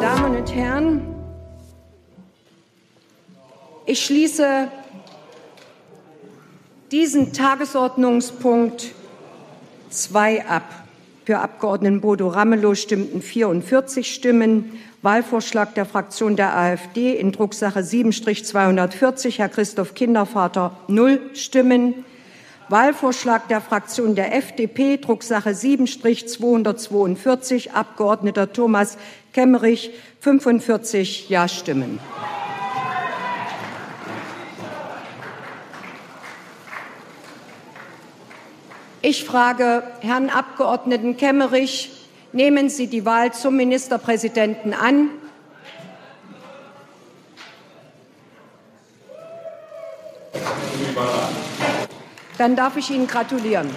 Damen und Herren, ich schließe diesen Tagesordnungspunkt 2 ab. Für Abgeordneten Bodo Ramelow stimmten 44 Stimmen. Wahlvorschlag der Fraktion der AfD in Drucksache 7-240, Herr Christoph Kindervater, null Stimmen. Wahlvorschlag der Fraktion der FDP, Drucksache 7-242, Abgeordneter Thomas Kemmerich, 45 Ja-Stimmen. Ich frage Herrn Abgeordneten Kemmerich, nehmen Sie die Wahl zum Ministerpräsidenten an? Dann darf ich Ihnen gratulieren.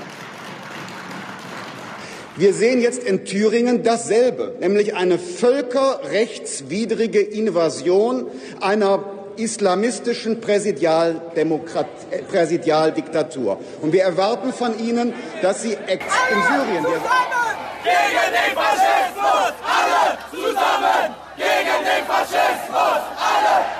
Wir sehen jetzt in Thüringen dasselbe, nämlich eine völkerrechtswidrige Invasion einer islamistischen Präsidialdiktatur. Und wir erwarten von Ihnen, dass Sie ex in Syrien. Gegen den Faschismus! Alle zusammen! Gegen den Faschismus! Alle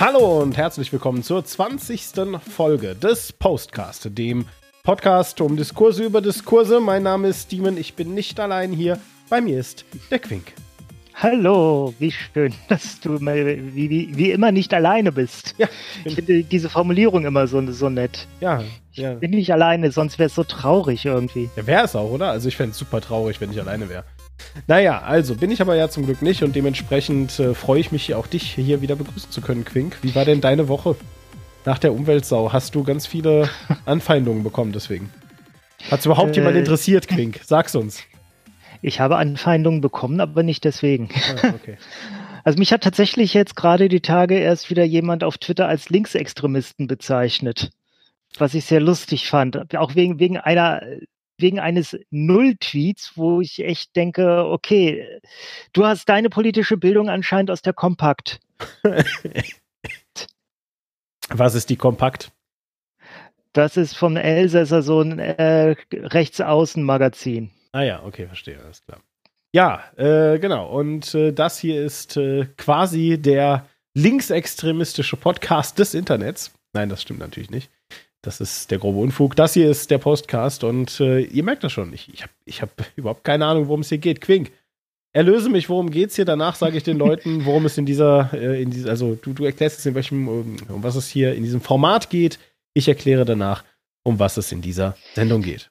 Hallo und herzlich willkommen zur 20. Folge des Postcast, dem Podcast um Diskurse über Diskurse. Mein Name ist Steven, ich bin nicht allein hier. Bei mir ist der Quink. Hallo, wie schön, dass du mal wie, wie, wie immer nicht alleine bist. Ja, Ich finde diese Formulierung immer so, so nett. ja, ja. Bin nicht alleine, sonst wäre es so traurig irgendwie. Ja, wäre es auch, oder? Also ich fände es super traurig, wenn ich alleine wäre. Naja, also bin ich aber ja zum Glück nicht und dementsprechend äh, freue ich mich, auch dich hier wieder begrüßen zu können, Quink. Wie war denn deine Woche? Nach der Umweltsau hast du ganz viele Anfeindungen bekommen deswegen. Hat es überhaupt Äh. jemand interessiert, Quink? Sag's uns. Ich habe Anfeindungen bekommen, aber nicht deswegen. Ah, okay. Also mich hat tatsächlich jetzt gerade die Tage erst wieder jemand auf Twitter als Linksextremisten bezeichnet. Was ich sehr lustig fand. Auch wegen, wegen einer, wegen eines Null-Tweets, wo ich echt denke, okay, du hast deine politische Bildung anscheinend aus der Kompakt. Was ist die Kompakt? Das ist vom Elsässer so ein äh, Rechtsaußen-Magazin. Ah ja, okay, verstehe, alles klar. Ja, äh, genau. Und äh, das hier ist äh, quasi der linksextremistische Podcast des Internets. Nein, das stimmt natürlich nicht. Das ist der grobe Unfug. Das hier ist der Postcast und äh, ihr merkt das schon. Ich, ich habe ich hab überhaupt keine Ahnung, worum es hier geht. Quink, erlöse mich, worum geht's hier? Danach sage ich den Leuten, worum es in dieser, äh, in dieser, also du, du erklärst jetzt in welchem, um, um was es hier in diesem Format geht. Ich erkläre danach, um was es in dieser Sendung geht.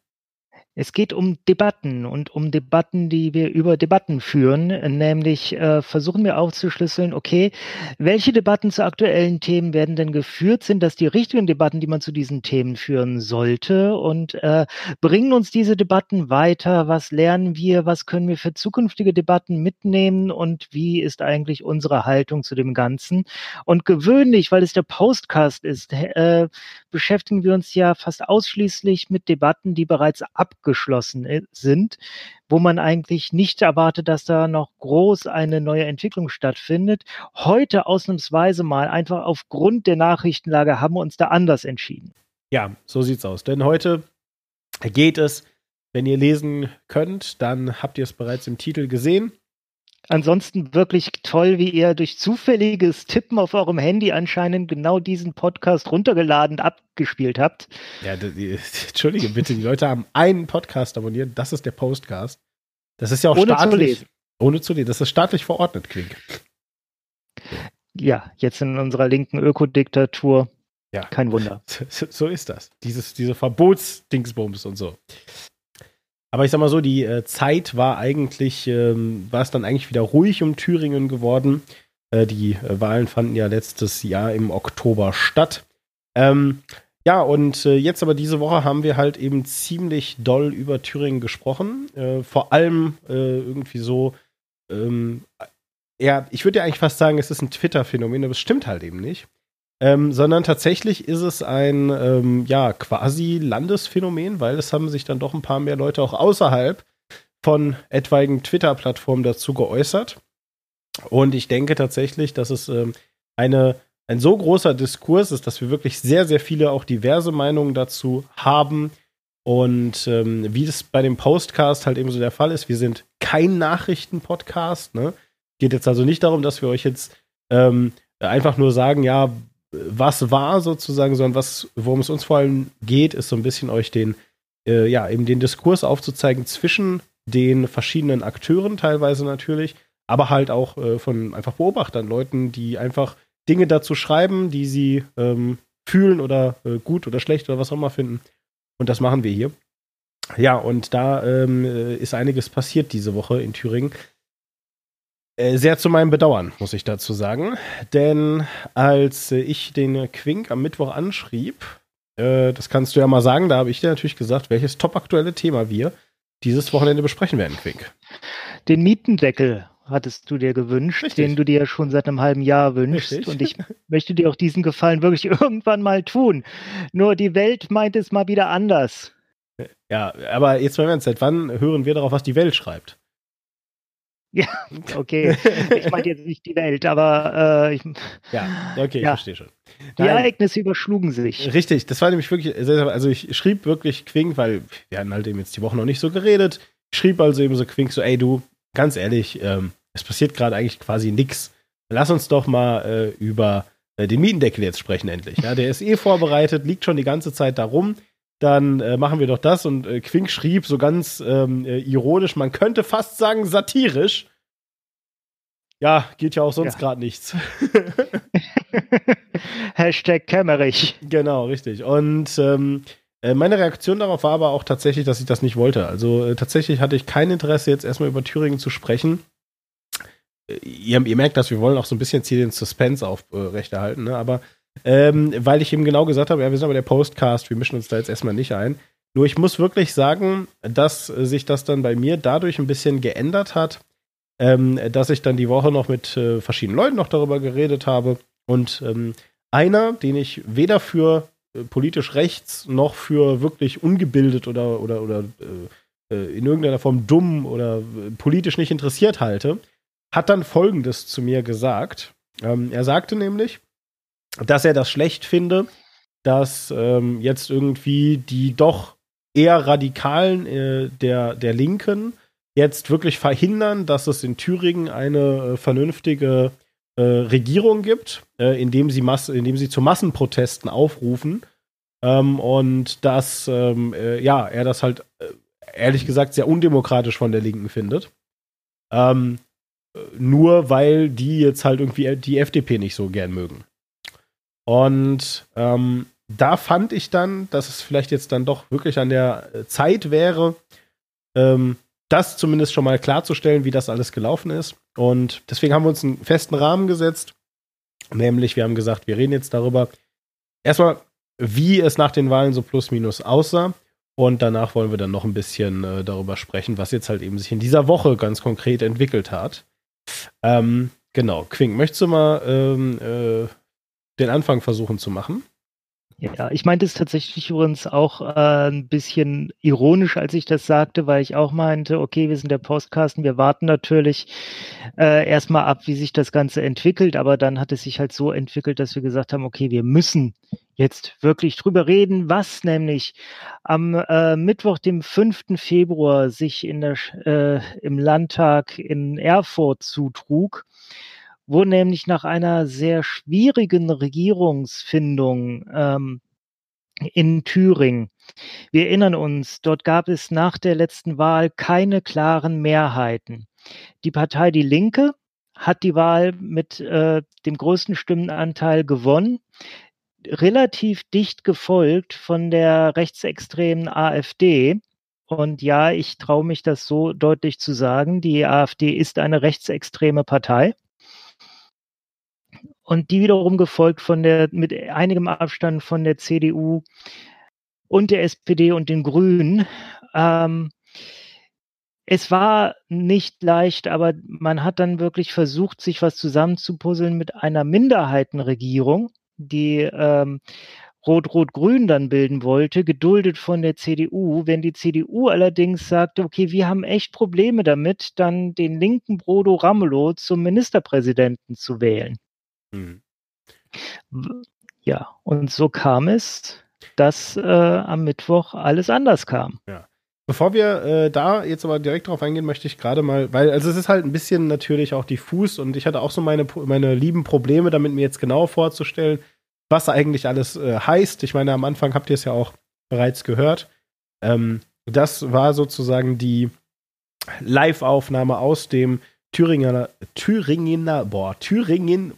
Es geht um Debatten und um Debatten, die wir über Debatten führen. Nämlich äh, versuchen wir aufzuschlüsseln, okay, welche Debatten zu aktuellen Themen werden denn geführt? Sind das die richtigen Debatten, die man zu diesen Themen führen sollte? Und äh, bringen uns diese Debatten weiter? Was lernen wir? Was können wir für zukünftige Debatten mitnehmen? Und wie ist eigentlich unsere Haltung zu dem Ganzen? Und gewöhnlich, weil es der Postcast ist, äh, beschäftigen wir uns ja fast ausschließlich mit Debatten, die bereits abgeschlossen i- sind, wo man eigentlich nicht erwartet, dass da noch groß eine neue Entwicklung stattfindet. Heute ausnahmsweise mal einfach aufgrund der Nachrichtenlage haben wir uns da anders entschieden. Ja, so sieht's aus. Denn heute geht es, wenn ihr lesen könnt, dann habt ihr es bereits im Titel gesehen. Ansonsten wirklich toll, wie ihr durch zufälliges Tippen auf eurem Handy anscheinend genau diesen Podcast runtergeladen abgespielt habt. Ja, die, die, Entschuldige bitte, die Leute haben einen Podcast abonniert. Das ist der Postcast. Das ist ja auch Ohne zu staatlich. lesen. Ohne zu lesen. Das ist staatlich verordnet, Klink. Ja, jetzt in unserer linken Ökodiktatur. Ja. Kein Wunder. So, so ist das. Dieses, diese Verbotsdingsbums und so. Aber ich sag mal so, die äh, Zeit war eigentlich, ähm, war es dann eigentlich wieder ruhig um Thüringen geworden. Äh, die äh, Wahlen fanden ja letztes Jahr im Oktober statt. Ähm, Ja, und äh, jetzt aber diese Woche haben wir halt eben ziemlich doll über Thüringen gesprochen. Äh, vor allem äh, irgendwie so, ähm, ja, ich würde ja eigentlich fast sagen, es ist ein Twitter-Phänomen, aber es stimmt halt eben nicht. Ähm, sondern tatsächlich ist es ein, ähm, ja, quasi Landesphänomen, weil es haben sich dann doch ein paar mehr Leute auch außerhalb von etwaigen Twitter-Plattformen dazu geäußert. Und ich denke tatsächlich, dass es ähm, eine ein so großer Diskurs ist, dass wir wirklich sehr, sehr viele auch diverse Meinungen dazu haben. Und ähm, wie das bei dem Postcast halt eben so der Fall ist, wir sind kein Nachrichten-Podcast. Ne? Geht jetzt also nicht darum, dass wir euch jetzt ähm, einfach nur sagen, ja, was war sozusagen, sondern was, worum es uns vor allem geht, ist so ein bisschen euch den, äh, ja, eben den Diskurs aufzuzeigen zwischen den verschiedenen Akteuren teilweise natürlich, aber halt auch äh, von einfach Beobachtern, Leuten, die einfach Dinge dazu schreiben, die sie ähm, fühlen oder äh, gut oder schlecht oder was auch immer finden. Und das machen wir hier. Ja, und da ähm, äh, ist einiges passiert diese Woche in Thüringen. Äh, sehr zu meinem Bedauern, muss ich dazu sagen. Denn als äh, ich den Quink am Mittwoch anschrieb, äh, das kannst du ja mal sagen, da habe ich dir natürlich gesagt, welches topaktuelle Thema wir dieses Wochenende besprechen werden, Quink. Den Mietendeckel hattest du dir gewünscht, Richtig. den du dir schon seit einem halben Jahr wünschst. Richtig. Und ich möchte dir auch diesen Gefallen wirklich irgendwann mal tun. Nur die Welt meint es mal wieder anders. Ja, aber jetzt mal Ernst, seit wann hören wir darauf, was die Welt schreibt? Ja, okay. Ich meine jetzt nicht die Welt, aber äh, ich, Ja, okay, ich Ja. verstehe schon. die Nein. Ereignisse überschlugen sich. Richtig, das war nämlich wirklich, also ich schrieb wirklich Quink, weil wir hatten halt eben jetzt die Woche noch nicht so geredet. Ich schrieb also eben so Quink so, ey du, ganz ehrlich, ähm, es passiert gerade eigentlich quasi nix. Lass uns doch mal äh, über äh, den Mietendeckel jetzt sprechen endlich. Ja, der ist eh vorbereitet, liegt schon die ganze Zeit da rum. Dann äh, machen wir doch das und äh, Quink schrieb so ganz ähm, äh, ironisch, man könnte fast sagen satirisch. Ja, geht ja auch sonst Ja. gerade nichts. Hashtag Kämmerich. Genau, richtig. Und ähm, äh, meine Reaktion darauf war aber auch tatsächlich, dass ich das nicht wollte. Also äh, tatsächlich hatte ich kein Interesse, jetzt erstmal über Thüringen zu sprechen. Ihr, ihr merkt das, wir wollen auch so ein bisschen jetzt hier den Suspense aufrechterhalten, ne? aber ähm, weil ich eben genau gesagt habe, ja, wir sind aber der Postcast, wir mischen uns da jetzt erstmal nicht ein. Nur ich muss wirklich sagen, dass sich das dann bei mir dadurch ein bisschen geändert hat, ähm, dass ich dann die Woche noch mit äh, verschiedenen Leuten noch darüber geredet habe und ähm, einer, den ich weder für äh, politisch rechts noch für wirklich ungebildet oder, oder, oder äh, äh, in irgendeiner Form dumm oder äh, politisch nicht interessiert halte, hat dann Folgendes zu mir gesagt. Ähm, er sagte nämlich, dass er das schlecht finde, dass ähm, jetzt irgendwie die doch eher Radikalen äh, der, der Linken jetzt wirklich verhindern, dass es in Thüringen eine äh, vernünftige äh, Regierung gibt, äh, indem, sie Mass indem sie zu Massenprotesten aufrufen. Ähm, und dass ähm, äh, ja, er das halt äh, ehrlich gesagt sehr undemokratisch von der Linken findet. Ähm, äh, nur weil die jetzt halt irgendwie die FDP nicht so gern mögen. Und ähm, da fand ich dann, dass es vielleicht jetzt dann doch wirklich an der äh, Zeit wäre, ähm, das zumindest schon mal klarzustellen, wie das alles gelaufen ist. Und deswegen haben wir uns einen festen Rahmen gesetzt. Nämlich, wir haben gesagt, wir reden jetzt darüber, erstmal, wie es nach den Wahlen so plus minus aussah. Und danach wollen wir dann noch ein bisschen äh, darüber sprechen, was jetzt halt eben sich in dieser Woche ganz konkret entwickelt hat. Ähm, genau, Quink, möchtest du mal ähm, äh, den Anfang versuchen zu machen? Ja, ich meinte es tatsächlich übrigens auch äh, ein bisschen ironisch, als ich das sagte, weil ich auch meinte, okay, wir sind der Postkasten, wir warten natürlich äh, erstmal ab, wie sich das Ganze entwickelt, aber dann hat es sich halt so entwickelt, dass wir gesagt haben, okay, wir müssen jetzt wirklich drüber reden, was nämlich am äh, Mittwoch, dem 5. Februar, sich in der, äh, im Landtag in Erfurt zutrug wo nämlich nach einer sehr schwierigen Regierungsfindung ähm, in Thüringen, wir erinnern uns, dort gab es nach der letzten Wahl keine klaren Mehrheiten. Die Partei Die Linke hat die Wahl mit äh, dem größten Stimmenanteil gewonnen, relativ dicht gefolgt von der rechtsextremen AfD. Und ja, ich traue mich das so deutlich zu sagen, die AfD ist eine rechtsextreme Partei. Und die wiederum gefolgt von der, mit einigem Abstand von der CDU und der SPD und den Grünen. Ähm, es war nicht leicht, aber man hat dann wirklich versucht, sich was zusammenzupuzzeln mit einer Minderheitenregierung, die ähm, Rot-Rot-Grün dann bilden wollte, geduldet von der CDU. Wenn die CDU allerdings sagte, okay, wir haben echt Probleme damit, dann den linken Brodo Ramelow zum Ministerpräsidenten zu wählen. Mhm. Ja, und so kam es, dass äh, am Mittwoch alles anders kam. Ja. Bevor wir äh, da jetzt aber direkt drauf eingehen, möchte ich gerade mal, weil, also es ist halt ein bisschen natürlich auch diffus und ich hatte auch so meine, meine lieben Probleme, damit mir jetzt genau vorzustellen, was eigentlich alles äh, heißt. Ich meine, am Anfang habt ihr es ja auch bereits gehört. Ähm, das war sozusagen die Live-Aufnahme aus dem Thüringer, Thüringer, boah, Thüringen.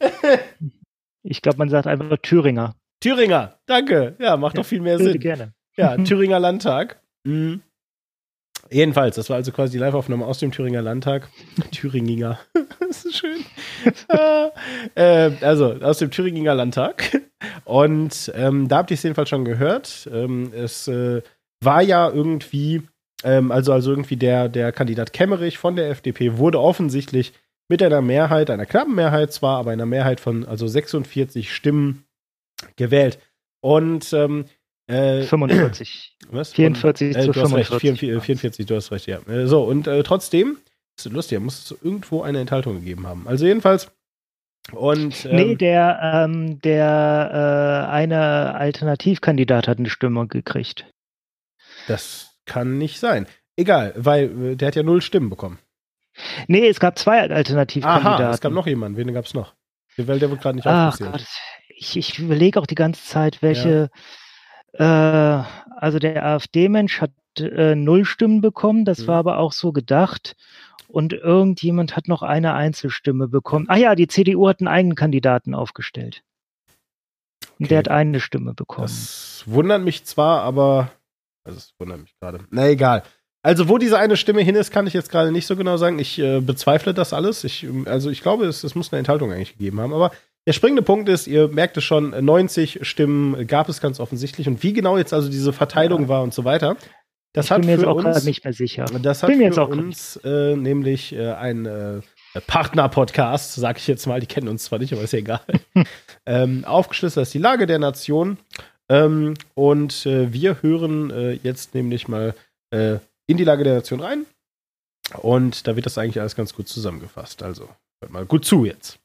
ich glaube, man sagt einfach Thüringer. Thüringer, danke. Ja, macht ja, doch viel mehr Sinn. Gerne. Ja, Thüringer Landtag. Mhm. Jedenfalls, das war also quasi die Live-Aufnahme aus dem Thüringer Landtag. Thüringinger. das ist schön. äh, also, aus dem Thüringer Landtag. Und ähm, da habt ihr es jedenfalls schon gehört. Ähm, es äh, war ja irgendwie, ähm, also, also irgendwie der, der Kandidat Kemmerich von der FDP wurde offensichtlich mit einer Mehrheit, einer knappen Mehrheit zwar, aber einer Mehrheit von also 46 Stimmen gewählt. Und ähm, äh, 45. Was? 44 äh, zu du 45. Hast recht, 44, 44, du hast recht, ja. Äh, so, und äh, trotzdem, ist lustig, muss es irgendwo eine Enthaltung gegeben haben. Also jedenfalls. Und, ähm, nee, der, ähm, der äh, eine Alternativkandidat hat eine Stimme gekriegt. Das kann nicht sein. Egal, weil äh, der hat ja null Stimmen bekommen. Nee, es gab zwei Alternativkandidaten. Aha, es gab noch jemanden. Wen gab es noch? Weil der wird gerade nicht aufgezählt. Ich, ich überlege auch die ganze Zeit, welche, ja. Äh, also der AfD-Mensch hat äh, null Stimmen bekommen, das mhm. war aber auch so gedacht. Und irgendjemand hat noch eine Einzelstimme bekommen. Ah ja, die CDU hat einen eigenen Kandidaten aufgestellt. Okay. Der hat eine Stimme bekommen. Das wundert mich zwar, aber. Also, es wundert mich gerade. Na egal. Also, wo diese eine Stimme hin ist, kann ich jetzt gerade nicht so genau sagen. Ich äh, bezweifle das alles. Ich, also, ich glaube, es, es muss eine Enthaltung eigentlich gegeben haben. Aber der springende Punkt ist, ihr merkt es schon, 90 Stimmen gab es ganz offensichtlich. Und wie genau jetzt also diese Verteilung ja. war und so weiter, das ich hat bin mir für jetzt auch uns, nicht mehr sicher. Das hat bin für jetzt auch uns äh, nämlich äh, ein äh, Partner-Podcast, sag ich jetzt mal, die kennen uns zwar nicht, aber ist ja egal, ähm, aufgeschlüsselt ist die Lage der Nation. Ähm, und äh, wir hören äh, jetzt nämlich mal äh, in die Lage der Nation rein. Und da wird das eigentlich alles ganz gut zusammengefasst. Also hört mal gut zu jetzt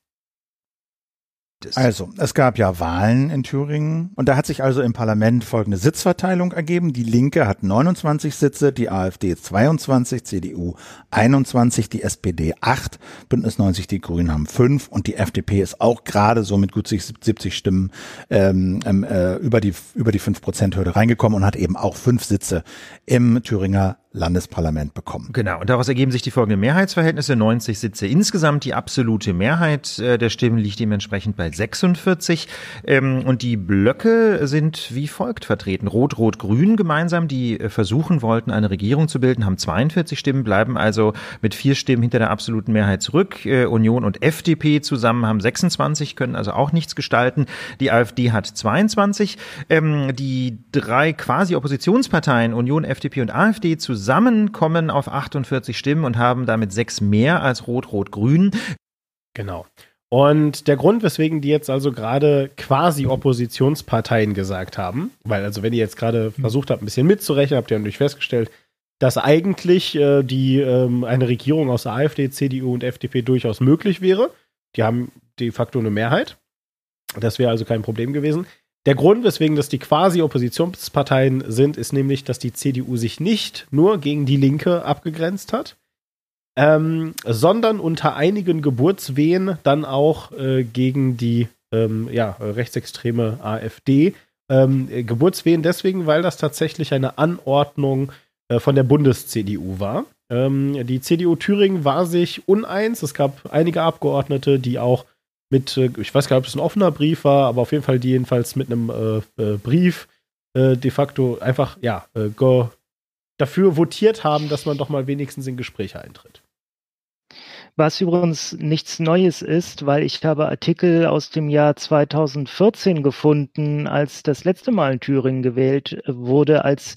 ist. Also, es gab ja Wahlen in Thüringen und da hat sich also im Parlament folgende Sitzverteilung ergeben. Die Linke hat 29 Sitze, die AfD 22, CDU 21, die SPD 8, Bündnis 90 die Grünen haben 5 und die FDP ist auch gerade so mit gut 70 Stimmen ähm, ähm, äh, über die über die 5%-Hürde reingekommen und hat eben auch fünf Sitze im Thüringer Landesparlament bekommen. Genau, und daraus ergeben sich die folgenden Mehrheitsverhältnisse. 90 Sitze insgesamt. Die absolute Mehrheit äh, der Stimmen liegt dementsprechend bei 46. Ähm, und die Blöcke sind wie folgt vertreten. Rot, Rot, Grün gemeinsam, die äh, versuchen wollten, eine Regierung zu bilden, haben 42 Stimmen, bleiben also mit vier Stimmen hinter der absoluten Mehrheit zurück. Äh, Union und FDP zusammen haben 26, können also auch nichts gestalten. Die AfD hat 22. Ähm, die drei quasi Oppositionsparteien, Union, FDP und AfD zusammen zusammen kommen auf 48 Stimmen und haben damit sechs mehr als Rot-Rot-Grün. Genau. Und der Grund, weswegen die jetzt also gerade quasi Oppositionsparteien gesagt haben, weil also wenn ihr jetzt gerade mhm. versucht habt, ein bisschen mitzurechnen, habt ihr natürlich festgestellt, dass eigentlich äh, die ähm, eine Regierung aus AfD, CDU und FDP durchaus möglich wäre. Die haben de facto eine Mehrheit. Das wäre also kein Problem gewesen. Der Grund, weswegen das die quasi Oppositionsparteien sind, ist nämlich, dass die CDU sich nicht nur gegen die Linke abgegrenzt hat, ähm, sondern unter einigen Geburtswehen dann auch äh, gegen die ähm, ja, rechtsextreme AfD. Ähm, Geburtswehen deswegen, weil das tatsächlich eine Anordnung äh, von der Bundes-CDU war. Ähm, die CDU Thüringen war sich uneins. Es gab einige Abgeordnete, die auch mit, äh, ich weiß gar nicht, ob es ein offener Brief war, aber auf jeden Fall die jedenfalls mit einem äh, äh, Brief äh, de facto einfach, ja, äh, dafür votiert haben, dass man doch mal wenigstens in Gespräche eintritt. Was übrigens nichts Neues ist, weil ich habe Artikel aus dem Jahr 2014 gefunden, als das letzte Mal in Thüringen gewählt wurde, als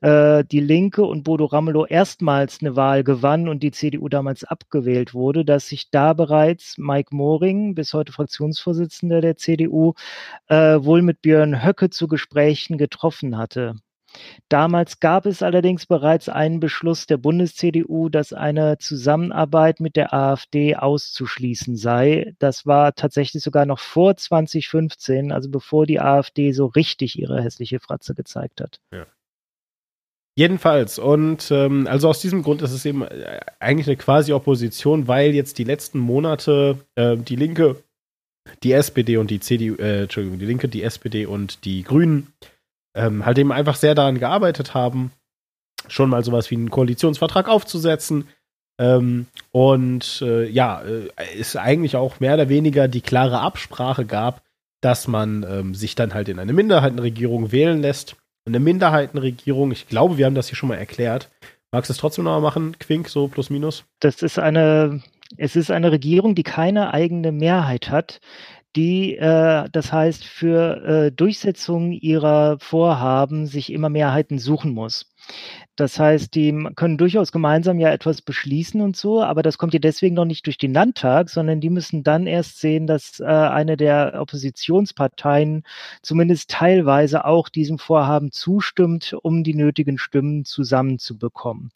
äh, die Linke und Bodo Ramelow erstmals eine Wahl gewann und die CDU damals abgewählt wurde, dass sich da bereits Mike Moring, bis heute Fraktionsvorsitzender der CDU, äh, wohl mit Björn Höcke zu Gesprächen getroffen hatte. Damals gab es allerdings bereits einen Beschluss der Bundes-CDU, dass eine Zusammenarbeit mit der AfD auszuschließen sei. Das war tatsächlich sogar noch vor 2015, also bevor die AfD so richtig ihre hässliche Fratze gezeigt hat. Ja. Jedenfalls, und ähm, also aus diesem Grund ist es eben äh, eigentlich eine Quasi-Opposition, weil jetzt die letzten Monate äh, die Linke, die SPD und die CDU, äh, Entschuldigung, die Linke, die SPD und die Grünen ähm, halt eben einfach sehr daran gearbeitet haben, schon mal sowas wie einen Koalitionsvertrag aufzusetzen. Ähm, und äh, ja, äh, es eigentlich auch mehr oder weniger die klare Absprache gab, dass man ähm, sich dann halt in eine Minderheitenregierung wählen lässt. Eine Minderheitenregierung, ich glaube, wir haben das hier schon mal erklärt. Magst du es trotzdem noch mal machen, Quink, so plus minus? Das ist eine, es ist eine Regierung, die keine eigene Mehrheit hat, die, äh, das heißt, für äh, Durchsetzung ihrer Vorhaben sich immer Mehrheiten suchen muss. Das heißt, die können durchaus gemeinsam ja etwas beschließen und so, aber das kommt ja deswegen noch nicht durch den Landtag, sondern die müssen dann erst sehen, dass äh, eine der Oppositionsparteien zumindest teilweise auch diesem Vorhaben zustimmt, um die nötigen Stimmen zusammenzubekommen.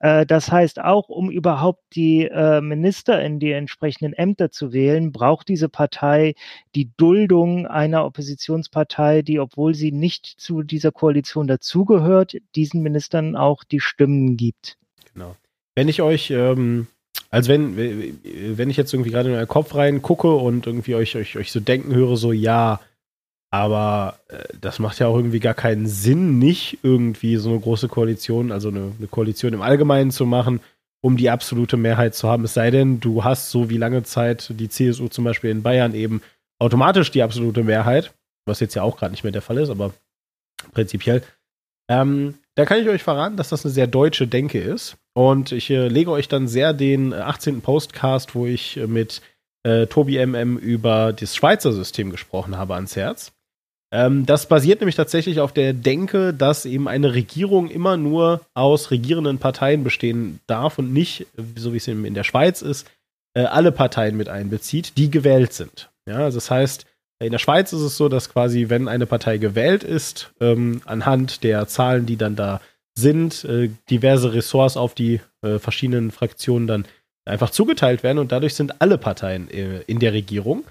Äh, das heißt, auch um überhaupt die äh, Minister in die entsprechenden Ämter zu wählen, braucht diese Partei die Duldung einer Oppositionspartei, die, obwohl sie nicht zu dieser Koalition dazugehört, diesen Ministern auch die Stimmen gibt. Genau. Wenn ich euch, ähm, also wenn, wenn ich jetzt irgendwie gerade in euren Kopf rein gucke und irgendwie euch, euch, euch so denken höre, so ja, aber äh, das macht ja auch irgendwie gar keinen Sinn, nicht irgendwie so eine große Koalition, also eine, eine Koalition im Allgemeinen zu machen, um die absolute Mehrheit zu haben. Es sei denn, du hast so wie lange Zeit die CSU zum Beispiel in Bayern eben automatisch die absolute Mehrheit, was jetzt ja auch gerade nicht mehr der Fall ist, aber prinzipiell. Ähm, da kann ich euch verraten, dass das eine sehr deutsche Denke ist. Und ich äh, lege euch dann sehr den 18. Äh, Postcast, wo ich äh, mit äh, Tobi MM über das Schweizer System gesprochen habe, ans Herz. Ähm, das basiert nämlich tatsächlich auf der Denke, dass eben eine Regierung immer nur aus regierenden Parteien bestehen darf und nicht, so wie es in der Schweiz ist, äh, alle Parteien mit einbezieht, die gewählt sind. Ja, also das heißt, in der Schweiz ist es so, dass quasi, wenn eine Partei gewählt ist, ähm, anhand der Zahlen, die dann da sind, äh, diverse Ressorts auf die äh, verschiedenen Fraktionen dann einfach zugeteilt werden und dadurch sind alle Parteien äh, in der Regierung.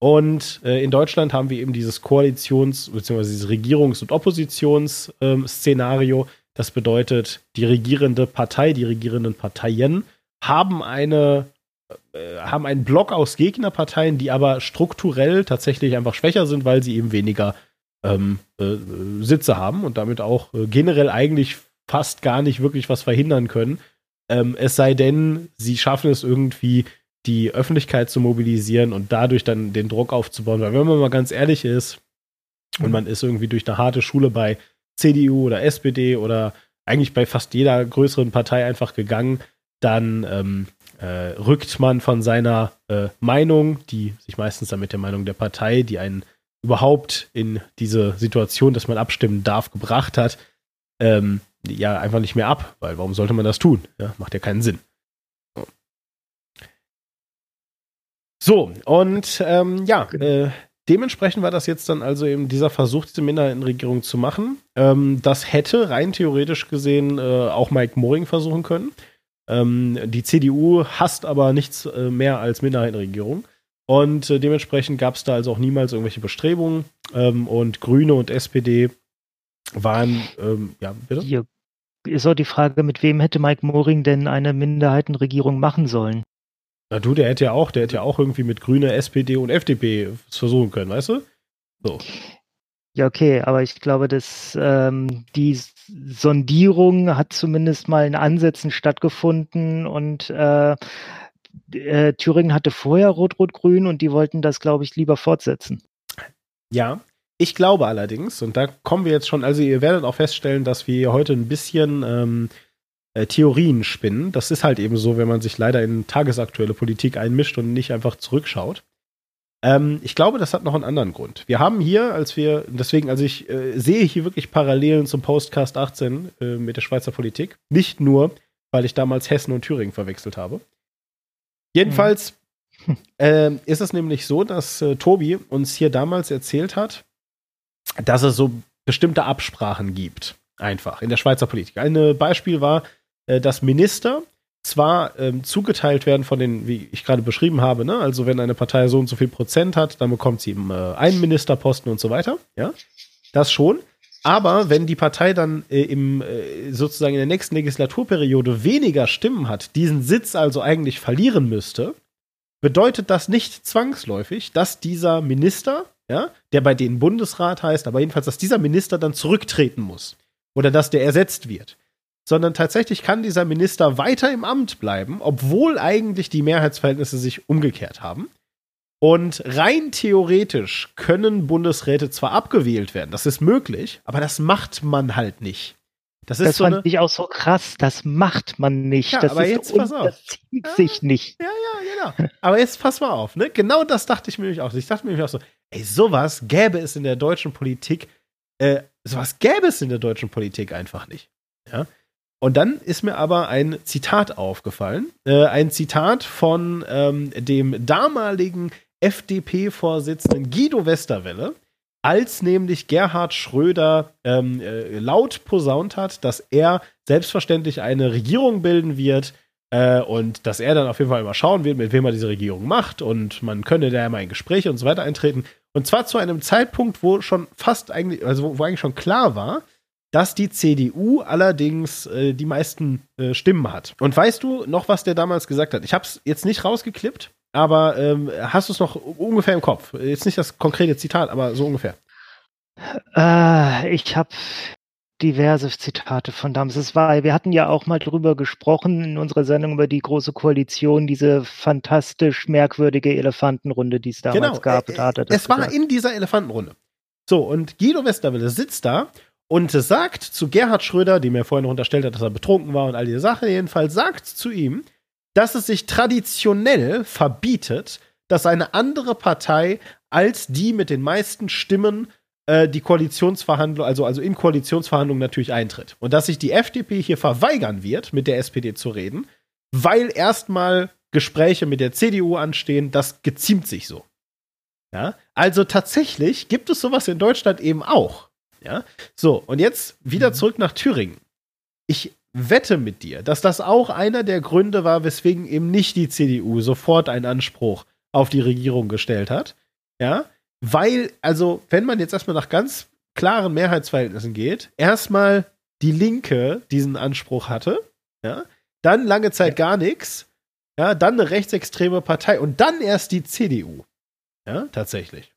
Und äh, in Deutschland haben wir eben dieses Koalitions- bzw. dieses Regierungs- und Oppositionsszenario. das bedeutet, die regierende Partei, die regierenden Parteien haben eine haben einen Block aus Gegnerparteien, die aber strukturell tatsächlich einfach schwächer sind, weil sie eben weniger ähm, äh, Sitze haben und damit auch äh, generell eigentlich fast gar nicht wirklich was verhindern können. Ähm, es sei denn, sie schaffen es irgendwie, die Öffentlichkeit zu mobilisieren und dadurch dann den Druck aufzubauen. Weil wenn man mal ganz ehrlich ist und man ist irgendwie durch eine harte Schule bei CDU oder SPD oder eigentlich bei fast jeder größeren Partei einfach gegangen, dann ähm, äh, rückt man von seiner äh, Meinung, die sich meistens dann mit der Meinung der Partei, die einen überhaupt in diese Situation, dass man abstimmen darf, gebracht hat, ähm, ja, einfach nicht mehr ab, weil warum sollte man das tun? Ja, macht ja keinen Sinn. So, und ähm, ja, äh, dementsprechend war das jetzt dann also eben dieser Versuch, diese Minderheitenregierung zu machen. Ähm, das hätte rein theoretisch gesehen äh, auch Mike Moring versuchen können. Ähm, die CDU hasst aber nichts äh, mehr als Minderheitenregierung. Und äh, dementsprechend gab es da also auch niemals irgendwelche Bestrebungen. Ähm, und Grüne und SPD waren, ähm, ja, bitte? Hier ist auch die Frage, mit wem hätte Mike Moring denn eine Minderheitenregierung machen sollen? Na du, der hätte ja auch, der hätte ja auch irgendwie mit Grüne, SPD und FDP versuchen können, weißt du? So. Ja, okay, aber ich glaube, dass ähm, die Sondierung hat zumindest mal in Ansätzen stattgefunden und äh, äh, Thüringen hatte vorher Rot-Rot-Grün und die wollten das, glaube ich, lieber fortsetzen. Ja, ich glaube allerdings, und da kommen wir jetzt schon, also ihr werdet auch feststellen, dass wir heute ein bisschen ähm, äh, Theorien spinnen. Das ist halt eben so, wenn man sich leider in tagesaktuelle Politik einmischt und nicht einfach zurückschaut. Ähm, ich glaube, das hat noch einen anderen Grund. Wir haben hier, als wir, deswegen, also ich äh, sehe hier wirklich Parallelen zum Postcast 18 äh, mit der Schweizer Politik. Nicht nur, weil ich damals Hessen und Thüringen verwechselt habe. Jedenfalls mhm. äh, ist es nämlich so, dass äh, Tobi uns hier damals erzählt hat, dass es so bestimmte Absprachen gibt. Einfach in der Schweizer Politik. Ein Beispiel war, äh, dass Minister zwar ähm, zugeteilt werden von den, wie ich gerade beschrieben habe, ne? also wenn eine Partei so und so viel Prozent hat, dann bekommt sie eben äh, einen Ministerposten und so weiter, ja, das schon. Aber wenn die Partei dann äh, im, äh, sozusagen in der nächsten Legislaturperiode weniger Stimmen hat, diesen Sitz also eigentlich verlieren müsste, bedeutet das nicht zwangsläufig, dass dieser Minister, ja, der bei denen Bundesrat heißt, aber jedenfalls, dass dieser Minister dann zurücktreten muss. Oder dass der ersetzt wird sondern tatsächlich kann dieser Minister weiter im Amt bleiben, obwohl eigentlich die Mehrheitsverhältnisse sich umgekehrt haben. Und rein theoretisch können Bundesräte zwar abgewählt werden, das ist möglich, aber das macht man halt nicht. Das, ist das so fand ich auch so krass, das macht man nicht. Ja, das aber jetzt pass auf. Das zieht ja, sich nicht. Ja, ja, genau. Aber jetzt pass mal auf, ne? Genau das dachte ich mir nämlich auch. Ich dachte mir nämlich auch so, ey, sowas gäbe es in der deutschen Politik, äh, sowas gäbe es in der deutschen Politik einfach nicht. Ja. Und dann ist mir aber ein Zitat aufgefallen. Äh, ein Zitat von ähm, dem damaligen FDP-Vorsitzenden Guido Westerwelle, als nämlich Gerhard Schröder ähm, äh, laut posaunt hat, dass er selbstverständlich eine Regierung bilden wird äh, und dass er dann auf jeden Fall mal schauen wird, mit wem er diese Regierung macht und man könne da mal in Gespräche und so weiter eintreten. Und zwar zu einem Zeitpunkt, wo schon fast eigentlich, also wo, wo eigentlich schon klar war, dass die CDU allerdings äh, die meisten äh, Stimmen hat. Und weißt du noch, was der damals gesagt hat? Ich habe es jetzt nicht rausgeklippt, aber ähm, hast du es noch ungefähr im Kopf? Jetzt nicht das konkrete Zitat, aber so ungefähr. Äh, ich habe diverse Zitate von damals. Es war, wir hatten ja auch mal drüber gesprochen in unserer Sendung über die große Koalition, diese fantastisch merkwürdige Elefantenrunde, die es damals genau. gab. Äh, da es war gesagt. in dieser Elefantenrunde. So, und Guido Westerwelle sitzt da und sagt zu Gerhard Schröder, dem er vorher noch unterstellt hat, dass er betrunken war und all diese Sachen, jedenfalls sagt zu ihm, dass es sich traditionell verbietet, dass eine andere Partei als die mit den meisten Stimmen äh, die Koalitionsverhandlung, also, also in Koalitionsverhandlungen natürlich eintritt. Und dass sich die FDP hier verweigern wird, mit der SPD zu reden, weil erstmal Gespräche mit der CDU anstehen, das geziemt sich so. Ja? Also tatsächlich gibt es sowas in Deutschland eben auch. Ja? So, und jetzt wieder mhm. zurück nach Thüringen. Ich wette mit dir, dass das auch einer der Gründe war, weswegen eben nicht die CDU sofort einen Anspruch auf die Regierung gestellt hat. Ja, weil, also, wenn man jetzt erstmal nach ganz klaren Mehrheitsverhältnissen geht, erstmal die Linke diesen Anspruch hatte, ja, dann lange Zeit gar nichts, ja, dann eine rechtsextreme Partei und dann erst die CDU. Ja, tatsächlich.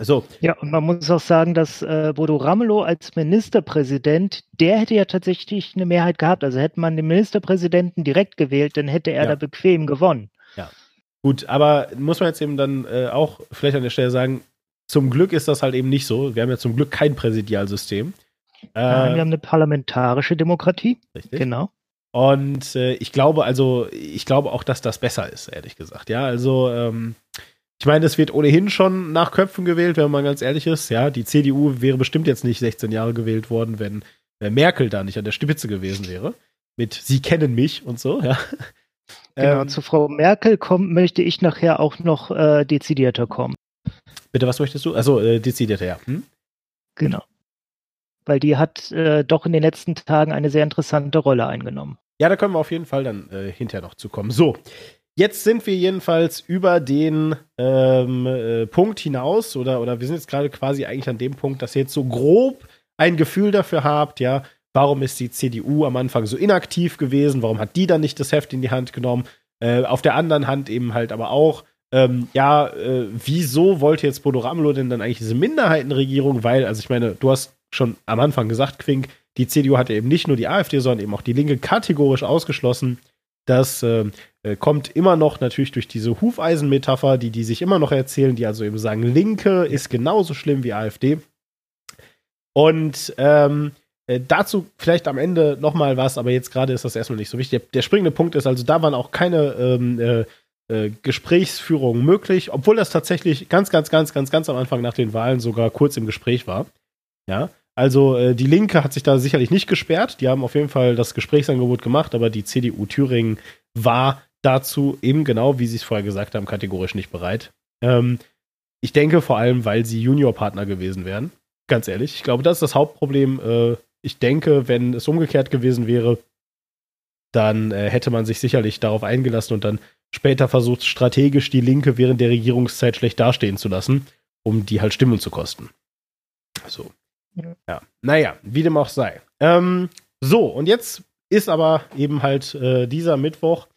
Also. Ja, und man muss auch sagen, dass äh, Bodo Ramelow als Ministerpräsident, der hätte ja tatsächlich eine Mehrheit gehabt. Also hätte man den Ministerpräsidenten direkt gewählt, dann hätte er ja. da bequem gewonnen. Ja. Gut, aber muss man jetzt eben dann äh, auch vielleicht an der Stelle sagen, zum Glück ist das halt eben nicht so. Wir haben ja zum Glück kein Präsidialsystem. Äh, wir haben eine parlamentarische Demokratie. Richtig. Genau. Und äh, ich glaube also, ich glaube auch, dass das besser ist, ehrlich gesagt. Ja, also ähm, ich meine, es wird ohnehin schon nach Köpfen gewählt, wenn man ganz ehrlich ist. Ja, die CDU wäre bestimmt jetzt nicht 16 Jahre gewählt worden, wenn Merkel da nicht an der Spitze gewesen wäre. Mit Sie kennen mich und so, ja. Genau, ähm, zu Frau Merkel kommen, möchte ich nachher auch noch äh, dezidierter kommen. Bitte, was möchtest du? Also äh, dezidierter, ja. Hm? Genau. Weil die hat äh, doch in den letzten Tagen eine sehr interessante Rolle eingenommen. Ja, da können wir auf jeden Fall dann äh, hinterher noch zu kommen. So, Jetzt sind wir jedenfalls über den ähm, äh, Punkt hinaus oder, oder wir sind jetzt gerade quasi eigentlich an dem Punkt, dass ihr jetzt so grob ein Gefühl dafür habt, ja, warum ist die CDU am Anfang so inaktiv gewesen, warum hat die dann nicht das Heft in die Hand genommen, äh, auf der anderen Hand eben halt aber auch, ähm, ja, äh, wieso wollte jetzt Bodo Ramelow denn dann eigentlich diese Minderheitenregierung, weil, also ich meine, du hast schon am Anfang gesagt, Quink, die CDU hatte eben nicht nur die AfD, sondern eben auch die Linke kategorisch ausgeschlossen. Das äh, äh, kommt immer noch natürlich durch diese Hufeisen-Metapher, die die sich immer noch erzählen, die also eben sagen, Linke ist genauso schlimm wie AfD. Und ähm, Äh, dazu vielleicht am Ende noch mal was, aber jetzt gerade ist das erstmal nicht so wichtig. Der, der springende Punkt ist also, da waren auch keine ähm, äh, äh, Gesprächsführungen möglich, obwohl das tatsächlich ganz, ganz, ganz, ganz, ganz am Anfang nach den Wahlen sogar kurz im Gespräch war. Ja, also äh, die Linke hat sich da sicherlich nicht gesperrt. Die haben auf jeden Fall das Gesprächsangebot gemacht, aber die CDU Thüringen war dazu eben genau, wie Sie es vorher gesagt haben, kategorisch nicht bereit. Ähm, ich denke vor allem, weil sie Juniorpartner gewesen wären. Ganz ehrlich, ich glaube, das ist das Hauptproblem. Äh, ich denke, wenn es umgekehrt gewesen wäre, dann äh, hätte man sich sicherlich darauf eingelassen und dann später versucht, strategisch die Linke während der Regierungszeit schlecht dastehen zu lassen, um die halt Stimmen zu kosten. So. Ja. ja. Naja, wie dem auch sei. Ähm, so, und jetzt ist aber eben halt äh, dieser Mittwoch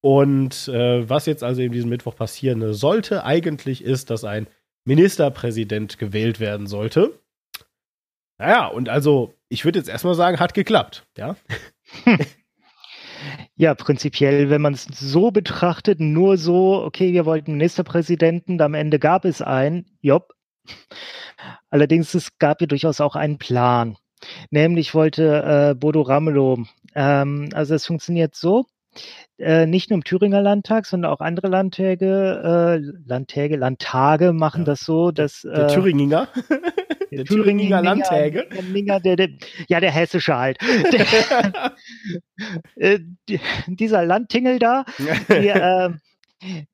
und äh, was jetzt also eben diesen Mittwoch passieren sollte, eigentlich ist, dass ein Ministerpräsident gewählt werden sollte. Naja, und also, ich würde jetzt erstmal sagen, hat geklappt, ja. Ja, prinzipiell, wenn man es so betrachtet, nur so, okay, wir wollten Ministerpräsidenten, am Ende gab es einen, jopp. Allerdings, es gab ja durchaus auch einen Plan. Nämlich wollte äh, Bodo Ramelow, ähm, also es funktioniert so, äh, nicht nur im Thüringer Landtag, sondern auch andere Landtäge, äh, Landtäge, Landtage machen ja. das so, dass der äh, Thüringer, der Thüringer Landtäge, der, der, der, ja der hessische halt, äh, die, dieser Landtingel da, die, äh,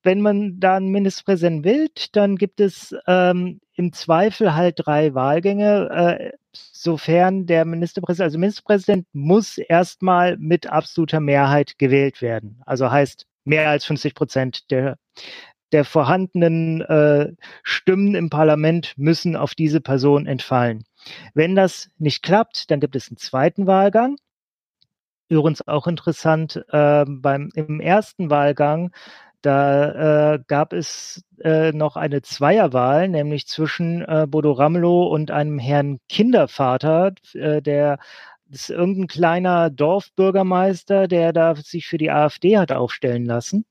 wenn man da einen Ministerpräsidenten wählt, dann gibt es ähm, im Zweifel halt drei Wahlgänge, äh, sofern der Ministerpräsident, also Ministerpräsident muss erstmal mit absoluter Mehrheit gewählt werden. Also heißt mehr als 50 Prozent der, der vorhandenen äh, Stimmen im Parlament müssen auf diese Person entfallen. Wenn das nicht klappt, dann gibt es einen zweiten Wahlgang. Übrigens auch interessant, äh, beim, im ersten Wahlgang da äh, gab es äh, noch eine Zweierwahl, nämlich zwischen äh, Bodo Ramelow und einem Herrn Kindervater, äh, der ist irgendein kleiner Dorfbürgermeister, der da sich für die AfD hat aufstellen lassen.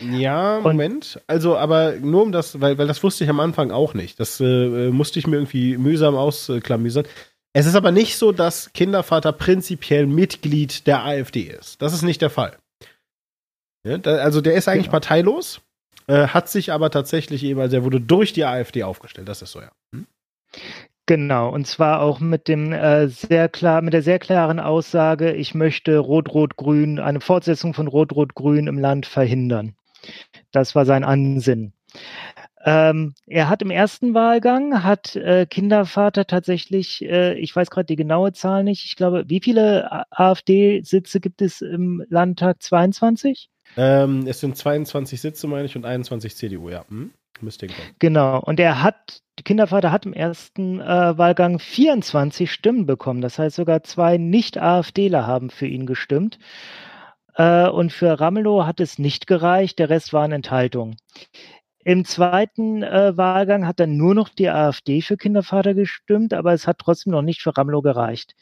Ja, Moment. Und, also, aber nur um das, weil, weil das wusste ich am Anfang auch nicht. Das äh, musste ich mir irgendwie mühsam ausklamüsern. Es ist aber nicht so, dass Kindervater prinzipiell Mitglied der AfD ist. Das ist nicht der Fall. Also der ist eigentlich genau. parteilos, äh, hat sich aber tatsächlich eben, also er wurde durch die AfD aufgestellt. Das ist so, ja. Hm? Genau, und zwar auch mit dem äh, sehr klar, mit der sehr klaren Aussage, ich möchte Rot-Rot-Grün, eine Fortsetzung von Rot-Rot-Grün im Land verhindern. Das war sein Ansinn. Ähm, er hat im ersten Wahlgang, hat äh, Kindervater tatsächlich, äh, ich weiß gerade die genaue Zahl nicht, ich glaube, wie viele AfD-Sitze gibt es im Landtag? 22? Ähm, es sind 22 Sitze, meine ich, und 21 CDU, ja. Hm? Müsste. Genau. Und er hat, Kindervater hat im ersten äh, Wahlgang 24 Stimmen bekommen. Das heißt, sogar zwei Nicht-AfDler haben für ihn gestimmt. Äh, und für Ramelow hat es nicht gereicht. Der Rest waren Enthaltungen. Im zweiten äh, Wahlgang hat dann nur noch die AfD für Kindervater gestimmt, aber es hat trotzdem noch nicht für Ramelow gereicht.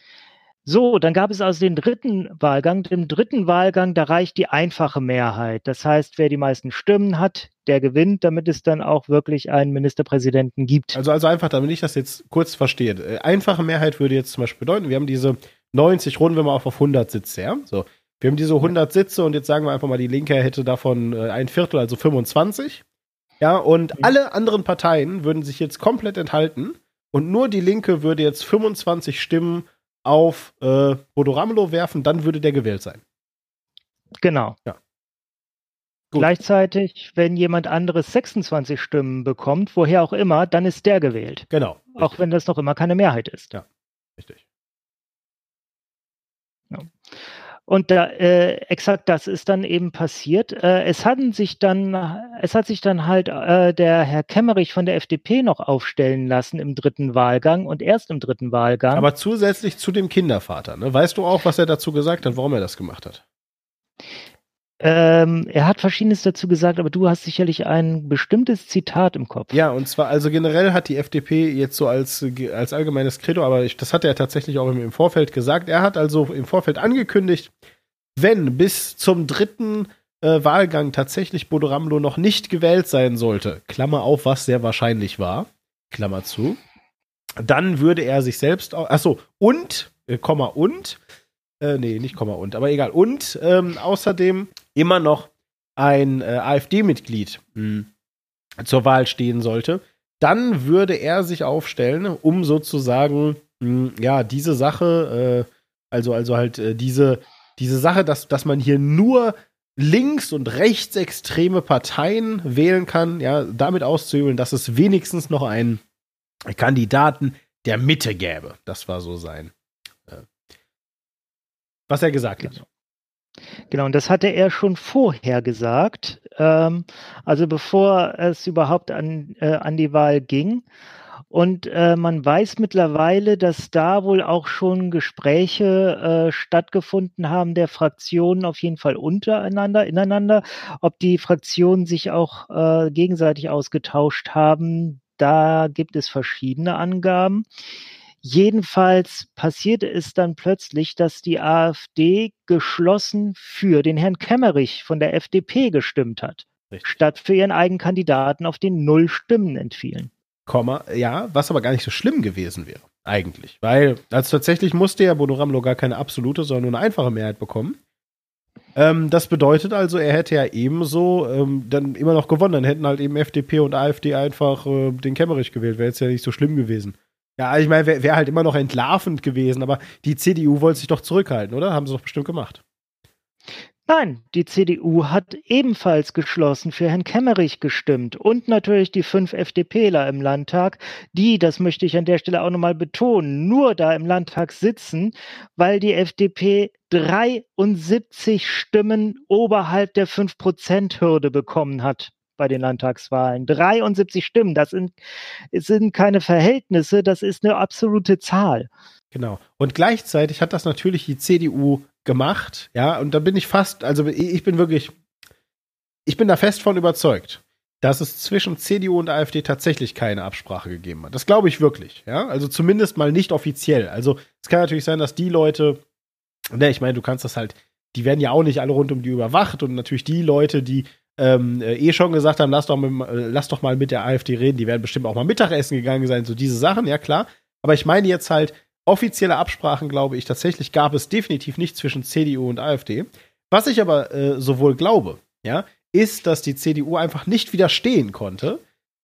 So, dann gab es also den dritten Wahlgang. Im dritten Wahlgang, da reicht die einfache Mehrheit. Das heißt, wer die meisten Stimmen hat, der gewinnt, damit es dann auch wirklich einen Ministerpräsidenten gibt. Also, also einfach, damit ich das jetzt kurz verstehe. Äh, einfache Mehrheit würde jetzt zum Beispiel bedeuten, wir haben diese 90, runden wir mal auf 100 Sitze, ja? So. Wir haben diese 100 Sitze und jetzt sagen wir einfach mal, die Linke hätte davon äh, ein Viertel, also 25. Ja, und mhm. alle anderen Parteien würden sich jetzt komplett enthalten und nur die Linke würde jetzt 25 Stimmen auf äh, Bodo Ramelow werfen, dann würde der gewählt sein. Genau. Ja. Gleichzeitig, wenn jemand anderes 26 Stimmen bekommt, woher auch immer, dann ist der gewählt. Genau. Auch wenn das noch immer keine Mehrheit ist. Ja, richtig. Ja. Und da, äh, exakt das ist dann eben passiert. Äh, es hatten sich dann, es hat sich dann halt äh, der Herr Kemmerich von der FDP noch aufstellen lassen im dritten Wahlgang und erst im dritten Wahlgang. Aber zusätzlich zu dem Kindervater, ne? Weißt du auch, was er dazu gesagt hat, warum er das gemacht hat? Ähm, er hat Verschiedenes dazu gesagt, aber du hast sicherlich ein bestimmtes Zitat im Kopf. Ja, und zwar, also generell hat die FDP jetzt so als, als allgemeines Credo, aber ich, das hat er tatsächlich auch im, Vorfeld gesagt. Er hat also im Vorfeld angekündigt, wenn bis zum dritten äh, Wahlgang tatsächlich Bodo Ramelow noch nicht gewählt sein sollte, Klammer auf, was sehr wahrscheinlich war, Klammer zu, dann würde er sich selbst, achso, und äh, Komma und, äh, nee, nicht Komma und, aber egal. Und ähm, außerdem immer noch ein äh, AfD-Mitglied hm, zur Wahl stehen sollte, dann würde er sich aufstellen, um sozusagen, mh, ja, diese Sache, äh, also, also halt äh, diese, diese Sache, dass, dass man hier nur links- und rechtsextreme Parteien wählen kann, ja, damit auszuüben, dass es wenigstens noch einen Kandidaten der Mitte gäbe. Das war so sein, was er gesagt hat. Genau, und das hatte er schon vorher gesagt, ähm, also bevor es überhaupt an, äh, an die Wahl ging. Und äh, man weiß mittlerweile, dass da wohl auch schon Gespräche äh, stattgefunden haben der Fraktionen, auf jeden Fall untereinander, ineinander. Ob die Fraktionen sich auch äh, gegenseitig ausgetauscht haben, da gibt es verschiedene Angaben. Jedenfalls passierte es dann plötzlich, dass die AfD geschlossen für den Herrn Kemmerich von der FDP gestimmt hat, Richtig. statt für ihren eigenen Kandidaten, auf den null Stimmen entfielen. Komma, ja, was aber gar nicht so schlimm gewesen wäre, eigentlich. Weil, also tatsächlich musste ja Bodo Ramelow gar keine absolute, sondern nur eine einfache Mehrheit bekommen. Ähm, das bedeutet also, er hätte ja ebenso ähm, dann immer noch gewonnen. Dann hätten halt eben FDP und AfD einfach äh, den Kemmerich gewählt. Wäre jetzt ja nicht so schlimm gewesen. Ja, also ich meine, wäre wär halt immer noch entlarvend gewesen, aber die CDU wollte sich doch zurückhalten, oder? Haben sie doch bestimmt gemacht. Nein, die CDU hat ebenfalls geschlossen für Herrn Kemmerich gestimmt und natürlich die fünf FDPler im Landtag, die, das möchte ich an der Stelle auch nochmal betonen, nur da im Landtag sitzen, weil die FDP 73 Stimmen oberhalb der 5-Prozent-Hürde bekommen hat bei den Landtagswahlen. 73 Stimmen, das sind, sind keine Verhältnisse, das ist eine absolute Zahl. Genau. Und gleichzeitig hat das natürlich die CDU gemacht, ja, und da bin ich fast, also ich bin wirklich, ich bin da fest von überzeugt, dass es zwischen CDU und AfD tatsächlich keine Absprache gegeben hat. Das glaube ich wirklich, ja, also zumindest mal nicht offiziell. Also es kann natürlich sein, dass die Leute, ne, ich meine, du kannst das halt, die werden ja auch nicht alle rund um die überwacht und natürlich die Leute, die ähm, äh, eh schon gesagt haben, lass doch, mit, äh, lass doch mal mit der AfD reden, die werden bestimmt auch mal Mittagessen gegangen sein, so diese Sachen, ja klar. Aber ich meine jetzt halt, offizielle Absprachen, glaube ich, tatsächlich gab es definitiv nicht zwischen CDU und AfD. Was ich aber äh, sowohl glaube, ja, ist, dass die CDU einfach nicht widerstehen konnte,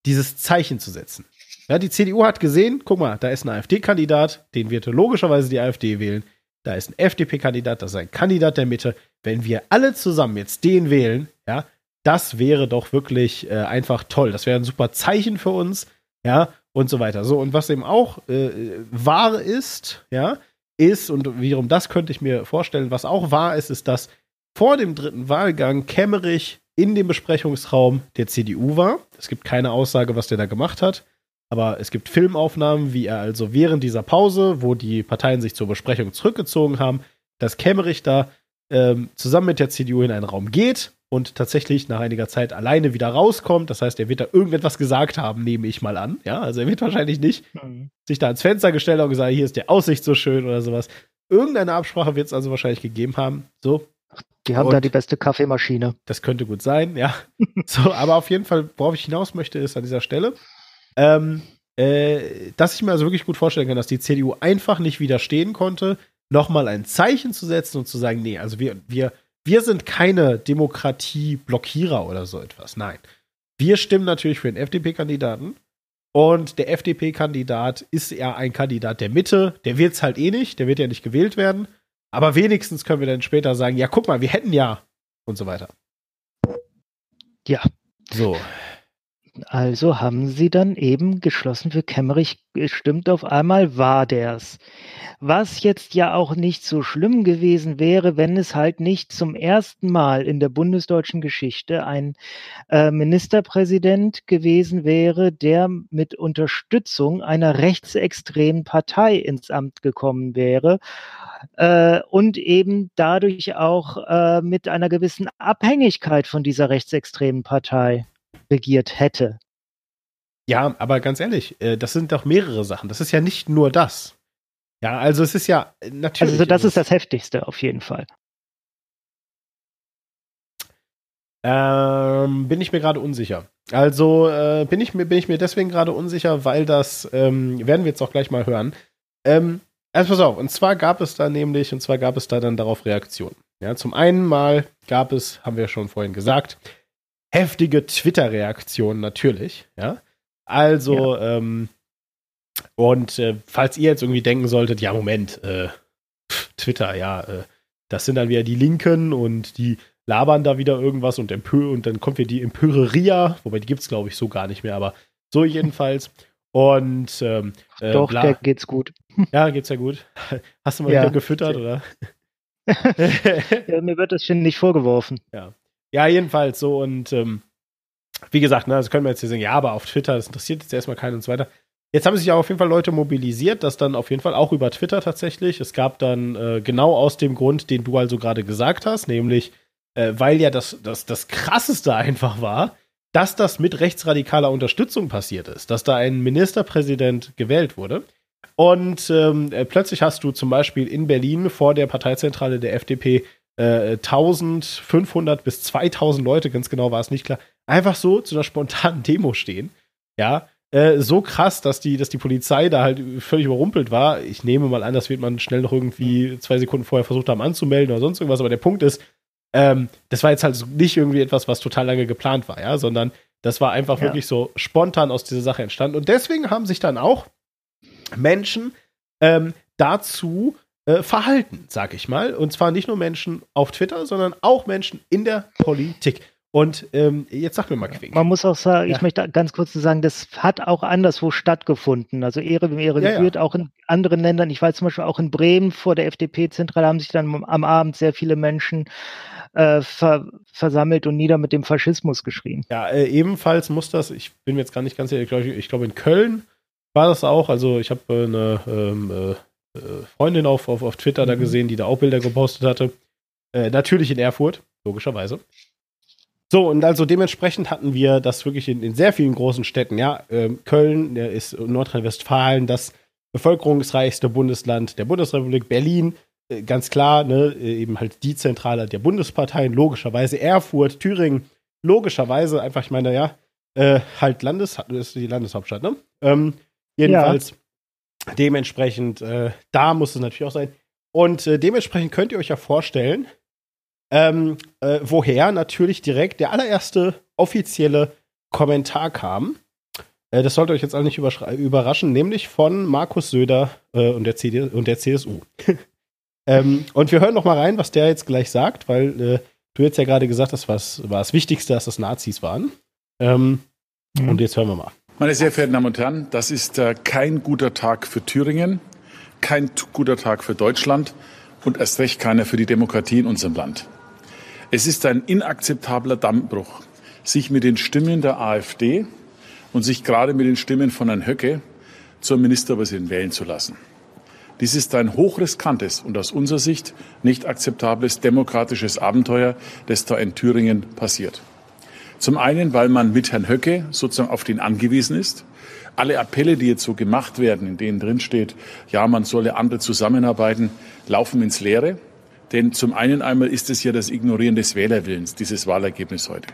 dieses Zeichen zu setzen. Ja, die CDU hat gesehen, guck mal, da ist ein AfD-Kandidat, den wird logischerweise die AfD wählen. Da ist ein FDP-Kandidat, das ist ein Kandidat der Mitte. Wenn wir alle zusammen jetzt den wählen, ja, das wäre doch wirklich äh, einfach toll. Das wäre ein super Zeichen für uns, ja, und so weiter. So, und was eben auch äh, wahr ist, ja, ist, und wiederum das könnte ich mir vorstellen, was auch wahr ist, ist, dass vor dem dritten Wahlgang Kemmerich in dem Besprechungsraum der CDU war. Es gibt keine Aussage, was der da gemacht hat. Aber es gibt Filmaufnahmen, wie er also während dieser Pause, wo die Parteien sich zur Besprechung zurückgezogen haben, dass Kemmerich da ähm, zusammen mit der CDU in einen Raum geht und tatsächlich nach einiger Zeit alleine wieder rauskommt. Das heißt, er wird da irgendetwas gesagt haben, nehme ich mal an. Ja, also er wird wahrscheinlich nicht mhm. sich da ans Fenster gestellt und gesagt, hier ist die Aussicht so schön oder sowas. Irgendeine Absprache wird es also wahrscheinlich gegeben haben. So. Die haben und da die beste Kaffeemaschine. Das könnte gut sein, ja. so, aber auf jeden Fall, worauf ich hinaus möchte, ist an dieser Stelle, ähm, äh, dass ich mir also wirklich gut vorstellen kann, dass die CDU einfach nicht widerstehen konnte, nochmal ein Zeichen zu setzen und zu sagen, nee, also wir, wir wir sind keine Demokratie-Blockierer oder so etwas. Nein. Wir stimmen natürlich für den FDP-Kandidaten. Und der FDP-Kandidat ist ja ein Kandidat der Mitte. Der wird es halt eh nicht. Der wird ja nicht gewählt werden. Aber wenigstens können wir dann später sagen: Ja, guck mal, wir hätten ja. Und so weiter. Ja. So. Also haben sie dann eben geschlossen für Kemmerich gestimmt. Auf einmal war der's. Was jetzt ja auch nicht so schlimm gewesen wäre, wenn es halt nicht zum ersten Mal in der bundesdeutschen Geschichte ein äh, Ministerpräsident gewesen wäre, der mit Unterstützung einer rechtsextremen Partei ins Amt gekommen wäre äh, und eben dadurch auch äh, mit einer gewissen Abhängigkeit von dieser rechtsextremen Partei regiert hätte. Ja, aber ganz ehrlich, äh, das sind doch mehrere Sachen. Das ist ja nicht nur das. Ja, also es ist ja äh, natürlich. Also das ist das Heftigste auf jeden Fall. Ähm, bin ich mir gerade unsicher. Also äh, bin, ich mir, bin ich mir deswegen gerade unsicher, weil das, ähm, werden wir jetzt auch gleich mal hören. Ähm, Also pass auf, und zwar gab es da nämlich, und zwar gab es da dann darauf Reaktionen. Ja, zum einen mal gab es, haben wir schon vorhin gesagt, heftige Twitter-Reaktionen natürlich, ja. Also, ja. ähm, und äh, falls ihr jetzt irgendwie denken solltet, ja, Moment, äh, Twitter, ja, äh, das sind dann wieder die Linken und die labern da wieder irgendwas und empö und dann kommt wieder die Empöreria, wobei die gibt es, glaube ich, so gar nicht mehr, aber so jedenfalls. Und ähm, äh, Doch, bla. der geht's gut. Ja, geht's ja gut. Hast du mal ja. wieder gefüttert, oder? ja, mir wird das schon nicht vorgeworfen. Ja. Ja, jedenfalls so und ähm, wie gesagt, ne, das können wir jetzt hier sagen, ja, aber auf Twitter, das interessiert jetzt erstmal keinen und so weiter. Jetzt haben sich auch auf jeden Fall Leute mobilisiert, das dann auf jeden Fall auch über Twitter tatsächlich. Es gab dann äh, genau aus dem Grund, den du also gerade gesagt hast, nämlich äh, weil ja das, das, das krasseste einfach war, dass das mit rechtsradikaler Unterstützung passiert ist, dass da ein Ministerpräsident gewählt wurde. Und ähm, äh, plötzlich hast du zum Beispiel in Berlin vor der Parteizentrale der FDP äh, 1500 bis 2000 Leute, ganz genau war es nicht klar, einfach so zu einer spontanen Demo stehen. Ja, äh, so krass, dass die, dass die Polizei da halt völlig überrumpelt war. Ich nehme mal an, das wird man schnell noch irgendwie zwei Sekunden vorher versucht haben anzumelden oder sonst irgendwas. Aber der Punkt ist, ähm, das war jetzt halt nicht irgendwie etwas, was total lange geplant war, ja, sondern das war einfach ja. wirklich so spontan aus dieser Sache entstanden. Und deswegen haben sich dann auch Menschen ähm, dazu äh, verhalten, sag ich mal. Und zwar nicht nur Menschen auf Twitter, sondern auch Menschen in der Politik. Und ähm, jetzt sag mir mal, Quink. Man muss auch sagen, ja. ich möchte ganz kurz sagen, das hat auch anderswo stattgefunden. Also Ehre wem Ehre ja, gebührt, ja. auch in anderen Ländern. Ich weiß zum Beispiel auch in Bremen vor der FDP-Zentrale haben sich dann am Abend sehr viele Menschen äh, ver versammelt und nieder mit dem Faschismus geschrien. Ja, äh, ebenfalls muss das, ich bin mir jetzt gar nicht ganz sicher, ich, glaube in Köln war das auch. Also ich habe äh, eine ähm, äh, äh, Freundin auf, auf, auf Twitter mhm. da gesehen, die da auch Bilder gepostet hatte. Äh, natürlich in Erfurt, logischerweise. So, und also dementsprechend hatten wir das wirklich in, in sehr vielen großen Städten. Ja, ähm, Köln der ist Nordrhein-Westfalen das bevölkerungsreichste Bundesland der Bundesrepublik. Berlin, äh, ganz klar, ne, äh, eben halt die Zentrale der Bundesparteien, logischerweise. Erfurt, Thüringen, logischerweise einfach, ich meine, ja, äh, halt Landes, ist die Landeshauptstadt, ne? Ähm, jedenfalls, ja. Dementsprechend, äh, da muss es natürlich auch sein. Und äh, dementsprechend könnt ihr euch ja vorstellen, ähm, äh, woher natürlich direkt der allererste offizielle Kommentar kam. Äh, das sollte euch jetzt alle nicht überraschen, nämlich von Markus Söder äh, und, der CD und der CSU. ähm, und wir hören noch mal rein, was der jetzt gleich sagt, weil äh, du jetzt ja gerade gesagt hast, was war das Wichtigste, dass das Nazis waren. Ähm, mhm. Und jetzt hören wir mal. Meine sehr verehrten Damen und Herren, das ist äh, kein guter Tag für Thüringen, kein guter Tag für Deutschland und erst recht keiner für die Demokratie in unserem Land. Es ist ein inakzeptabler Dammbruch, sich mit den Stimmen der AfD und sich gerade mit den Stimmen von Herrn Höcke zur Ministerpräsidentin wählen zu lassen. Dies ist ein hochriskantes und aus unserer Sicht nicht akzeptables demokratisches Abenteuer, das da in Thüringen passiert. Zum einen, weil man mit Herrn Höcke sozusagen auf den angewiesen ist. Alle Appelle, die jetzt so gemacht werden, in denen drin steht, ja, man solle andere zusammenarbeiten, laufen ins Leere. Denn zum einen einmal ist es ja das Ignorieren des Wählerwillens, dieses Wahlergebnis heute.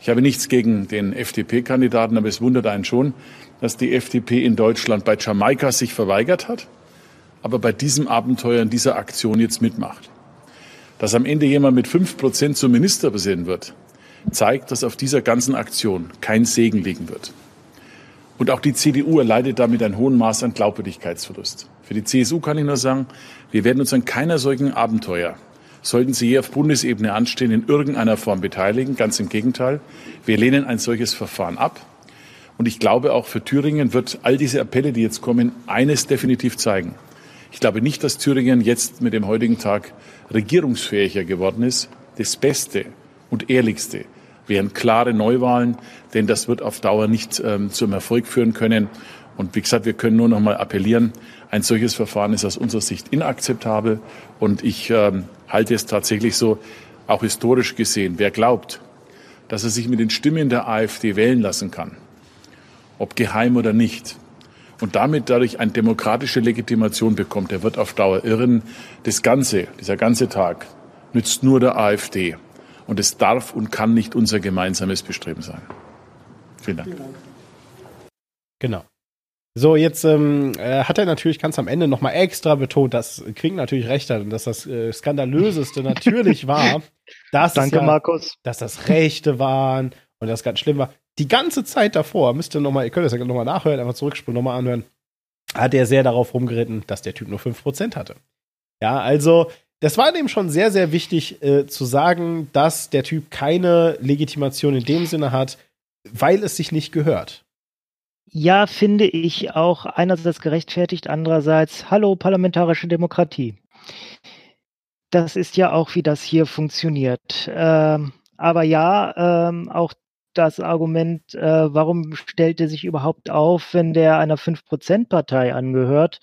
Ich habe nichts gegen den FDP-Kandidaten, aber es wundert einen schon, dass die FDP in Deutschland bei Jamaika sich verweigert hat, aber bei diesem Abenteuer in dieser Aktion jetzt mitmacht. Dass am Ende jemand mit fünf Prozent zum Ministerpräsidenten wird, zeigt, dass auf dieser ganzen Aktion kein Segen liegen wird. Und auch die CDU erleidet damit ein hohen Maß an Glaubwürdigkeitsverlust. Für die CSU kann ich nur sagen, wir werden uns an keiner solchen Abenteuer, sollten sie je auf Bundesebene anstehen, in irgendeiner Form beteiligen. Ganz im Gegenteil. Wir lehnen ein solches Verfahren ab. Und ich glaube, auch für Thüringen wird all diese Appelle, die jetzt kommen, eines definitiv zeigen. Ich glaube nicht, dass Thüringen jetzt mit dem heutigen Tag regierungsfähiger geworden ist. Das Beste und Ehrlichste wären klare Neuwahlen, denn das wird auf Dauer nicht ähm, zum Erfolg führen können. Und wie gesagt, wir können nur noch mal appellieren, ein solches Verfahren ist aus unserer Sicht inakzeptabel. Und ich ähm, halte es tatsächlich so, auch historisch gesehen, wer glaubt, dass er sich mit den Stimmen der AfD wählen lassen kann, ob geheim oder nicht, und damit dadurch eine demokratische Legitimation bekommt, der wird auf Dauer irren. Das Ganze, dieser ganze Tag nützt nur der AfD. Und es darf und kann nicht unser gemeinsames Bestreben sein. Vielen Dank. Genau. So, jetzt ähm, äh, hat er natürlich ganz am Ende nochmal extra betont, dass Quink natürlich recht hat und dass das äh, Skandalöseste natürlich war, dass, Danke, ja, Markus. dass das Rechte waren und das ganz schlimm war. Die ganze Zeit davor, müsst ihr nochmal, ihr könnt das ja nochmal nachhören, einfach zurückspulen, nochmal anhören, hat er sehr darauf rumgeritten, dass der Typ nur 5% hatte. Ja, also das war dem schon sehr, sehr wichtig äh, zu sagen, dass der Typ keine Legitimation in dem Sinne hat, weil es sich nicht gehört. Ja, finde ich auch einerseits gerechtfertigt, andererseits, hallo, parlamentarische Demokratie. Das ist ja auch, wie das hier funktioniert. Ähm, aber ja, ähm, auch das Argument, äh, warum stellt er sich überhaupt auf, wenn der einer 5%-Partei angehört,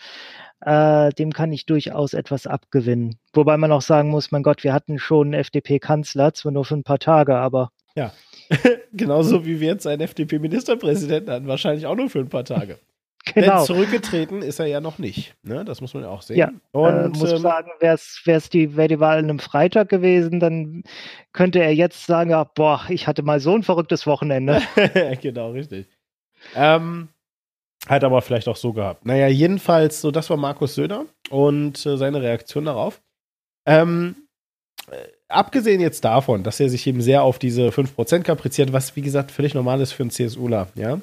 äh, dem kann ich durchaus etwas abgewinnen. Wobei man auch sagen muss, mein Gott, wir hatten schon einen FDP-Kanzler, zwar nur für ein paar Tage, aber. Ja, genauso wie wir jetzt einen FDP-Ministerpräsidenten hatten, wahrscheinlich auch nur für ein paar Tage. Genau. Denn zurückgetreten ist er ja noch nicht. Ne? Das muss man ja auch sehen. Ja, Und äh, muss ähm, sagen, wäre es die, wär die Wahl an einem Freitag gewesen, dann könnte er jetzt sagen, ja, boah, ich hatte mal so ein verrücktes Wochenende. genau, richtig. Ähm, hat aber vielleicht auch so gehabt. Naja, jedenfalls, so das war Markus Söder und äh, seine Reaktion darauf. Ähm, äh, abgesehen jetzt davon, dass er sich eben sehr auf diese 5% kapriziert, was wie gesagt völlig normal ist für einen CSUler, ja,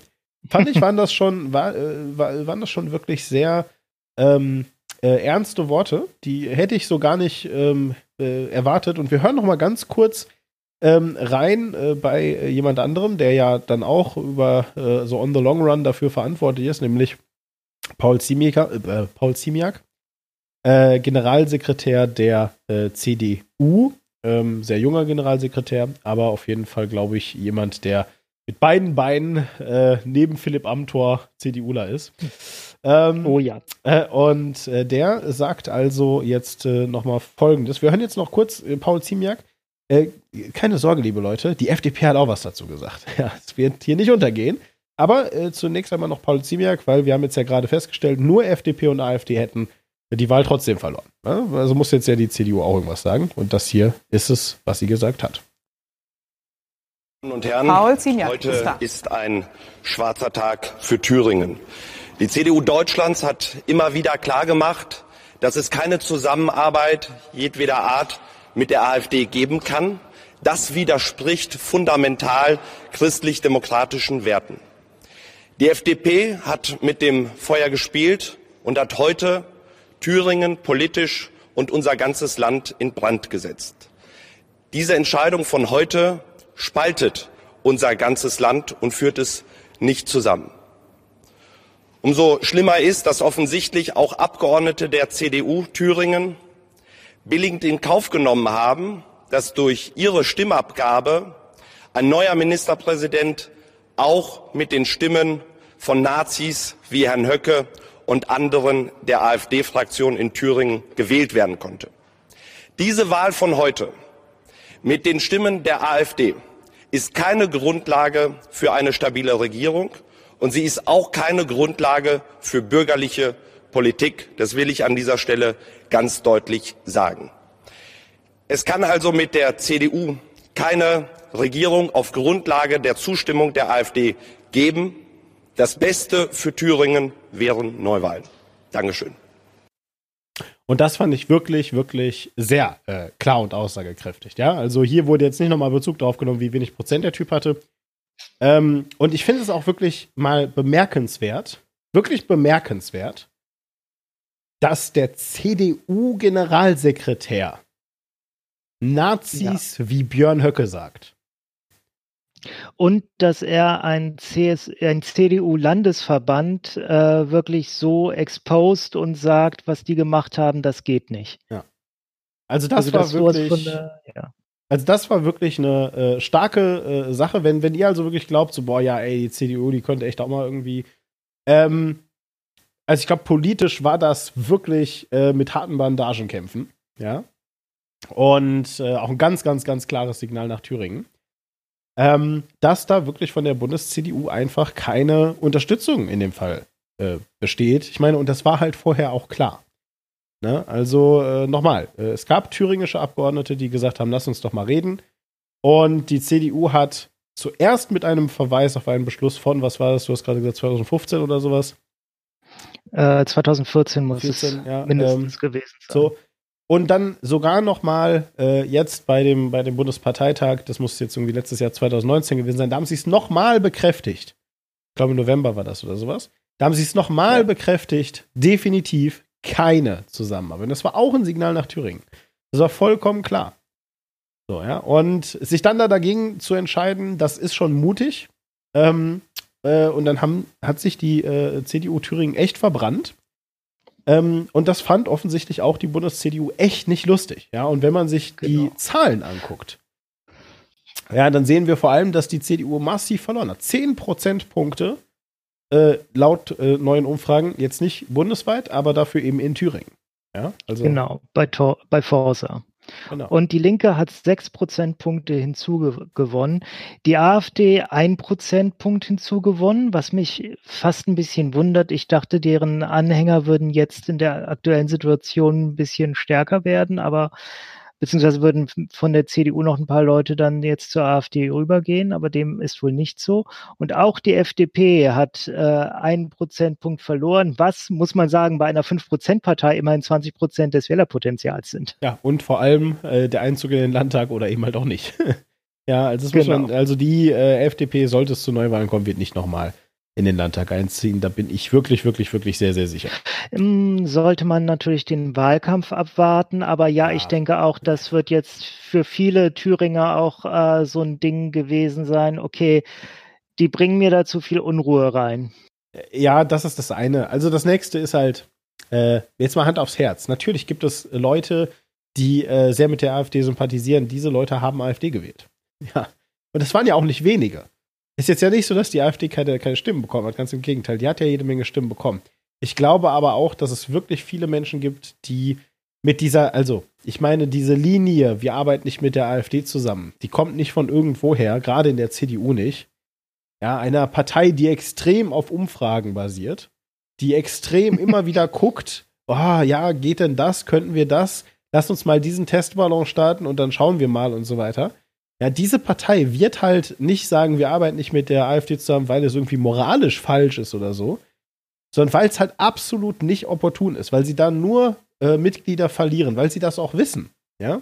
fand ich, waren das schon, war, äh, war, waren das schon wirklich sehr ähm, äh, ernste Worte. Die hätte ich so gar nicht ähm, äh, erwartet. Und wir hören noch mal ganz kurz ähm, rein äh, bei äh, jemand anderem, der ja dann auch über äh, so on the long run dafür verantwortlich ist, nämlich Paul Ziemiak, äh, Paul Ziemiak äh, Generalsekretär der äh, CDU, ähm, sehr junger Generalsekretär, aber auf jeden Fall, glaube ich, jemand, der mit beiden Beinen äh, neben Philipp Amthor CDUler ist. Ähm, oh ja. äh, und äh, der sagt also jetzt äh, nochmal Folgendes. Wir hören jetzt noch kurz äh, Paul Ziemiak. Äh, keine Sorge, liebe Leute, die FDP hat auch was dazu gesagt. Ja, es wird hier nicht untergehen. Aber äh, zunächst einmal noch Paul Ziemiak, weil wir haben jetzt ja gerade festgestellt, nur FDP und AfD hätten die Wahl trotzdem verloren. Ja? Also muss jetzt ja die CDU auch irgendwas sagen. Und das hier ist es, was sie gesagt hat. Damen und Herren, Paul Ziemiak heute ist da. ist ein schwarzer Tag für Thüringen. Die CDU Deutschlands hat immer wieder klargemacht, dass es keine Zusammenarbeit jedweder Art mit der AfD geben kann. Das widerspricht fundamental christlich-demokratischen Werten. Die FDP hat mit dem Feuer gespielt und hat heute Thüringen politisch und unser ganzes Land in Brand gesetzt. Diese Entscheidung von heute spaltet unser ganzes Land und führt es nicht zusammen. Umso schlimmer ist, dass offensichtlich auch Abgeordnete der CDU Thüringen billigend in Kauf genommen haben, dass durch ihre Stimmabgabe ein neuer Ministerpräsident auch mit den Stimmen von Nazis wie Herrn Höcke und anderen der AfD-Fraktion in Thüringen gewählt werden konnte. Diese Wahl von heute mit den Stimmen der AfD ist keine Grundlage für eine stabile Regierung und sie ist auch keine Grundlage für bürgerliche Politik. Das will ich an dieser Stelle ganz deutlich sagen. Es kann also mit der CDU keine Regierung auf Grundlage der Zustimmung der AfD geben. Das Beste für Thüringen wären Neuwahlen. Dankeschön. Und das fand ich wirklich, wirklich sehr äh, klar und aussagekräftig. Ja, also hier wurde jetzt nicht nochmal Bezug darauf genommen, wie wenig Prozent der Typ hatte. Ähm, und ich finde es auch wirklich mal bemerkenswert, wirklich bemerkenswert, dass der CDU-Generalsekretär Nazis wie Björn Höcke sagt. Und dass er ein, CS, ein CDU-Landesverband äh, wirklich so exposed und sagt, was die gemacht haben, das geht nicht. Ja. Also das Also war das wirklich. von, äh, ja. Also das war wirklich eine äh, starke äh, Sache, wenn, wenn ihr also wirklich glaubt, so, boah, ja, ey, die CDU, die könnte echt auch mal irgendwie. Ähm, also ich glaube, politisch war das wirklich äh, mit harten Bandagen kämpfen, ja. Und äh, auch ein ganz, ganz, ganz klares Signal nach Thüringen. Ähm, dass da wirklich von der Bundes-CDU einfach keine Unterstützung in dem Fall äh, besteht. Ich meine, und das war halt vorher auch klar. Ne? Also äh, nochmal, äh, es gab thüringische Abgeordnete, die gesagt haben, lass uns doch mal reden. Und die CDU hat zuerst mit einem Verweis auf einen Beschluss von, was war das, du hast gerade gesagt, 2015 oder sowas, Äh, 2014 muss 14, es ja, mindestens ähm, gewesen sein. So. Und dann sogar noch mal äh, jetzt bei dem, bei dem Bundesparteitag, das muss jetzt irgendwie letztes Jahr 2019 gewesen sein, da haben sie es noch mal bekräftigt. Ich glaube, im November war das oder sowas. Da haben sie es noch mal Ja. bekräftigt. Definitiv keine Zusammenarbeit. Und das war auch ein Signal nach Thüringen. Das war vollkommen klar. So, ja. Und sich dann da dagegen zu entscheiden, das ist schon mutig. Ähm, äh, und dann haben, hat sich die äh, CDU Thüringen echt verbrannt. Ähm, und das fand offensichtlich auch die Bundes-CDU echt nicht lustig. Ja, und wenn man sich Genau. die Zahlen anguckt, ja, dann sehen wir vor allem, dass die CDU massiv verloren hat. 10 Prozentpunkte äh, laut äh, neuen Umfragen, jetzt nicht bundesweit, aber dafür eben in Thüringen. Ja, also Genau, bei, Tor, bei Forsa. Genau. Und die Linke hat sechs Prozentpunkte hinzugewonnen. Die AfD ein Prozentpunkt hinzugewonnen, was mich fast ein bisschen wundert. Ich dachte, deren Anhänger würden jetzt in der aktuellen Situation ein bisschen stärker werden, aber beziehungsweise würden von der CDU noch ein paar Leute dann jetzt zur AfD rübergehen, aber dem ist wohl nicht so. Und auch die FDP hat äh, einen Prozentpunkt verloren, was, muss man sagen, bei einer 5-Prozent-Partei immerhin 20 Prozent des Wählerpotenzials sind. Ja, und vor allem äh, der Einzug in den Landtag oder eben halt auch nicht. ja, also, das muss Genau. man, also die äh, FDP, sollte es zu Neuwahlen kommen, wird nicht nochmal in den Landtag einziehen. Da bin ich wirklich, wirklich, wirklich sehr, sehr sicher. Ähm, Sollte man natürlich den Wahlkampf abwarten, aber ja, Ja. ich denke auch, das wird jetzt für viele Thüringer auch äh, so ein Ding gewesen sein. Okay, die bringen mir da zu viel Unruhe rein. Ja, das ist das eine. Also das nächste ist halt, äh, jetzt mal Hand aufs Herz. Natürlich gibt es Leute, die äh, sehr mit der AfD sympathisieren. Diese Leute haben AfD gewählt. Ja. Und das waren ja auch nicht wenige. Ist jetzt ja nicht so, dass die AfD keine, keine Stimmen bekommen hat. Ganz im Gegenteil. Die hat ja jede Menge Stimmen bekommen. Ich glaube aber auch, dass es wirklich viele Menschen gibt, die mit dieser, also ich meine, diese Linie, wir arbeiten nicht mit der AfD zusammen, die kommt nicht von irgendwoher, gerade in der CDU nicht. Ja, einer Partei, die extrem auf Umfragen basiert, die extrem immer wieder guckt, oh, ja, geht denn das, könnten wir das, lass uns mal diesen Testballon starten und dann schauen wir mal und so weiter. Ja, diese Partei wird halt nicht sagen, wir arbeiten nicht mit der AfD zusammen, weil es irgendwie moralisch falsch ist oder so, sondern weil es halt absolut nicht opportun ist, weil sie da nur äh, Mitglieder verlieren, weil sie das auch wissen. Ja,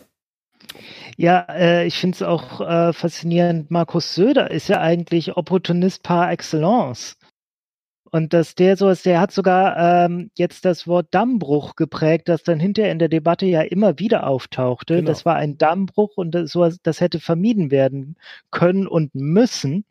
Ja, äh, ich finde es auch äh, faszinierend. Markus Söder ist ja eigentlich Opportunist par excellence. Und dass der sowas, der hat sogar ähm, jetzt das Wort Dammbruch geprägt, das dann hinterher in der Debatte ja immer wieder auftauchte. Genau. Das war ein Dammbruch und das, sowas, das hätte vermieden werden können und müssen.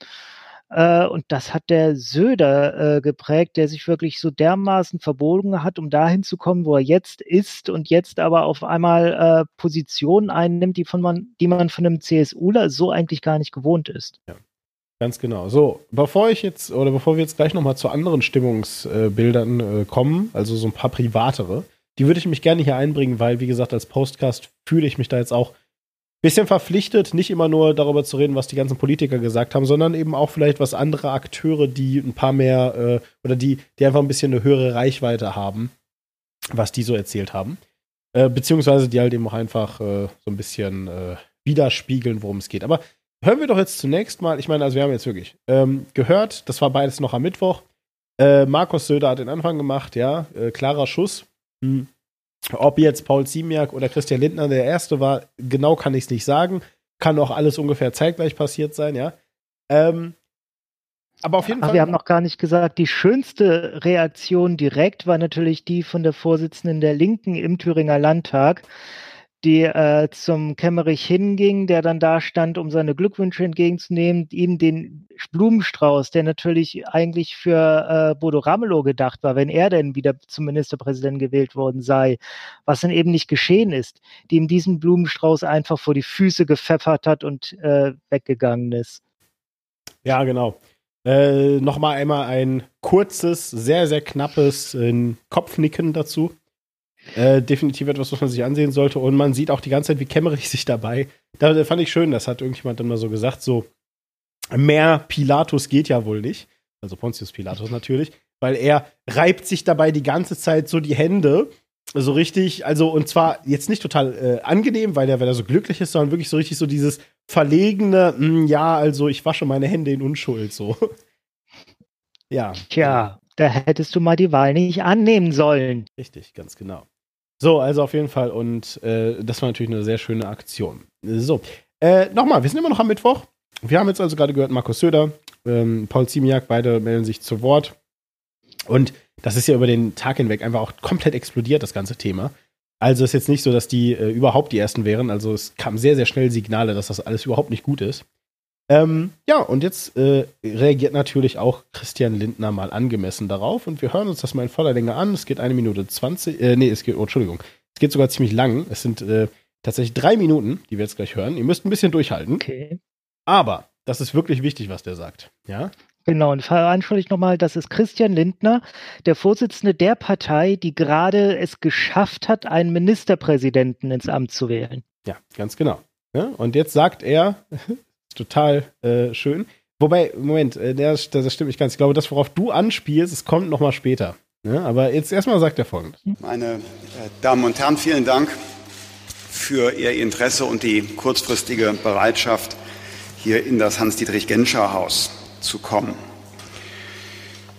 Äh, und das hat der Söder äh, geprägt, der sich wirklich so dermaßen verbogen hat, um dahin zu kommen, wo er jetzt ist und jetzt aber auf einmal äh, Positionen einnimmt, die, von man, die man von einem CSUler so eigentlich gar nicht gewohnt ist. Ganz genau. So, bevor ich jetzt, oder bevor wir jetzt gleich nochmal zu anderen Stimmungsbildern äh, kommen, also so ein paar privatere, die würde ich mich gerne hier einbringen, weil, wie gesagt, als Postcast fühle ich mich da jetzt auch ein bisschen verpflichtet, nicht immer nur darüber zu reden, was die ganzen Politiker gesagt haben, sondern eben auch vielleicht was andere Akteure, die ein paar mehr, äh, oder die, die einfach ein bisschen eine höhere Reichweite haben, was die so erzählt haben. Äh, beziehungsweise die halt eben auch einfach äh, so ein bisschen äh, widerspiegeln, worum es geht. Aber hören wir doch jetzt zunächst mal, ich meine, also wir haben jetzt wirklich ähm, gehört, das war beides noch am Mittwoch. Äh, Markus Söder hat den Anfang gemacht, ja, äh, klarer Schuss. Hm. Ob jetzt Paul Ziemiak oder Christian Lindner der Erste war, genau kann ich es nicht sagen. Kann auch alles ungefähr zeitgleich passiert sein, ja. Ähm, aber auf jeden Ach, Fall. wir haben noch gar nicht gesagt, die schönste Reaktion direkt war natürlich die von der Vorsitzenden der Linken im Thüringer Landtag, die äh, zum Kemmerich hinging, der dann da stand, um seine Glückwünsche entgegenzunehmen, ihm den Blumenstrauß, der natürlich eigentlich für äh, Bodo Ramelow gedacht war, wenn er denn wieder zum Ministerpräsident gewählt worden sei, was dann eben nicht geschehen ist, die ihm diesen Blumenstrauß einfach vor die Füße gepfeffert hat und äh, weggegangen ist. Ja, genau. Äh, Nochmal einmal ein kurzes, sehr, sehr knappes äh, Kopfnicken dazu. Äh, definitiv etwas, was man sich ansehen sollte. Und man sieht auch die ganze Zeit, wie Kemmerich sich dabei. Da, da fand ich schön, das hat irgendjemand dann mal so gesagt, so mehr Pilatus geht ja wohl nicht. Also Pontius Pilatus natürlich, weil er reibt sich dabei die ganze Zeit so die Hände. So richtig, also und zwar jetzt nicht total äh, angenehm, weil er, weil er so glücklich ist, sondern wirklich so richtig so dieses verlegene, "Hm, ja, also ich wasche meine Hände in Unschuld, so. ja. Tja, Da hättest du mal die Wahl nicht annehmen sollen. Richtig, ganz genau. So, also auf jeden Fall. Und äh, das war natürlich eine sehr schöne Aktion. So, äh, nochmal, wir sind immer noch am Mittwoch. Wir haben jetzt also gerade gehört, Markus Söder, ähm, Paul Ziemiak, beide melden sich zu Wort. Und das ist ja über den Tag hinweg einfach auch komplett explodiert, das ganze Thema. Also ist jetzt nicht so, dass die äh, überhaupt die Ersten wären. Also es kamen sehr, sehr schnell Signale, dass das alles überhaupt nicht gut ist. Ähm, ja, und jetzt äh, reagiert natürlich auch Christian Lindner mal angemessen darauf und wir hören uns das mal in voller Länge an. Es geht eine Minute zwanzig, äh, nee, es geht, oh, Entschuldigung, es geht sogar ziemlich lang. Es sind äh, tatsächlich drei Minuten, die wir jetzt gleich hören. Ihr müsst ein bisschen durchhalten. Okay. Aber das ist wirklich wichtig, was der sagt. Ja? Genau, und veranschaulich nochmal, das ist Christian Lindner, der Vorsitzende der Partei, die gerade es geschafft hat, einen Ministerpräsidenten ins Amt zu wählen. Ja, ganz genau. Ja, und jetzt sagt er, total äh, schön. Wobei, Moment, äh, das, das stimmt nicht ganz. Ich glaube, das, worauf du anspielst, es kommt nochmal später. Ja, aber jetzt erstmal sagt er folgendes. Meine äh, Damen und Herren, vielen Dank für Ihr Interesse und die kurzfristige Bereitschaft, hier in das Hans-Dietrich-Genscher-Haus zu kommen.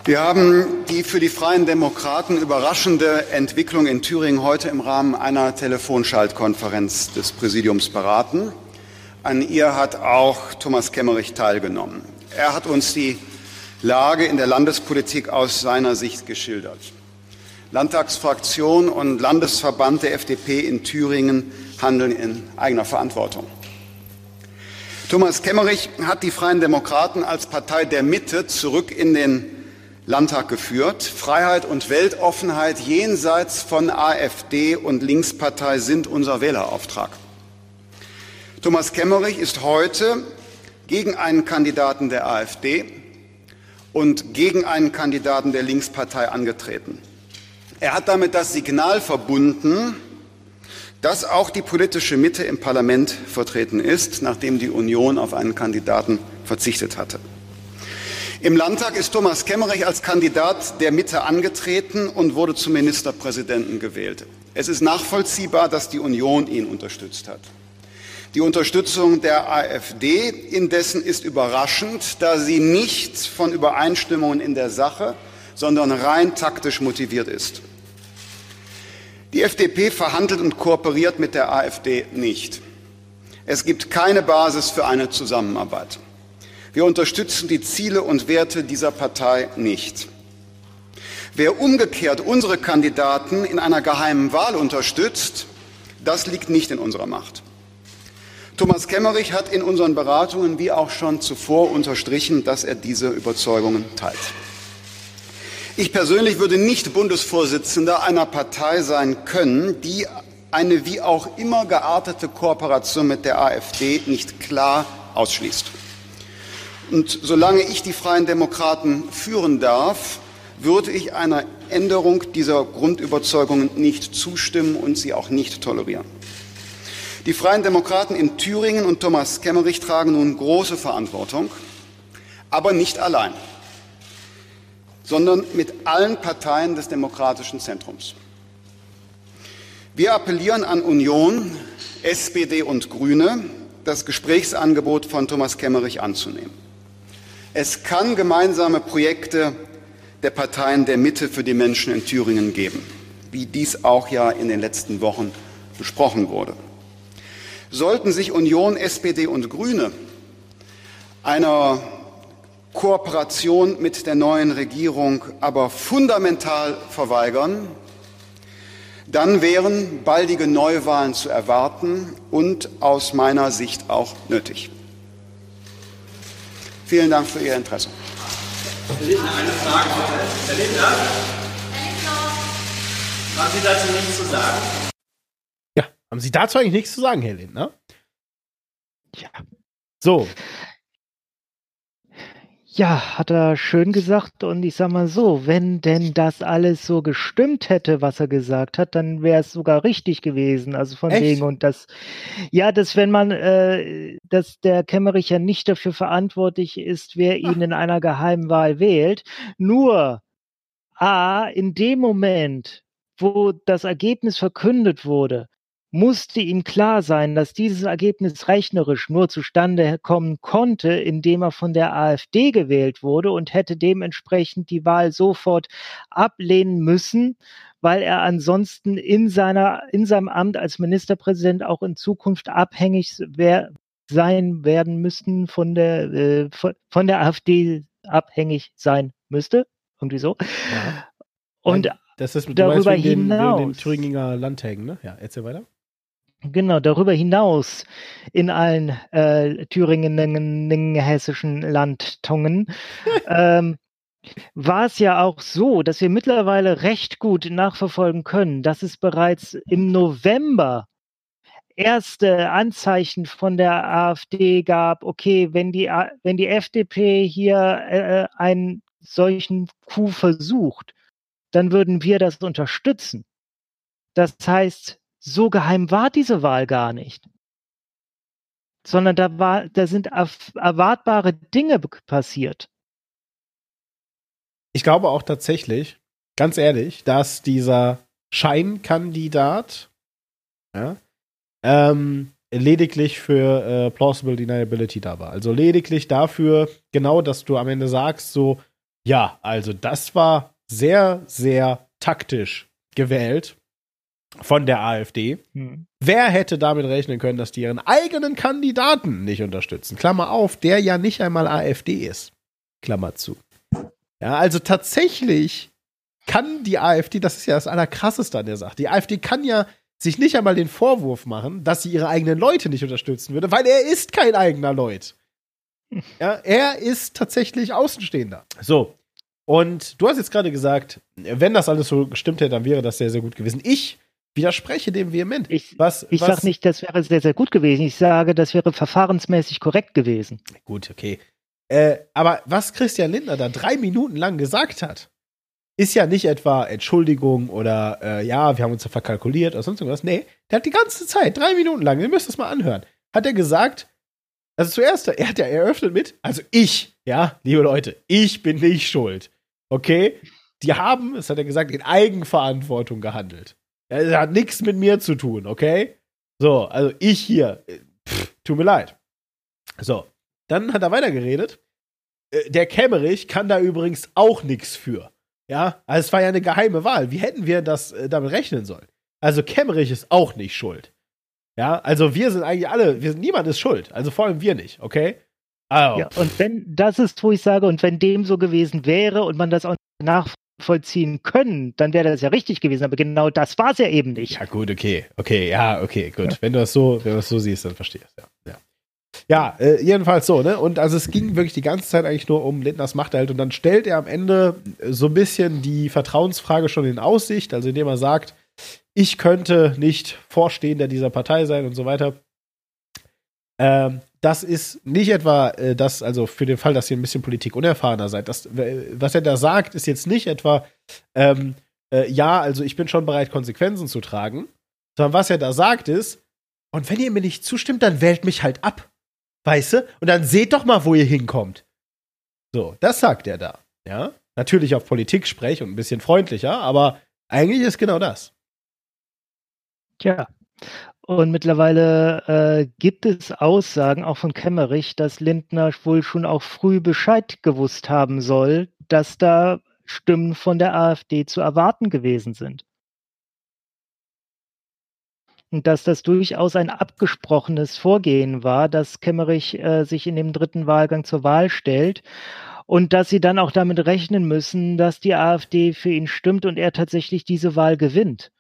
Wir haben die für die Freien Demokraten überraschende Entwicklung in Thüringen heute im Rahmen einer Telefonschaltkonferenz des Präsidiums beraten. An ihr hat auch Thomas Kemmerich teilgenommen. Er hat uns die Lage in der Landespolitik aus seiner Sicht geschildert. Landtagsfraktion und Landesverband der FDP in Thüringen handeln in eigener Verantwortung. Thomas Kemmerich hat die Freien Demokraten als Partei der Mitte zurück in den Landtag geführt. Freiheit und Weltoffenheit jenseits von AfD und Linkspartei sind unser Wählerauftrag. Thomas Kemmerich ist heute gegen einen Kandidaten der AfD und gegen einen Kandidaten der Linkspartei angetreten. Er hat damit das Signal verbunden, dass auch die politische Mitte im Parlament vertreten ist, nachdem die Union auf einen Kandidaten verzichtet hatte. Im Landtag ist Thomas Kemmerich als Kandidat der Mitte angetreten und wurde zum Ministerpräsidenten gewählt. Es ist nachvollziehbar, dass die Union ihn unterstützt hat. Die Unterstützung der AfD indessen ist überraschend, da sie nicht von Übereinstimmungen in der Sache, sondern rein taktisch motiviert ist. Die FDP verhandelt und kooperiert mit der AfD nicht. Es gibt keine Basis für eine Zusammenarbeit. Wir unterstützen die Ziele und Werte dieser Partei nicht. Wer umgekehrt unsere Kandidaten in einer geheimen Wahl unterstützt, das liegt nicht in unserer Macht. Thomas Kemmerich hat in unseren Beratungen wie auch schon zuvor unterstrichen, dass er diese Überzeugungen teilt. Ich persönlich würde nicht Bundesvorsitzender einer Partei sein können, die eine wie auch immer geartete Kooperation mit der AfD nicht klar ausschließt. Und solange ich die Freien Demokraten führen darf, würde ich einer Änderung dieser Grundüberzeugungen nicht zustimmen und sie auch nicht tolerieren. Die Freien Demokraten in Thüringen und Thomas Kemmerich tragen nun große Verantwortung, aber nicht allein, sondern mit allen Parteien des demokratischen Zentrums. Wir appellieren an Union, SPD und Grüne, das Gesprächsangebot von Thomas Kemmerich anzunehmen. Es kann gemeinsame Projekte der Parteien der Mitte für die Menschen in Thüringen geben, wie dies auch ja in den letzten Wochen besprochen wurde. Sollten sich Union, SPD und Grüne einer Kooperation mit der neuen Regierung aber fundamental verweigern, dann wären baldige Neuwahlen zu erwarten und aus meiner Sicht auch nötig. Vielen Dank für Ihr Interesse. Herr Lindner, eine Frage bitte. Herr Lindner? Haben Sie dazu nichts zu sagen? Haben Sie dazu eigentlich nichts zu sagen, Herr Lindner? Ja. So. Ja, hat er schön gesagt. Und ich sag mal so, wenn denn das alles so gestimmt hätte, was er gesagt hat, dann wäre es sogar richtig gewesen. Also von Echt? wegen und das, ja, dass wenn man, äh, dass der Kemmerich ja nicht dafür verantwortlich ist, wer ihn in einer geheimen Wahl wählt. Nur, A, in dem Moment, wo das Ergebnis verkündet wurde, musste ihm klar sein, dass dieses Ergebnis rechnerisch nur zustande kommen konnte, indem er von der AfD gewählt wurde und hätte dementsprechend die Wahl sofort ablehnen müssen, weil er ansonsten in seiner in seinem Amt als Ministerpräsident auch in Zukunft abhängig wär, sein werden müssten von der äh, von, von der AfD abhängig sein müsste, irgendwie so. Ja. Und das ist darüber den, hinaus. Den, den Thüringer Landtagen, ne? Ja, erzähl weiter. Genau, darüber hinaus in allen äh, Thüringen, hessischen Landtungen ähm, war es ja auch so, dass wir mittlerweile recht gut nachverfolgen können, dass es bereits im November erste Anzeichen von der AfD gab, okay, wenn die, wenn die FDP hier äh, einen solchen Coup versucht, dann würden wir das unterstützen. Das heißt, so geheim war diese Wahl gar nicht. Sondern da war, da sind erwartbare Dinge passiert. Ich glaube auch tatsächlich, ganz ehrlich, dass dieser Scheinkandidat ja, ähm, lediglich für äh, Plausible Deniability da war. Also lediglich dafür, genau, dass du am Ende sagst, so, ja, also das war sehr, sehr taktisch gewählt von der AfD. Hm. Wer hätte damit rechnen können, dass die ihren eigenen Kandidaten nicht unterstützen? Klammer auf, der ja nicht einmal AfD ist. Klammer zu. Ja, also tatsächlich kann die AfD, das ist ja das Allerkrasseste an der Sache, die AfD kann ja sich nicht einmal den Vorwurf machen, dass sie ihre eigenen Leute nicht unterstützen würde, weil er ist kein eigener Leut. Ja, er ist tatsächlich Außenstehender. So. Und du hast jetzt gerade gesagt, wenn das alles so gestimmt hätte, dann wäre das sehr, sehr gut gewesen. Ich widerspreche dem vehement. Ich, was, ich sage nicht, das wäre sehr, sehr gut gewesen. Ich sage, das wäre verfahrensmäßig korrekt gewesen. Gut, okay. Äh, aber was Christian Lindner da drei Minuten lang gesagt hat, ist ja nicht etwa Entschuldigung oder äh, ja, wir haben uns da verkalkuliert oder sonst irgendwas. Nee, der hat die ganze Zeit, drei Minuten lang, ihr müsst das mal anhören, hat er gesagt, also zuerst, er hat ja eröffnet mit, also ich, ja, liebe Leute, ich bin nicht schuld. Okay? Die haben, das hat er gesagt, in Eigenverantwortung gehandelt. Das hat nichts mit mir zu tun, okay? So, also ich hier, pff, tut mir leid. So, dann hat er weitergeredet. Äh, der Kämmerich kann da übrigens auch nichts für. Ja, also es war ja eine geheime Wahl. Wie hätten wir das äh, damit rechnen sollen? Also Kämmerich ist auch nicht schuld. Ja, also wir sind eigentlich alle, wir sind, niemand ist schuld. Also vor allem wir nicht, okay? Also. Ja, und wenn, das ist, wo ich sage, und wenn dem so gewesen wäre und man das auch nachvollziehen können, dann wäre das ja richtig gewesen. Aber genau das war es ja eben nicht. Ja, gut, okay. Okay, ja, okay, gut. Ja. Wenn du das so, wenn du das so siehst, dann verstehst du ja. ja. Ja, äh, jedenfalls so, ne? Und also es ging wirklich die ganze Zeit eigentlich nur um Lindners Machterhalt und dann stellt er am Ende so ein bisschen die Vertrauensfrage schon in Aussicht, also indem er sagt, ich könnte nicht Vorstehender dieser Partei sein und so weiter. Ähm, das ist nicht etwa äh, das, also für den Fall, dass ihr ein bisschen Politik unerfahrener seid. Das, was er da sagt, ist jetzt nicht etwa, ähm, äh, ja, also ich bin schon bereit, Konsequenzen zu tragen, sondern was er da sagt ist, und wenn ihr mir nicht zustimmt, dann wählt mich halt ab. Weißt du? Und dann seht doch mal, wo ihr hinkommt. So, das sagt er da. Ja. Natürlich auf Politik sprech und ein bisschen freundlicher, aber eigentlich ist genau das. Tja. Und mittlerweile äh, gibt es Aussagen auch von Kemmerich, dass Lindner wohl schon auch früh Bescheid gewusst haben soll, dass da Stimmen von der AfD zu erwarten gewesen sind und dass das durchaus ein abgesprochenes Vorgehen war, dass Kemmerich äh, sich in dem dritten Wahlgang zur Wahl stellt und dass sie dann auch damit rechnen müssen, dass die AfD für ihn stimmt und er tatsächlich diese Wahl gewinnt.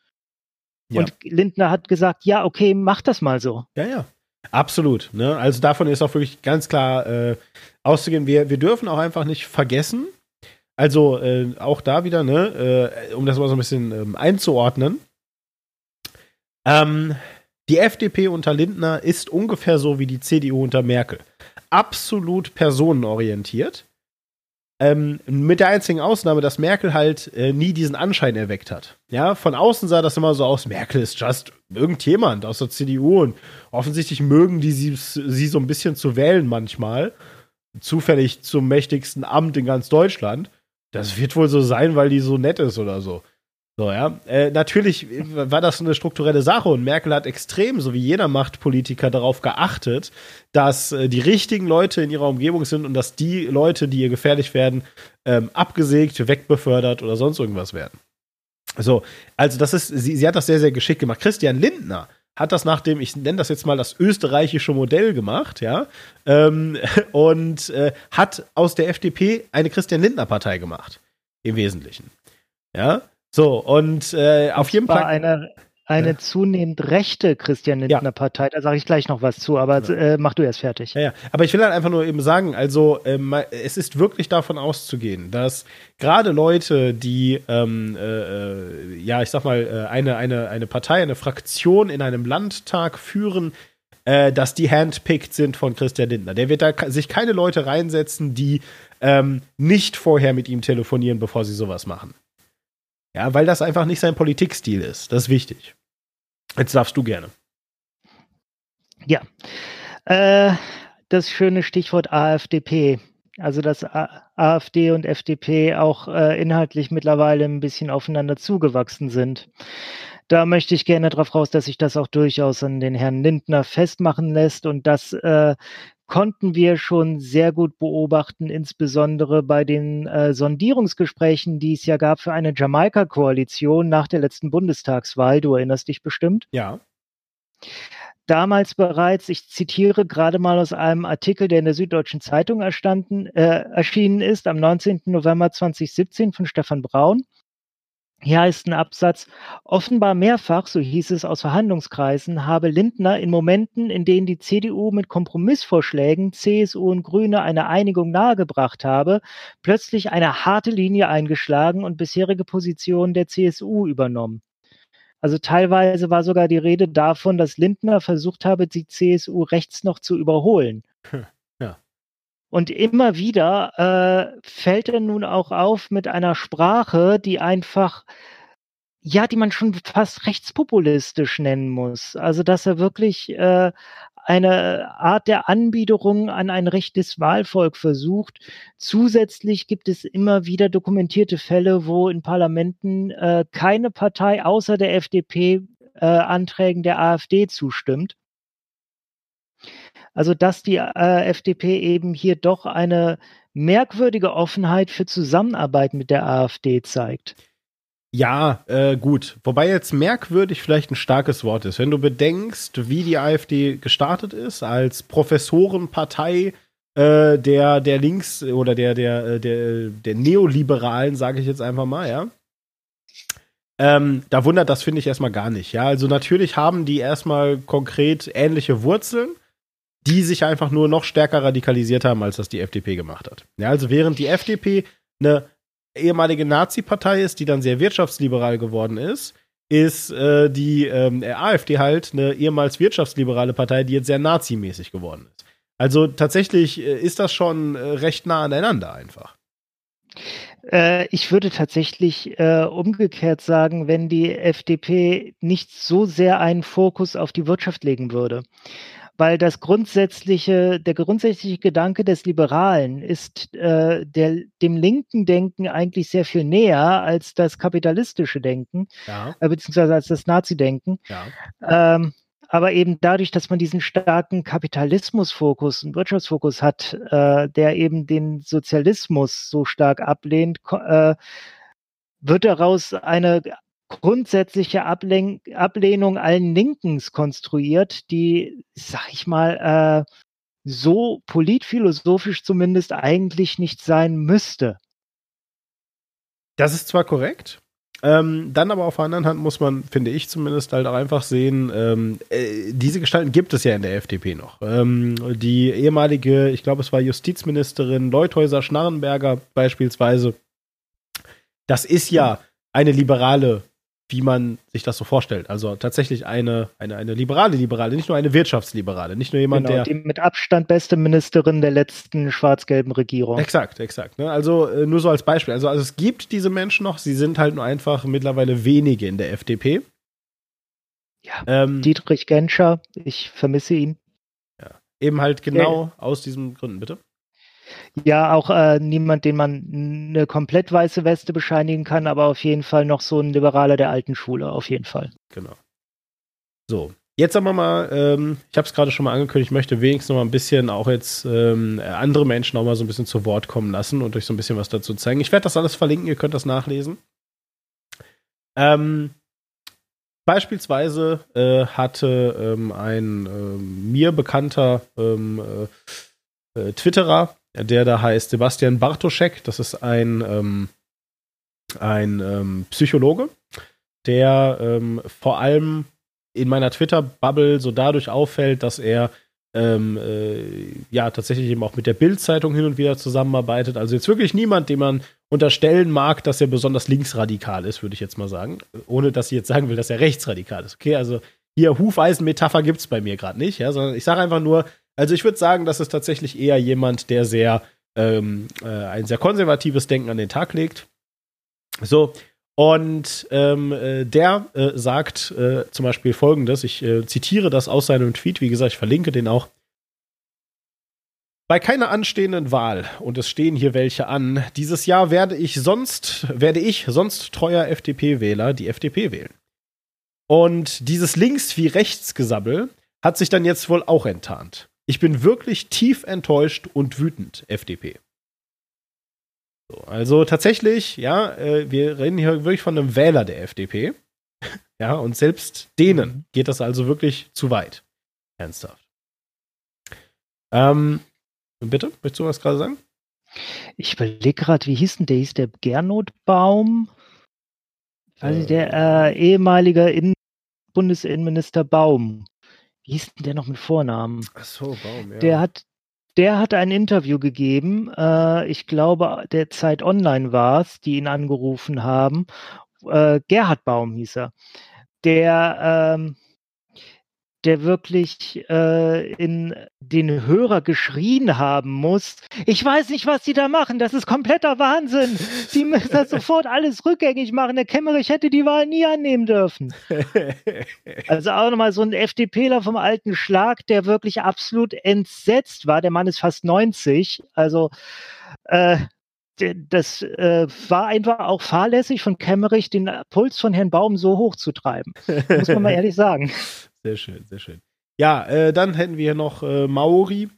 Ja. Und Lindner hat gesagt, ja, okay, mach das mal so. Ja, ja. Absolut. Ne? Also davon ist auch wirklich ganz klar äh, auszugehen. Wir, wir dürfen auch einfach nicht vergessen, also äh, auch da wieder, ne, äh, um das mal so ein bisschen ähm, einzuordnen, ähm, die FDP unter Lindner ist ungefähr so wie die CDU unter Merkel. Absolut personenorientiert. Ähm, mit der einzigen Ausnahme, dass Merkel halt äh, nie diesen Anschein erweckt hat. Ja, von außen sah das immer so aus, Merkel ist just irgendjemand aus der CDU und offensichtlich mögen die sie, sie so ein bisschen zu wählen manchmal. Zufällig zum mächtigsten Amt in ganz Deutschland. Das wird wohl so sein, weil die so nett ist oder so. So, ja. Äh, natürlich war das eine strukturelle Sache und Merkel hat extrem, so wie jeder Machtpolitiker, darauf geachtet, dass äh, die richtigen Leute in ihrer Umgebung sind und dass die Leute, die ihr gefährlich werden, ähm, abgesägt, wegbefördert oder sonst irgendwas werden. So, also das ist, sie, sie hat das sehr, sehr geschickt gemacht. Christian Lindner hat das nach dem, ich nenne das jetzt mal das österreichische Modell gemacht, ja, ähm, und äh, hat aus der FDP eine Christian Lindner-Partei gemacht. Im Wesentlichen. Ja, so, und äh, auf jeden Fall. Eine, eine ja. zunehmend rechte Christian Lindner Partei, da sage ich gleich noch was zu, aber äh, mach du erst fertig. Ja, ja, aber ich will halt einfach nur eben sagen, also ähm, es ist wirklich davon auszugehen, dass gerade Leute, die, ähm, äh, äh ja, ich sag mal, äh, eine, eine, eine Partei, eine Fraktion in einem Landtag führen, äh, dass die handpicked sind von Christian Lindner. Der wird da sich keine Leute reinsetzen, die ähm, nicht vorher mit ihm telefonieren, bevor sie sowas machen. Ja, weil das einfach nicht sein Politikstil ist. Das ist wichtig. Jetzt darfst du gerne. Ja. Äh, das schöne Stichwort AfDP. Also, dass AfD und FDP auch äh, inhaltlich mittlerweile ein bisschen aufeinander zugewachsen sind. Da möchte ich gerne darauf raus, dass sich das auch durchaus an den Herrn Lindner festmachen lässt und dass äh, konnten wir schon sehr gut beobachten, insbesondere bei den äh, Sondierungsgesprächen, die es ja gab für eine Jamaika-Koalition nach der letzten Bundestagswahl. Du erinnerst dich bestimmt? Ja. Damals bereits, ich zitiere gerade mal aus einem Artikel, der in der Süddeutschen Zeitung erstanden, äh, erschienen ist, am 19. November 2017 von Stefan Braun. Hier heißt ein Absatz, offenbar mehrfach, so hieß es aus Verhandlungskreisen, habe Lindner in Momenten, in denen die CDU mit Kompromissvorschlägen CSU und Grüne eine Einigung nahegebracht habe, plötzlich eine harte Linie eingeschlagen und bisherige Positionen der CSU übernommen. Also teilweise war sogar die Rede davon, dass Lindner versucht habe, die CSU rechts noch zu überholen. Und immer wieder äh, fällt er nun auch auf mit einer Sprache, die einfach, ja, die man schon fast rechtspopulistisch nennen muss. Also, dass er wirklich äh, eine Art der Anbiederung an ein rechtes Wahlvolk versucht. Zusätzlich gibt es immer wieder dokumentierte Fälle, wo in Parlamenten äh, keine Partei außer der FDP äh, Anträgen der AfD zustimmt. Also dass die äh, FDP eben hier doch eine merkwürdige Offenheit für Zusammenarbeit mit der AfD zeigt. Ja, äh, gut. Wobei jetzt merkwürdig vielleicht ein starkes Wort ist. Wenn du bedenkst, wie die AfD gestartet ist, als Professorenpartei äh, der, der Links- oder der, der, äh, der, der Neoliberalen, sage ich jetzt einfach mal, ja. Ähm, da wundert das, finde ich, erstmal gar nicht. Ja, also natürlich haben die erstmal konkret ähnliche Wurzeln die sich einfach nur noch stärker radikalisiert haben, als das die FDP gemacht hat. Ja, also während die FDP eine ehemalige Nazi-Partei ist, die dann sehr wirtschaftsliberal geworden ist, ist äh, die ähm, AfD halt eine ehemals wirtschaftsliberale Partei, die jetzt sehr nazimäßig geworden ist. Also tatsächlich äh, ist das schon äh, recht nah aneinander einfach. Äh, ich würde tatsächlich äh, umgekehrt sagen, wenn die FDP nicht so sehr einen Fokus auf die Wirtschaft legen würde weil das grundsätzliche, der grundsätzliche Gedanke des Liberalen ist äh, der, dem linken Denken eigentlich sehr viel näher als das kapitalistische Denken, ja. äh, beziehungsweise als das Nazi-Denken. Ja. Ähm, aber eben dadurch, dass man diesen starken Kapitalismusfokus und Wirtschaftsfokus hat, äh, der eben den Sozialismus so stark ablehnt, äh, wird daraus eine grundsätzliche Ablen Ablehnung allen Linkens konstruiert, die, sag ich mal, äh, so politphilosophisch zumindest eigentlich nicht sein müsste. Das ist zwar korrekt, ähm, dann aber auf der anderen Hand muss man, finde ich zumindest, halt auch einfach sehen, ähm, äh, diese Gestalten gibt es ja in der FDP noch. Ähm, die ehemalige, ich glaube, es war Justizministerin Leuthäuser-Schnarrenberger beispielsweise, das ist ja eine liberale wie man sich das so vorstellt. Also tatsächlich eine, eine, eine liberale Liberale, nicht nur eine Wirtschaftsliberale, nicht nur jemand, genau, der. Die mit Abstand beste Ministerin der letzten schwarz-gelben Regierung. Exakt, exakt. Ne? Also äh, nur so als Beispiel. Also, also es gibt diese Menschen noch, sie sind halt nur einfach mittlerweile wenige in der FDP. Ja. Ähm, Dietrich Genscher, ich vermisse ihn. Ja. Eben halt genau ja. aus diesen Gründen, bitte. Ja, auch äh, niemand, den man eine komplett weiße Weste bescheinigen kann, aber auf jeden Fall noch so ein Liberaler der alten Schule, auf jeden Fall. Genau. So, Jetzt sagen wir mal, ähm, ich habe es gerade schon mal angekündigt, ich möchte wenigstens noch mal ein bisschen auch jetzt ähm, andere Menschen auch mal so ein bisschen zu Wort kommen lassen und euch so ein bisschen was dazu zeigen. Ich werde das alles verlinken, ihr könnt das nachlesen. Ähm, beispielsweise äh, hatte ähm, ein äh, mir bekannter ähm, äh, äh, Twitterer, der da heißt Sebastian Bartoschek, das ist ein, ähm, ein Psychologe, der vor allem in meiner Twitter-Bubble so dadurch auffällt, dass er ähm, äh, ja tatsächlich eben auch mit der Bild-Zeitung hin und wieder zusammenarbeitet. Also jetzt wirklich niemand, dem man unterstellen mag, dass er besonders linksradikal ist, würde ich jetzt mal sagen. Ohne dass ich jetzt sagen will, dass er rechtsradikal ist. Okay, also hier Hufeisen-Metapher gibt es bei mir gerade nicht, ja, sondern ich sage einfach nur, also ich würde sagen, das ist tatsächlich eher jemand, der sehr ähm, äh, ein sehr konservatives Denken an den Tag legt. So, und ähm, äh, der äh, sagt äh, zum Beispiel folgendes: Ich äh, zitiere das aus seinem Tweet, wie gesagt, ich verlinke den auch. Bei keiner anstehenden Wahl, und es stehen hier welche an, dieses Jahr werde ich sonst, werde ich sonst treuer FDP-Wähler die FDP wählen. Und dieses Links- wie Rechtsgesabbel hat sich dann jetzt wohl auch enttarnt. Ich bin wirklich tief enttäuscht und wütend, FDP. So, also tatsächlich, ja, äh, wir reden hier wirklich von einem Wähler der FDP. ja, und selbst denen mhm. geht das also wirklich zu weit. Ernsthaft. Ähm, bitte, möchtest du was gerade sagen? Ich überlege gerade, wie hieß denn der? Hieß der Gernot-Baum? Also der äh, ehemalige In Bundesinnenminister Baum. Wie hieß denn der noch mit Vornamen? Ach so, Baum, ja. Der hat, der hat ein Interview gegeben, äh, ich glaube, der Zeit Online war es, die ihn angerufen haben. Äh, Gerhard Baum hieß er. Der ähm, der wirklich äh, in den Hörer geschrien haben muss. Ich weiß nicht, was die da machen. Das ist kompletter Wahnsinn. Die müssen das sofort alles rückgängig machen. Der Kemmerich hätte die Wahl nie annehmen dürfen. also auch nochmal so ein FDPler vom alten Schlag, der wirklich absolut entsetzt war. Der Mann ist fast 90. Also äh, das äh, war einfach auch fahrlässig von Kemmerich, den Puls von Herrn Baum so hoch zu treiben. Muss man mal ehrlich sagen. Sehr schön, sehr schön. Ja, äh, dann hätten wir noch äh, Maori.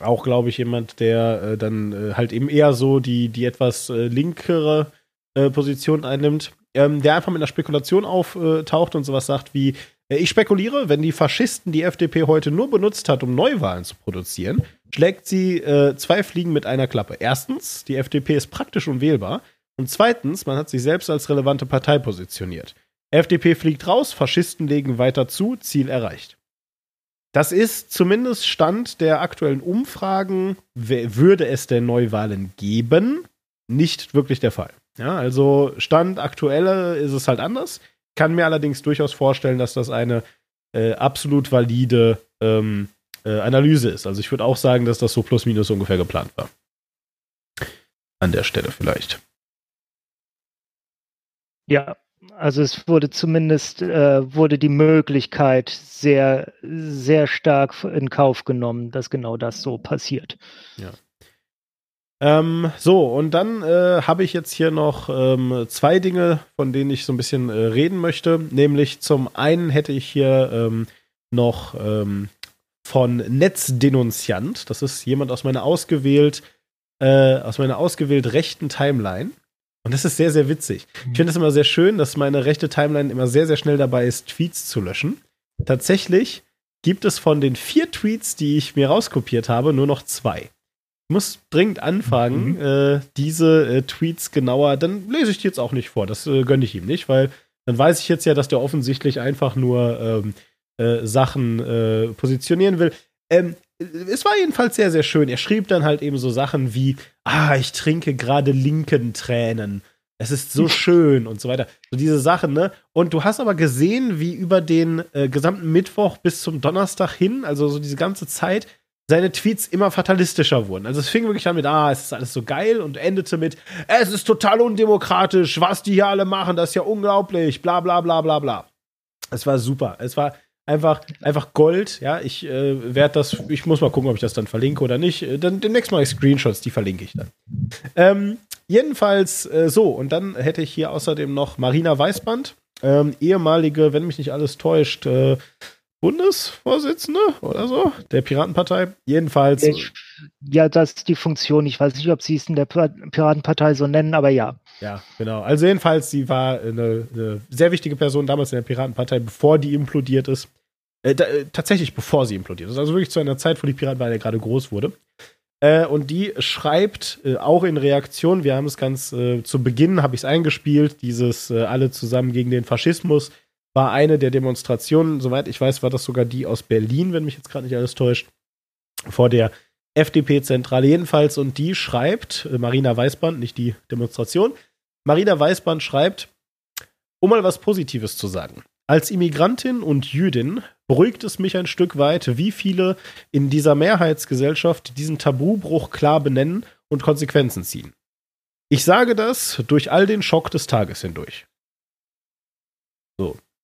Auch, glaube ich, jemand, der äh, dann äh, halt eben eher so die, die etwas äh, linkere äh, Position einnimmt. Ähm, der einfach mit einer Spekulation auftaucht und sowas sagt wie: Ich spekuliere, wenn die Faschisten die FDP heute nur benutzt hat, um Neuwahlen zu produzieren, schlägt sie zwei Fliegen mit einer Klappe. Erstens, die FDP ist praktisch unwählbar. Und zweitens, man hat sich selbst als relevante Partei positioniert. FDP fliegt raus, Faschisten legen weiter zu, Ziel erreicht. Das ist zumindest Stand der aktuellen Umfragen, würde es denn Neuwahlen geben, nicht wirklich der Fall. Ja, also Stand aktuelle ist es halt anders. Kann mir allerdings durchaus vorstellen, dass das eine äh, absolut valide ähm, äh, Analyse ist. Also ich würde auch sagen, dass das so plus minus ungefähr geplant war. An der Stelle vielleicht. Ja, also es wurde zumindest äh, wurde die Möglichkeit sehr sehr stark in Kauf genommen, dass genau das so passiert. Ja. Ähm, so und dann äh, habe ich jetzt hier noch ähm, zwei Dinge, von denen ich so ein bisschen äh, reden möchte. Nämlich zum einen hätte ich hier ähm, noch ähm, von Netzdenunziant. Das ist jemand aus meiner ausgewählt äh, aus meiner ausgewählt rechten Timeline. Und das ist sehr, sehr witzig. Ich finde es immer sehr schön, dass meine rechte Timeline immer sehr, sehr schnell dabei ist, Tweets zu löschen. Tatsächlich gibt es von den vier Tweets, die ich mir rauskopiert habe, nur noch zwei. Ich muss dringend anfangen, mhm. äh, diese äh, Tweets genauer, dann lese ich die jetzt auch nicht vor, das äh, gönne ich ihm nicht, weil dann weiß ich jetzt ja, dass der offensichtlich einfach nur ähm, äh, Sachen äh, positionieren will. Ähm, es war jedenfalls sehr, sehr schön. Er schrieb dann halt eben so Sachen wie, ah, ich trinke gerade linken Tränen. Es ist so schön und so weiter. So diese Sachen, ne? Und du hast aber gesehen, wie über den äh, gesamten Mittwoch bis zum Donnerstag hin, also so diese ganze Zeit, seine Tweets immer fatalistischer wurden. Also es fing wirklich an mit, ah, es ist alles so geil und endete mit, es ist total undemokratisch, was die hier alle machen, das ist ja unglaublich, bla bla bla bla bla. Es war super. Es war Einfach, einfach Gold, ja. Ich äh, werde das, ich muss mal gucken, ob ich das dann verlinke oder nicht. Äh, Dann demnächst ich Screenshots, die verlinke ich dann. Ähm, jedenfalls äh, so, und dann hätte ich hier außerdem noch Marina Weißband, ähm, ehemalige, wenn mich nicht alles täuscht, äh, Bundesvorsitzende oder so, der Piratenpartei. Jedenfalls. Ja, das ist die Funktion. Ich weiß nicht, ob sie es in der Pir- Piratenpartei so nennen, aber ja. Ja, genau. Also jedenfalls, sie war eine, eine sehr wichtige Person damals in der Piratenpartei, bevor die implodiert ist. Äh, da, äh, tatsächlich bevor sie implodiert ist. Also wirklich zu einer Zeit, wo die Piratenpartei gerade groß wurde. Äh, und die schreibt äh, auch in Reaktion, wir haben es ganz äh, zu Beginn, habe ich es eingespielt, dieses alle zusammen gegen den Faschismus war eine der Demonstrationen, soweit ich weiß, war das sogar die aus Berlin, wenn mich jetzt gerade nicht alles täuscht, vor der FDP-Zentrale jedenfalls. Und die schreibt, äh, Marina Weißband, nicht die Demonstration, Marina Weißband schreibt, um mal was Positives zu sagen. Als Immigrantin und Jüdin beruhigt es mich ein Stück weit, wie viele in dieser Mehrheitsgesellschaft diesen Tabubruch klar benennen und Konsequenzen ziehen. Ich sage das durch all den Schock des Tages hindurch.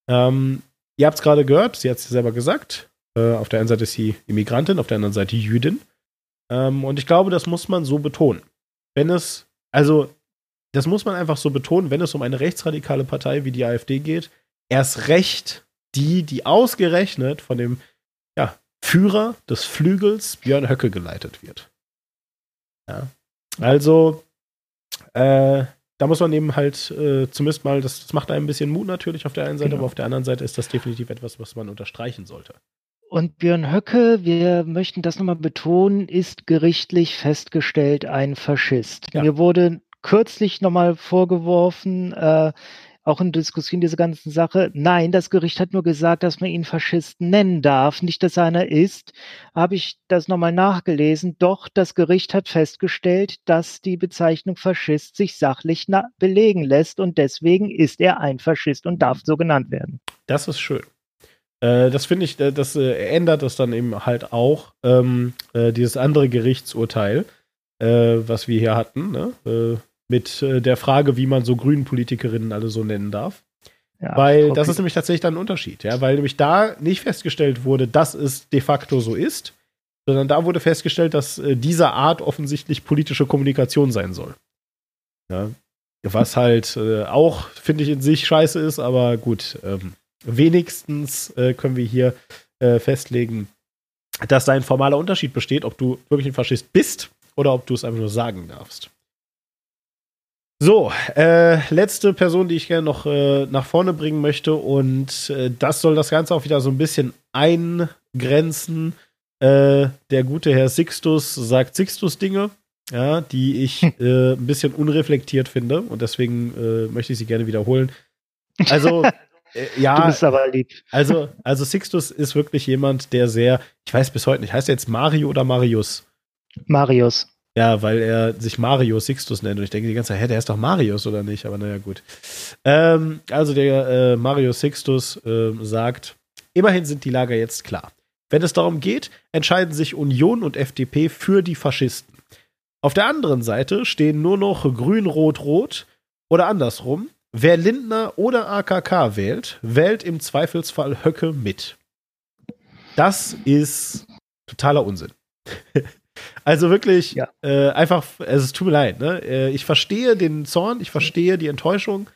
Ähm, ihr habt es gerade gehört, sie hat es selber gesagt. Äh, auf der einen Seite ist sie Immigrantin, auf der anderen Seite Jüdin. Ähm, und ich glaube, das muss man so betonen. Wenn es, also, das muss man einfach so betonen, wenn es um eine rechtsradikale Partei wie die AfD geht, erst recht die, die ausgerechnet von dem ja, Führer des Flügels Björn Höcke geleitet wird. Ja. Also, äh, da muss man eben halt äh, zumindest mal, das, das macht einem ein bisschen Mut natürlich auf der einen Seite, Genau. aber auf der anderen Seite ist das definitiv etwas, was man unterstreichen sollte. Und Björn Höcke, wir möchten das nochmal betonen, ist gerichtlich festgestellt ein Faschist. Ja. Mir wurde kürzlich nochmal vorgeworfen, äh, auch in Diskussion dieser ganzen Sache, nein, das Gericht hat nur gesagt, dass man ihn Faschist nennen darf, nicht, dass er einer ist. Habe ich das nochmal nachgelesen. Doch, das Gericht hat festgestellt, dass die Bezeichnung Faschist sich sachlich belegen lässt und deswegen ist er ein Faschist und darf so genannt werden. Das ist schön. Äh, das finde ich, äh, das äh, ändert das dann eben halt auch, ähm, äh, dieses andere Gerichtsurteil, was wir hier hatten, ne? Mit äh, der Frage, wie man so grünen Politikerinnen alle so nennen darf. Ja, Weil Frau das ist nämlich tatsächlich dann ein Unterschied, ja, weil nämlich da nicht festgestellt wurde, dass es de facto so ist, sondern da wurde festgestellt, dass äh, diese Art offensichtlich politische Kommunikation sein soll. Ja. Was halt äh, auch, finde ich, in sich scheiße ist, aber gut, ähm, wenigstens äh, können wir hier äh, festlegen, dass da ein formaler Unterschied besteht, ob du wirklich ein Faschist bist oder ob du es einfach nur sagen darfst. So, äh, letzte Person, die ich gerne noch äh, nach vorne bringen möchte und äh, das soll das Ganze auch wieder so ein bisschen eingrenzen. Äh, der gute Herr Sixtus sagt Sixtus-Dinge, ja, die ich äh, ein bisschen unreflektiert finde und deswegen äh, möchte ich sie gerne wiederholen. Also, ja, du bist aber lieb. also, also Sixtus ist wirklich jemand, der sehr, ich weiß bis heute nicht, heißt er jetzt Mario oder Marius? Marius. Ja, weil er sich Mario Sixtus nennt und ich denke die ganze Zeit, hä, der ist doch Marius oder nicht? Aber naja, gut. Ähm, also der äh, Mario Sixtus ähm, sagt, immerhin sind die Lager jetzt klar. Wenn es darum geht, entscheiden sich Union und FDP für die Faschisten. Auf der anderen Seite stehen nur noch Grün, Rot, Rot oder andersrum. Wer Lindner oder AKK wählt, wählt im Zweifelsfall Höcke mit. Das ist totaler Unsinn. also wirklich Ja. äh, einfach, also es tut mir leid, ne? Äh, ich verstehe den Zorn, ich verstehe die Enttäuschung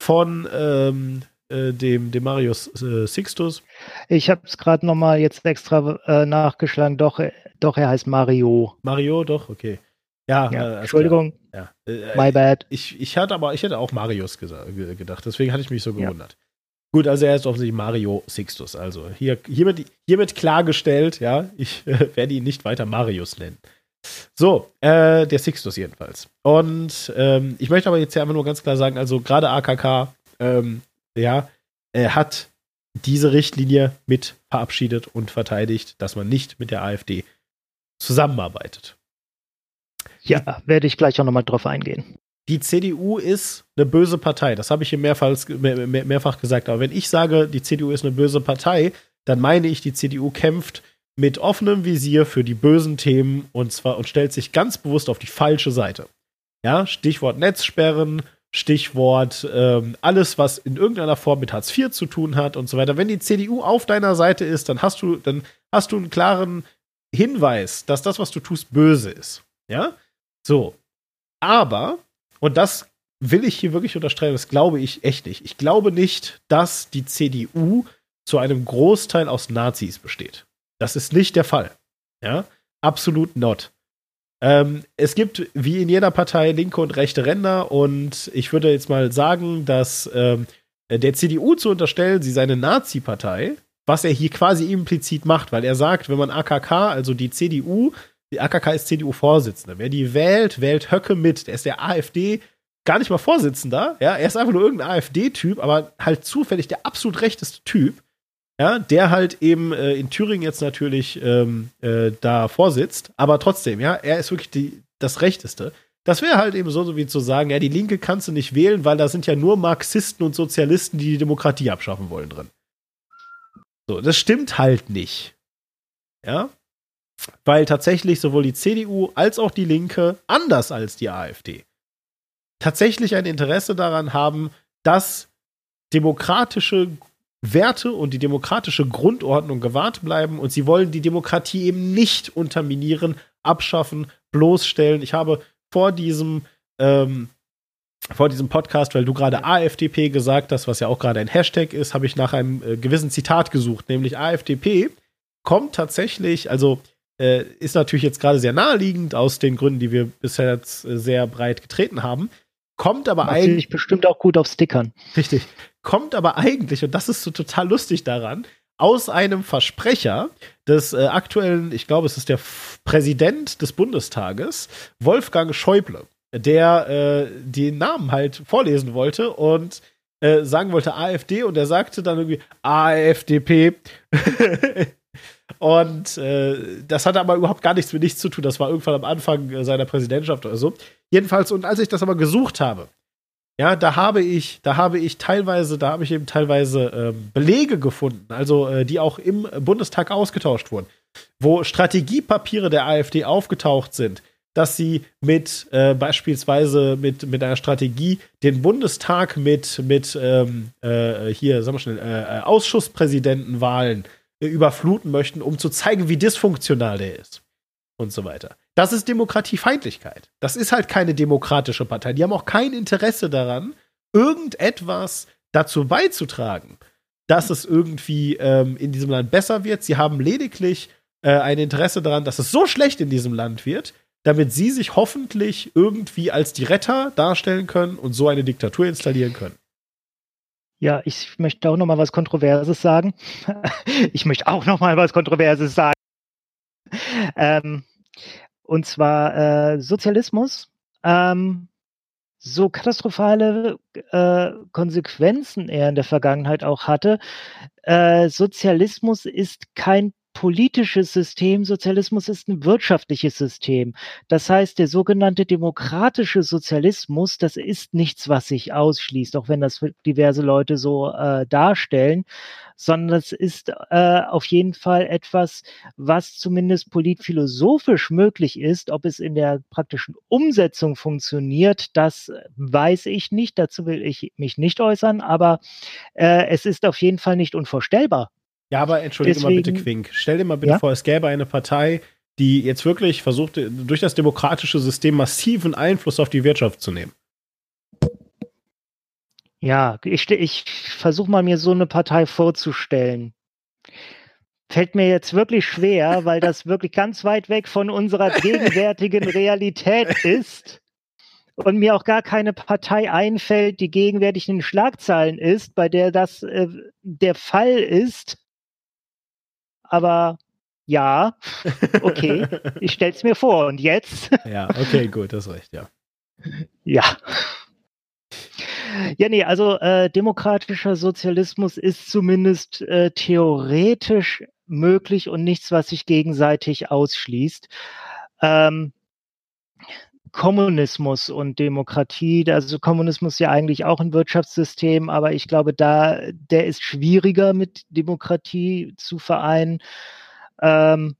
von ähm, äh, dem, dem Marius äh, Sixtus. Ich habe es gerade nochmal jetzt extra äh, nachgeschlagen. Doch, doch, er heißt Mario. Mario, doch, okay. Ja, Ja, Entschuldigung. Ja. My bad. Ich, ich hatte aber, ich hätte auch Marius gesa- ge- gedacht, deswegen hatte ich mich so gewundert. Gut, also er ist offensichtlich Mario Sixtus. Also hier, hiermit, hiermit klargestellt, ja, ich äh, werde ihn nicht weiter Marius nennen. So, äh, der Sixtus jedenfalls. Und ähm, ich möchte aber jetzt hier einfach nur ganz klar sagen, also gerade AKK, ähm, ja, er hat diese Richtlinie mit verabschiedet und verteidigt, dass man nicht mit der AfD zusammenarbeitet. Ja, werde ich gleich auch nochmal drauf eingehen. Die CDU ist eine böse Partei. Das habe ich hier mehrfach, mehr, mehr, mehrfach gesagt. Aber wenn ich sage, die CDU ist eine böse Partei, dann meine ich, die CDU kämpft mit offenem Visier für die bösen Themen und zwar und stellt sich ganz bewusst auf die falsche Seite. Ja, Stichwort Netzsperren, Stichwort ähm, alles, was in irgendeiner Form mit Hartz IV zu tun hat und so weiter. Wenn die CDU auf deiner Seite ist, dann hast du, dann hast du einen klaren Hinweis, dass das, was du tust, böse ist. Ja? So. Aber, und das will ich hier wirklich unterstreichen, das glaube ich echt nicht. Ich glaube nicht, dass die CDU zu einem Großteil aus Nazis besteht. Das ist nicht der Fall. Ja? Absolut not. Ähm, es gibt wie in jeder Partei linke und rechte Ränder und ich würde jetzt mal sagen, dass ähm, der CDU zu unterstellen, sie sei eine Nazi-Partei, was er hier quasi implizit macht, weil er sagt, wenn man AKK, also die CDU, die AKK ist CDU-Vorsitzende, wer die wählt, wählt Höcke mit. Der ist der AfD gar nicht mal Vorsitzender, ja, er ist einfach nur irgendein AfD-Typ, aber halt zufällig der absolut rechteste Typ ja, der halt eben äh, in Thüringen jetzt natürlich ähm, äh, da vorsitzt, aber trotzdem, ja, er ist wirklich die, das Rechteste. Das wäre halt eben so, so wie zu sagen, ja, die Linke kannst du nicht wählen, weil da sind ja nur Marxisten und Sozialisten, die die Demokratie abschaffen wollen drin. So, das stimmt halt nicht. Ja, weil tatsächlich sowohl die CDU als auch die Linke, anders als die AfD, tatsächlich ein Interesse daran haben, dass demokratische Werte und die demokratische Grundordnung gewahrt bleiben und sie wollen die Demokratie eben nicht unterminieren, abschaffen, bloßstellen. Ich habe vor diesem ähm, vor diesem Podcast, weil du gerade AFDP gesagt hast, was ja auch gerade ein Hashtag ist, habe ich nach einem äh, gewissen Zitat gesucht, nämlich AFDP kommt tatsächlich, also äh, ist natürlich jetzt gerade sehr naheliegend aus den Gründen, die wir bisher jetzt, äh, sehr breit getreten haben, kommt aber eigentlich bestimmt auch gut auf Stickern. Richtig, kommt aber eigentlich, und das ist so total lustig daran, aus einem Versprecher des äh, aktuellen, ich glaube, es ist der F Präsident des Bundestages, Wolfgang Schäuble, der äh, den Namen halt vorlesen wollte und äh, sagen wollte AfD und er sagte dann irgendwie AFDP. und äh, das hatte aber überhaupt gar nichts mit nichts zu tun. Das war irgendwann am Anfang äh, seiner Präsidentschaft oder so. Jedenfalls, und als ich das aber gesucht habe, ja, da habe ich, da habe ich teilweise, da habe ich eben teilweise äh, Belege gefunden, also äh, die auch im Bundestag ausgetauscht wurden, wo Strategiepapiere der AfD aufgetaucht sind, dass sie mit äh, beispielsweise mit, mit einer Strategie den Bundestag mit, mit ähm, äh, hier, sagen wir schnell, äh, Ausschusspräsidentenwahlen überfluten möchten, um zu zeigen, wie dysfunktional der ist. Und so weiter. Das ist Demokratiefeindlichkeit. Das ist halt keine demokratische Partei. Die haben auch kein Interesse daran, irgendetwas dazu beizutragen, dass es irgendwie ähm, in diesem Land besser wird. Sie haben lediglich äh, ein Interesse daran, dass es so schlecht in diesem Land wird, damit sie sich hoffentlich irgendwie als die Retter darstellen können und so eine Diktatur installieren können. Ja, ich möchte auch noch mal was Kontroverses sagen. ich möchte auch noch mal was Kontroverses sagen. Ähm, und zwar äh, Sozialismus. Ähm, so katastrophale äh, Konsequenzen er in der Vergangenheit auch hatte. Äh, Sozialismus ist kein politisches System, Sozialismus ist ein wirtschaftliches System. Das heißt, der sogenannte demokratische Sozialismus, das ist nichts, was sich ausschließt, auch wenn das diverse Leute so äh, darstellen, sondern es ist äh, auf jeden Fall etwas, was zumindest politphilosophisch möglich ist. Ob es in der praktischen Umsetzung funktioniert, das weiß ich nicht. Dazu will ich mich nicht äußern, aber äh, es ist auf jeden Fall nicht unvorstellbar. Ja, aber entschuldige Deswegen, mal bitte, Quink. Stell dir mal bitte ja? vor, es gäbe eine Partei, die jetzt wirklich versucht, durch das demokratische System massiven Einfluss auf die Wirtschaft zu nehmen. Ja, ich, ich versuche mal mir so eine Partei vorzustellen. Fällt mir jetzt wirklich schwer, weil das wirklich ganz weit weg von unserer gegenwärtigen Realität ist und mir auch gar keine Partei einfällt, die gegenwärtig in den Schlagzeilen ist, bei der das äh, der Fall ist aber ja, okay, ich stell's mir vor. Und jetzt? ja, okay, gut, das recht, ja. Ja. Ja, nee, also äh, demokratischer Sozialismus ist zumindest äh, theoretisch möglich und nichts, was sich gegenseitig ausschließt. Ähm, Kommunismus und Demokratie, also Kommunismus ist ja eigentlich auch ein Wirtschaftssystem, aber ich glaube, da, der ist schwieriger mit Demokratie zu vereinen. Ähm,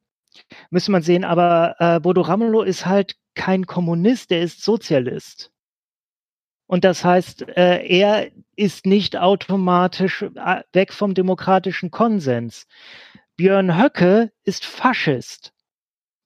müsste man sehen, aber äh, Bodo Ramelow ist halt kein Kommunist, der ist Sozialist. Und das heißt, äh, er ist nicht automatisch äh, weg vom demokratischen Konsens. Björn Höcke ist Faschist.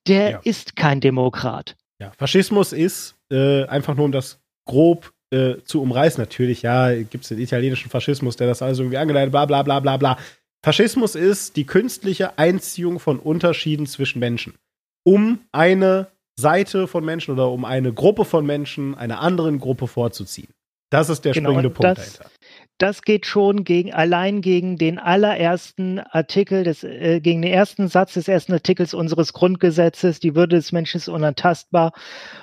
Der ja. ist kein Demokrat. Ja, Faschismus ist, äh, einfach nur um das grob äh, zu umreißen, natürlich, ja, gibt es den italienischen Faschismus, der das alles irgendwie angeleitet, bla bla bla bla bla. Faschismus ist die künstliche Einziehung von Unterschieden zwischen Menschen, um eine Seite von Menschen oder um eine Gruppe von Menschen einer anderen Gruppe vorzuziehen. Das ist der genau, springende Punkt das, dahinter. Das geht schon gegen, allein gegen den allerersten Artikel des, äh, gegen den ersten Satz des ersten Artikels unseres Grundgesetzes. Die Würde des Menschen ist unantastbar.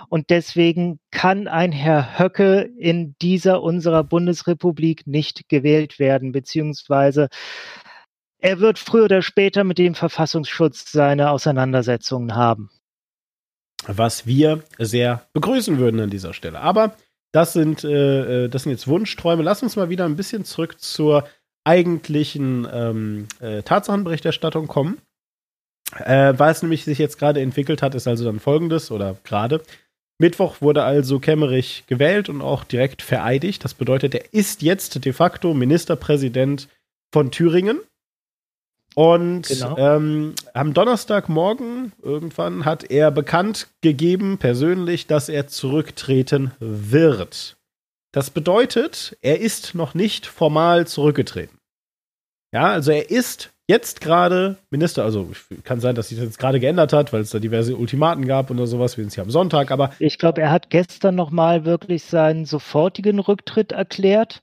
Und deswegen kann ein Herr Höcke in dieser unserer Bundesrepublik nicht gewählt werden, beziehungsweise er wird früher oder später mit dem Verfassungsschutz seine Auseinandersetzungen haben. Was wir sehr begrüßen würden an dieser Stelle. Aber das sind, äh, äh, das sind jetzt Wunschträume. Lass uns mal wieder ein bisschen zurück zur eigentlichen ähm, äh, Tatsachenberichterstattung kommen. Äh, was nämlich sich jetzt gerade entwickelt hat, ist also dann folgendes, oder gerade. Mittwoch wurde also Kemmerich gewählt und auch direkt vereidigt. Das bedeutet, er ist jetzt de facto Ministerpräsident von Thüringen. Und genau. ähm, am Donnerstagmorgen irgendwann hat er bekannt gegeben, persönlich, dass er zurücktreten wird. Das bedeutet, er ist noch nicht formal zurückgetreten. Ja, also er ist jetzt gerade Minister, also kann sein, dass sich das jetzt gerade geändert hat, weil es da diverse Ultimaten gab oder sowas. Wir sind hier am Sonntag, aber. Ich glaube, er hat gestern nochmal wirklich seinen sofortigen Rücktritt erklärt.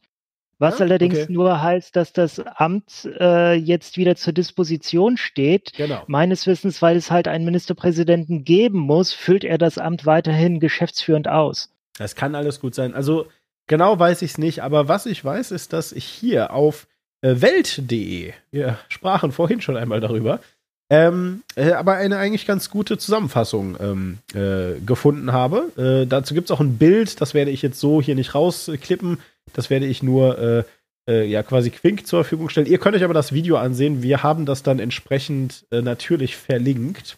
Was ja? allerdings okay. nur heißt, dass das Amt äh, jetzt wieder zur Disposition steht. Genau. Meines Wissens, weil es halt einen Ministerpräsidenten geben muss, füllt er das Amt weiterhin geschäftsführend aus. Das kann alles gut sein. Also genau weiß ich es nicht, aber was ich weiß, ist, dass ich hier auf äh, Welt.de, wir sprachen vorhin schon einmal darüber, ähm, äh, aber eine eigentlich ganz gute Zusammenfassung ähm, äh, gefunden habe. Äh, dazu gibt es auch ein Bild, das werde ich jetzt so hier nicht rausklippen. Das werde ich nur äh, äh, ja quasi Quink zur Verfügung stellen. Ihr könnt euch aber das Video ansehen. Wir haben das dann entsprechend äh, natürlich verlinkt.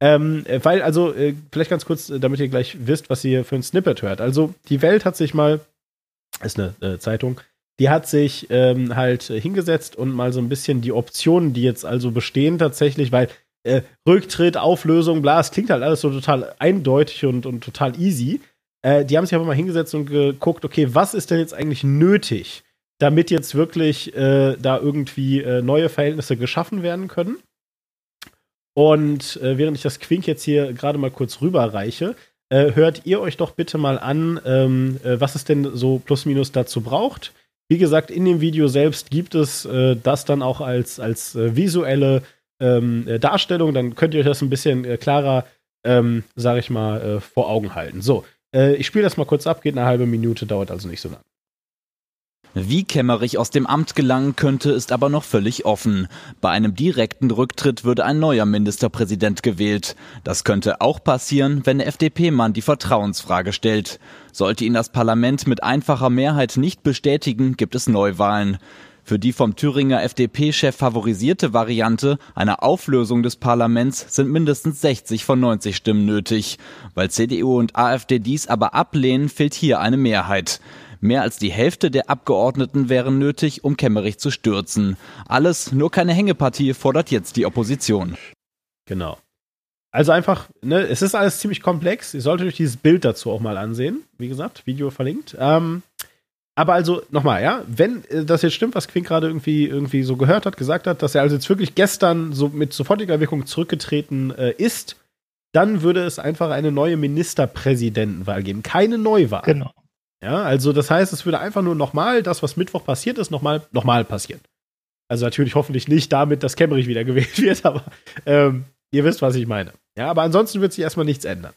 Ähm, äh, weil, also, vielleicht ganz kurz, damit ihr gleich wisst, was ihr für ein Snippet hört. Also, die Welt hat sich mal, ist eine Zeitung, die hat sich ähm, halt hingesetzt und mal so ein bisschen die Optionen, die jetzt also bestehen, tatsächlich, weil äh, Rücktritt, Auflösung, bla, es klingt halt alles so total eindeutig und, und total easy. Äh, die haben sich aber mal hingesetzt und geguckt, okay, was ist denn jetzt eigentlich nötig, damit jetzt wirklich äh, da irgendwie äh, neue Verhältnisse geschaffen werden können. Und äh, während ich das Quink jetzt hier gerade mal kurz rüberreiche, äh, hört ihr euch doch bitte mal an, ähm, äh, was es denn so plus minus dazu braucht. Wie gesagt, in dem Video selbst gibt es das dann auch als, als visuelle ähm, Darstellung. Dann könnt ihr euch das ein bisschen klarer, ähm, sag ich mal, vor Augen halten. So, äh, ich spiele das mal kurz ab, geht eine halbe Minute, dauert also nicht so lang. Wie Kemmerich aus dem Amt gelangen könnte, ist aber noch völlig offen. Bei einem direkten Rücktritt würde ein neuer Ministerpräsident gewählt. Das könnte auch passieren, wenn der FDP-Mann die Vertrauensfrage stellt. Sollte ihn das Parlament mit einfacher Mehrheit nicht bestätigen, gibt es Neuwahlen. Für die vom Thüringer FDP-Chef favorisierte Variante einer Auflösung des Parlaments sind mindestens 60 von 90 Stimmen nötig. Weil CDU und AfD dies aber ablehnen, fehlt hier eine Mehrheit. Mehr als die Hälfte der Abgeordneten wären nötig, um Kemmerich zu stürzen. Alles, nur keine Hängepartie, fordert jetzt die Opposition. Genau. Also einfach, ne, es ist alles ziemlich komplex. Ihr solltet euch dieses Bild dazu auch mal ansehen. Wie gesagt, Video verlinkt. Ähm, aber also nochmal, ja, wenn äh, das jetzt stimmt, was Quink gerade irgendwie, irgendwie so gehört hat, gesagt hat, dass er also jetzt wirklich gestern so mit sofortiger Wirkung zurückgetreten äh, ist, dann würde es einfach eine neue Ministerpräsidentenwahl geben, keine Neuwahl. Genau. Ja, also das heißt, es würde einfach nur nochmal das, was Mittwoch passiert ist, nochmal nochmal passieren. Also natürlich hoffentlich nicht damit, dass Kemmerich wieder gewählt wird, aber ähm, ihr wisst, was ich meine. Ja, aber ansonsten wird sich erstmal nichts ändern.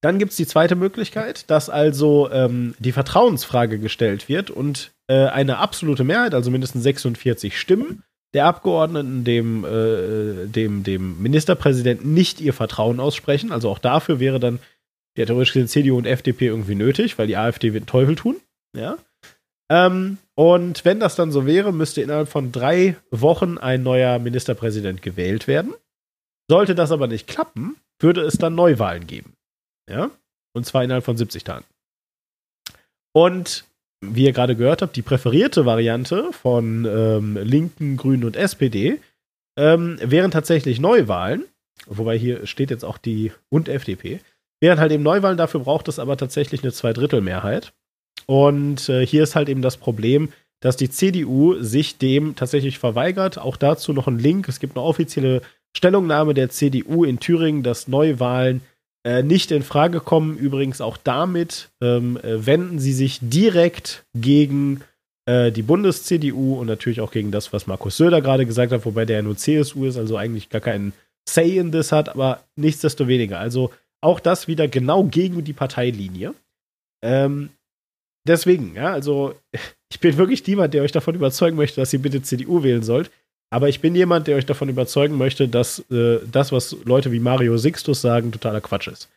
Dann gibt es die zweite Möglichkeit, dass also ähm, die Vertrauensfrage gestellt wird und äh, eine absolute Mehrheit, also mindestens 46 Stimmen, der Abgeordneten dem, äh, dem, dem Ministerpräsidenten nicht ihr Vertrauen aussprechen. Also auch dafür wäre dann ja, theoretisch gesehen CDU und FDP irgendwie nötig, weil die AfD wird Teufel tun. Ja. Ähm, und wenn das dann so wäre, müsste innerhalb von drei Wochen ein neuer Ministerpräsident gewählt werden. Sollte das aber nicht klappen, würde es dann Neuwahlen geben. Ja? Und zwar innerhalb von 70 Tagen. Und wie ihr gerade gehört habt, die präferierte Variante von ähm, Linken, Grünen und SPD ähm, wären tatsächlich Neuwahlen. Wobei hier steht jetzt auch die und FDP. Während halt eben Neuwahlen, dafür braucht es aber tatsächlich eine Zweidrittelmehrheit. Und äh, hier ist halt eben das Problem, dass die CDU sich dem tatsächlich verweigert. Auch dazu noch ein Link. Es gibt eine offizielle Stellungnahme der CDU in Thüringen, dass Neuwahlen äh, nicht in Frage kommen. Übrigens auch damit ähm, äh, wenden sie sich direkt gegen äh, die Bundes-CDU und natürlich auch gegen das, was Markus Söder gerade gesagt hat, wobei der ja nur CSU ist, also eigentlich gar keinen Say in this hat, aber nichtsdestoweniger. Also auch das wieder genau gegen die Parteilinie. Ähm, deswegen, ja, also ich bin wirklich niemand, der euch davon überzeugen möchte, dass ihr bitte CDU wählen sollt. Aber ich bin jemand, der euch davon überzeugen möchte, dass äh, das, was Leute wie Mario Sixtus sagen, totaler Quatsch ist.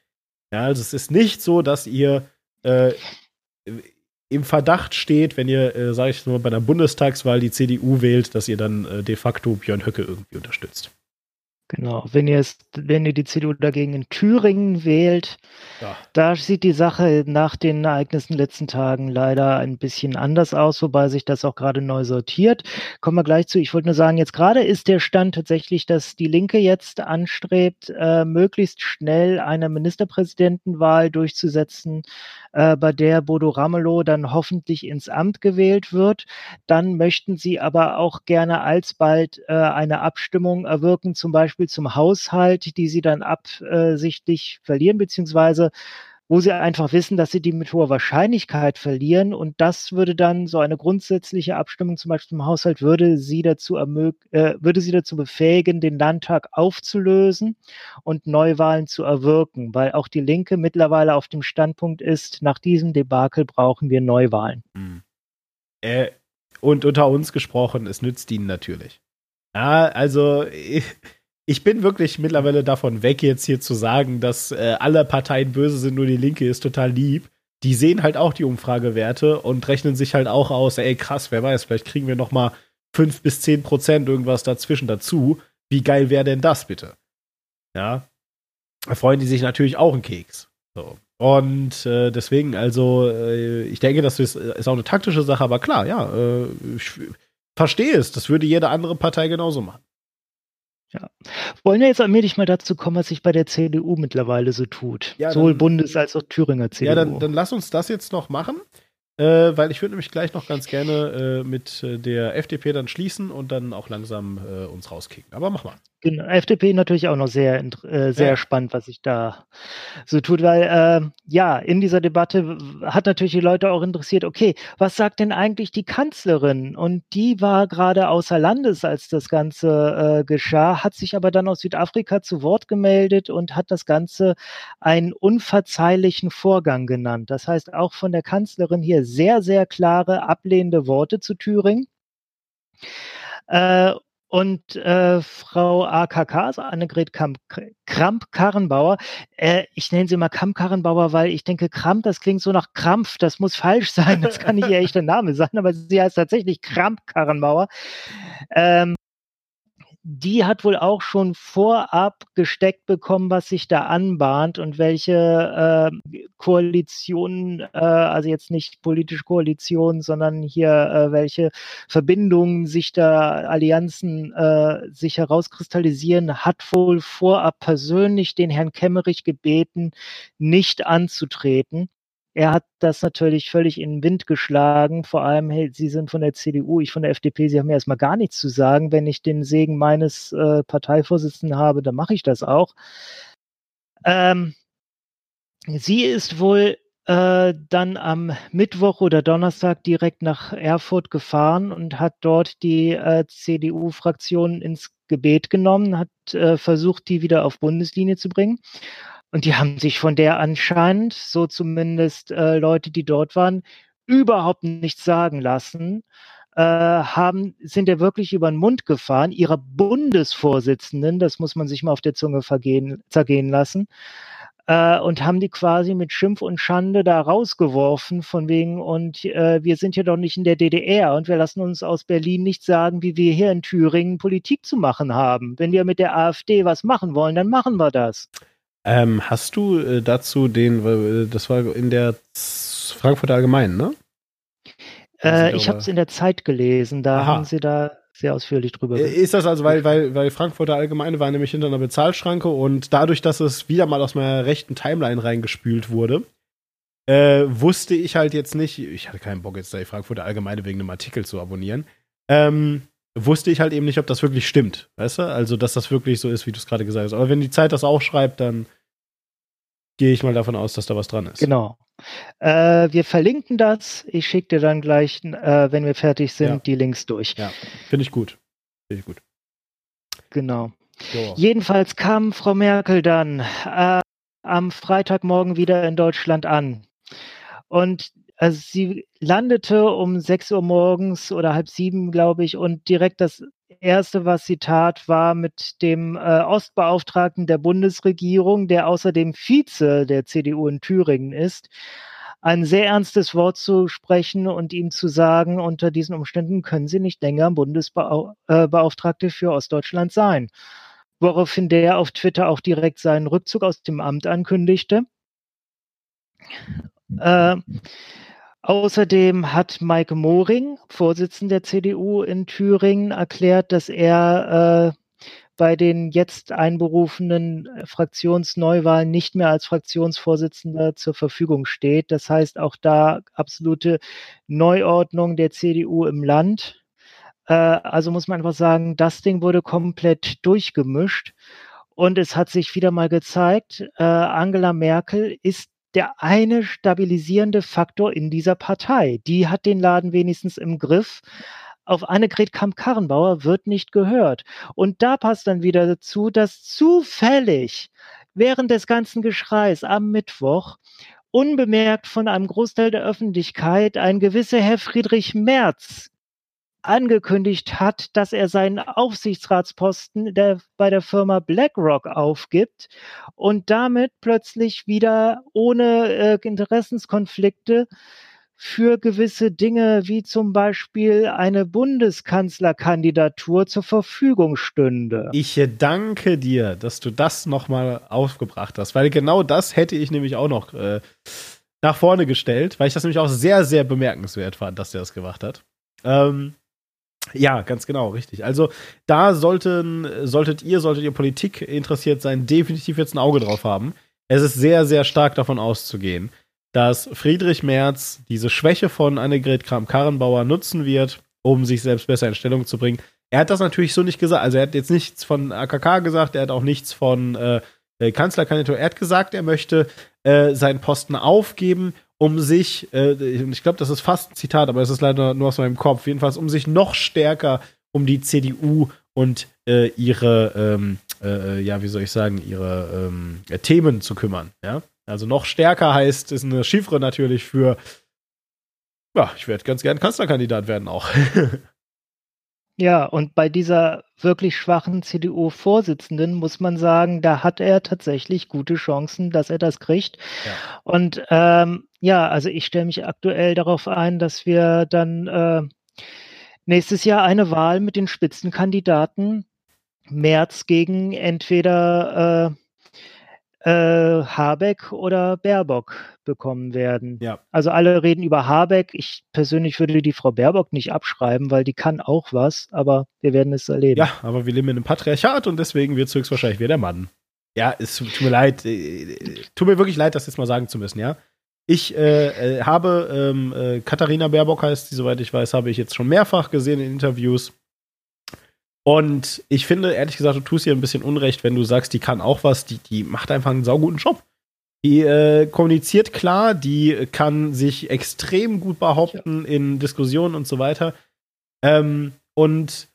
Ja, also es ist nicht so, dass ihr äh, im Verdacht steht, wenn ihr, äh, sage ich mal, bei einer Bundestagswahl die CDU wählt, dass ihr dann äh, de facto Björn Höcke irgendwie unterstützt. Genau, wenn ihr, es, wenn ihr die CDU dagegen in Thüringen wählt, ja. da sieht die Sache nach den Ereignissen letzten Tagen leider ein bisschen anders aus, wobei sich das auch gerade neu sortiert. Kommen wir gleich zu. Ich wollte nur sagen, jetzt gerade ist der Stand tatsächlich, dass die Linke jetzt anstrebt, äh, möglichst schnell eine Ministerpräsidentenwahl durchzusetzen, äh, bei der Bodo Ramelow dann hoffentlich ins Amt gewählt wird. Dann möchten sie aber auch gerne alsbald äh, eine Abstimmung erwirken, zum Beispiel zum Haushalt, die sie dann absichtlich verlieren, beziehungsweise wo sie einfach wissen, dass sie die mit hoher Wahrscheinlichkeit verlieren. Und das würde dann so eine grundsätzliche Abstimmung zum Beispiel im Haushalt würde sie dazu äh, würde sie dazu befähigen, den Landtag aufzulösen und Neuwahlen zu erwirken, weil auch die Linke mittlerweile auf dem Standpunkt ist, nach diesem Debakel brauchen wir Neuwahlen. Mhm. Äh, und unter uns gesprochen, es nützt ihnen natürlich. Ja, also ich, bin wirklich mittlerweile davon weg, jetzt hier zu sagen, dass äh, alle Parteien böse sind, nur die Linke ist total lieb. Die sehen halt auch die Umfragewerte und rechnen sich halt auch aus, ey krass, wer weiß, vielleicht kriegen wir noch mal 5 bis 10 Prozent irgendwas dazwischen dazu. Wie geil wäre denn das bitte? Ja. Da freuen die sich natürlich auch einen Keks. So. Und äh, deswegen, also, äh, ich denke, das ist, ist, auch eine taktische Sache, aber klar, ja, äh, ich verstehe es. Das würde jede andere Partei genauso machen. Ja. Wollen wir jetzt allmählich mal dazu kommen, was sich bei der CDU mittlerweile so tut? Ja, Sowohl dann, Bundes- als auch Thüringer CDU. Ja, dann, dann lass uns das jetzt noch machen. Äh, weil ich würde nämlich gleich noch ganz gerne äh, mit äh, der FDP dann schließen und dann auch langsam äh, uns rauskicken. Aber mach mal. Genau, FDP natürlich auch noch sehr, äh, sehr ja. spannend, was sich da so tut, weil äh, ja, in dieser Debatte hat natürlich die Leute auch interessiert, okay, was sagt denn eigentlich die Kanzlerin? Und die war gerade außer Landes, als das Ganze äh, geschah, hat sich aber dann aus Südafrika zu Wort gemeldet und hat das Ganze einen unverzeihlichen Vorgang genannt. Das heißt, auch von der Kanzlerin hier sehr, sehr klare ablehnende Worte zu Thüringen. Und äh, Frau AKK, also Annegret Kramp-Karrenbauer, äh, ich nenne sie mal Kramp-Karrenbauer, weil ich denke, Kramp, das klingt so nach Krampf, das muss falsch sein, das kann nicht ihr echter Name sein, aber sie heißt tatsächlich Kramp-Karrenbauer. Ähm, die hat wohl auch schon vorab gesteckt bekommen, was sich da anbahnt und welche äh, Koalitionen, äh, also jetzt nicht politische Koalitionen, sondern hier äh, welche Verbindungen sich da, Allianzen äh, sich herauskristallisieren, hat wohl vorab persönlich den Herrn Kemmerich gebeten, nicht anzutreten er hat das natürlich völlig in den Wind geschlagen. Vor allem, hey, Sie sind von der CDU, ich von der FDP, Sie haben mir erstmal gar nichts zu sagen. Wenn ich den Segen meines äh, Parteivorsitzenden habe, dann mache ich das auch. Ähm, sie ist wohl äh, dann am Mittwoch oder Donnerstag direkt nach Erfurt gefahren und hat dort die äh, CDU-Fraktion ins Gebet genommen, hat äh, versucht, die wieder auf Bundeslinie zu bringen. Und die haben sich von der anscheinend, so zumindest äh, Leute, die dort waren, überhaupt nichts sagen lassen, äh, haben, sind ja wirklich über den Mund gefahren, ihrer Bundesvorsitzenden, das muss man sich mal auf der Zunge vergehen, zergehen lassen, äh, und haben die quasi mit Schimpf und Schande da rausgeworfen, von wegen, und äh, wir sind ja doch nicht in der DDR und wir lassen uns aus Berlin nicht sagen, wie wir hier in Thüringen Politik zu machen haben. Wenn wir mit der AfD was machen wollen, dann machen wir das. Ähm, hast du äh, dazu den, äh, das war in der Frankfurter Allgemeinen, ne? Äh, ich habe es in der Zeit gelesen, da Aha. haben sie da sehr ausführlich drüber Äh, Ist das also, weil, weil, weil Frankfurter Allgemeine war nämlich hinter einer Bezahlschranke und dadurch, dass es wieder mal aus meiner rechten Timeline reingespült wurde, äh, wusste ich halt jetzt nicht, ich hatte keinen Bock jetzt da die Frankfurter Allgemeine wegen einem Artikel zu abonnieren, ähm, wusste ich halt eben nicht, ob das wirklich stimmt, weißt du? Also, dass das wirklich so ist, wie du es gerade gesagt hast. Aber wenn die Zeit das auch schreibt, dann gehe ich mal davon aus, dass da was dran ist. Genau. Äh, wir verlinken das. Ich schicke dir dann gleich, äh, wenn wir fertig sind, Ja. die Links durch. Ja, finde ich gut. Finde ich gut. Genau. So. Jedenfalls kam Frau Merkel dann äh, am Freitagmorgen wieder in Deutschland an. Und also sie landete um 6 Uhr morgens oder halb sieben, glaube ich, und direkt das Erste, was sie tat, war mit dem äh, Ostbeauftragten der Bundesregierung, der außerdem Vize der CDU in Thüringen ist, ein sehr ernstes Wort zu sprechen und ihm zu sagen, unter diesen Umständen können Sie nicht länger Bundesbeauftragte für Ostdeutschland sein. Woraufhin der auf Twitter auch direkt seinen Rückzug aus dem Amt ankündigte. Äh, außerdem hat Maike Moring, Vorsitzender der CDU in Thüringen, erklärt, dass er äh, bei den jetzt einberufenen Fraktionsneuwahlen nicht mehr als Fraktionsvorsitzender zur Verfügung steht. Das heißt auch da absolute Neuordnung der CDU im Land. Äh, also muss man einfach sagen, das Ding wurde komplett durchgemischt. Und es hat sich wieder mal gezeigt, äh, Angela Merkel ist der eine stabilisierende Faktor in dieser Partei. Die hat den Laden wenigstens im Griff. Auf Annegret Kamp-Karrenbauer wird nicht gehört. Und da passt dann wieder dazu, dass zufällig während des ganzen Geschreis am Mittwoch unbemerkt von einem Großteil der Öffentlichkeit ein gewisser Herr Friedrich Merz angekündigt hat, dass er seinen Aufsichtsratsposten der, bei der Firma BlackRock aufgibt und damit plötzlich wieder ohne äh, Interessenskonflikte für gewisse Dinge wie zum Beispiel eine Bundeskanzlerkandidatur zur Verfügung stünde. Ich danke dir, dass du das nochmal aufgebracht hast, weil genau das hätte ich nämlich auch noch äh, nach vorne gestellt, weil ich das nämlich auch sehr, sehr bemerkenswert fand, dass der das gemacht hat. Ähm, ja, ganz genau, richtig. Also da sollten, solltet ihr, solltet ihr Politik interessiert sein, definitiv jetzt ein Auge drauf haben. Es ist sehr, sehr stark davon auszugehen, dass Friedrich Merz diese Schwäche von Annegret Kramp-Karrenbauer nutzen wird, um sich selbst besser in Stellung zu bringen. Er hat das natürlich so nicht gesagt. Also er hat jetzt nichts von AKK gesagt, er hat auch nichts von äh, Kanzlerkandidatur. Er hat gesagt, er möchte äh, seinen Posten aufgeben, um sich, äh, ich glaube, das ist fast ein Zitat, aber es ist leider nur aus meinem Kopf, jedenfalls, um sich noch stärker um die CDU und äh, ihre, ähm, äh, ja, wie soll ich sagen, ihre ähm, Themen zu kümmern. Ja? Also noch stärker heißt, ist eine Chiffre natürlich für, ja, ich werde ganz gern Kanzlerkandidat werden auch. Ja, und bei dieser wirklich schwachen CDU-Vorsitzenden muss man sagen, da hat er tatsächlich gute Chancen, dass er das kriegt. Ja. Und ähm, ja, also ich stelle mich aktuell darauf ein, dass wir dann äh, nächstes Jahr eine Wahl mit den Spitzenkandidaten März gegen entweder äh, äh, Habeck oder Baerbock bekommen werden. Ja. Also alle reden über Habeck. Ich persönlich würde die Frau Baerbock nicht abschreiben, weil die kann auch was, aber wir werden es erleben. Ja, aber wir leben in einem Patriarchat und deswegen wird es höchstwahrscheinlich wieder der Mann. Ja, es tut mir leid. Äh, tut mir wirklich leid, das jetzt mal sagen zu müssen, ja. Ich äh, äh, habe ähm, äh, Katharina Baerbock heißt sie, soweit ich weiß, habe ich jetzt schon mehrfach gesehen in Interviews. Und ich finde, ehrlich gesagt, du tust ihr ein bisschen Unrecht, wenn du sagst, die kann auch was, die, die macht einfach einen sauguten Job. Die äh, kommuniziert klar, die kann sich extrem gut behaupten ja. in Diskussionen und so weiter. Ähm, und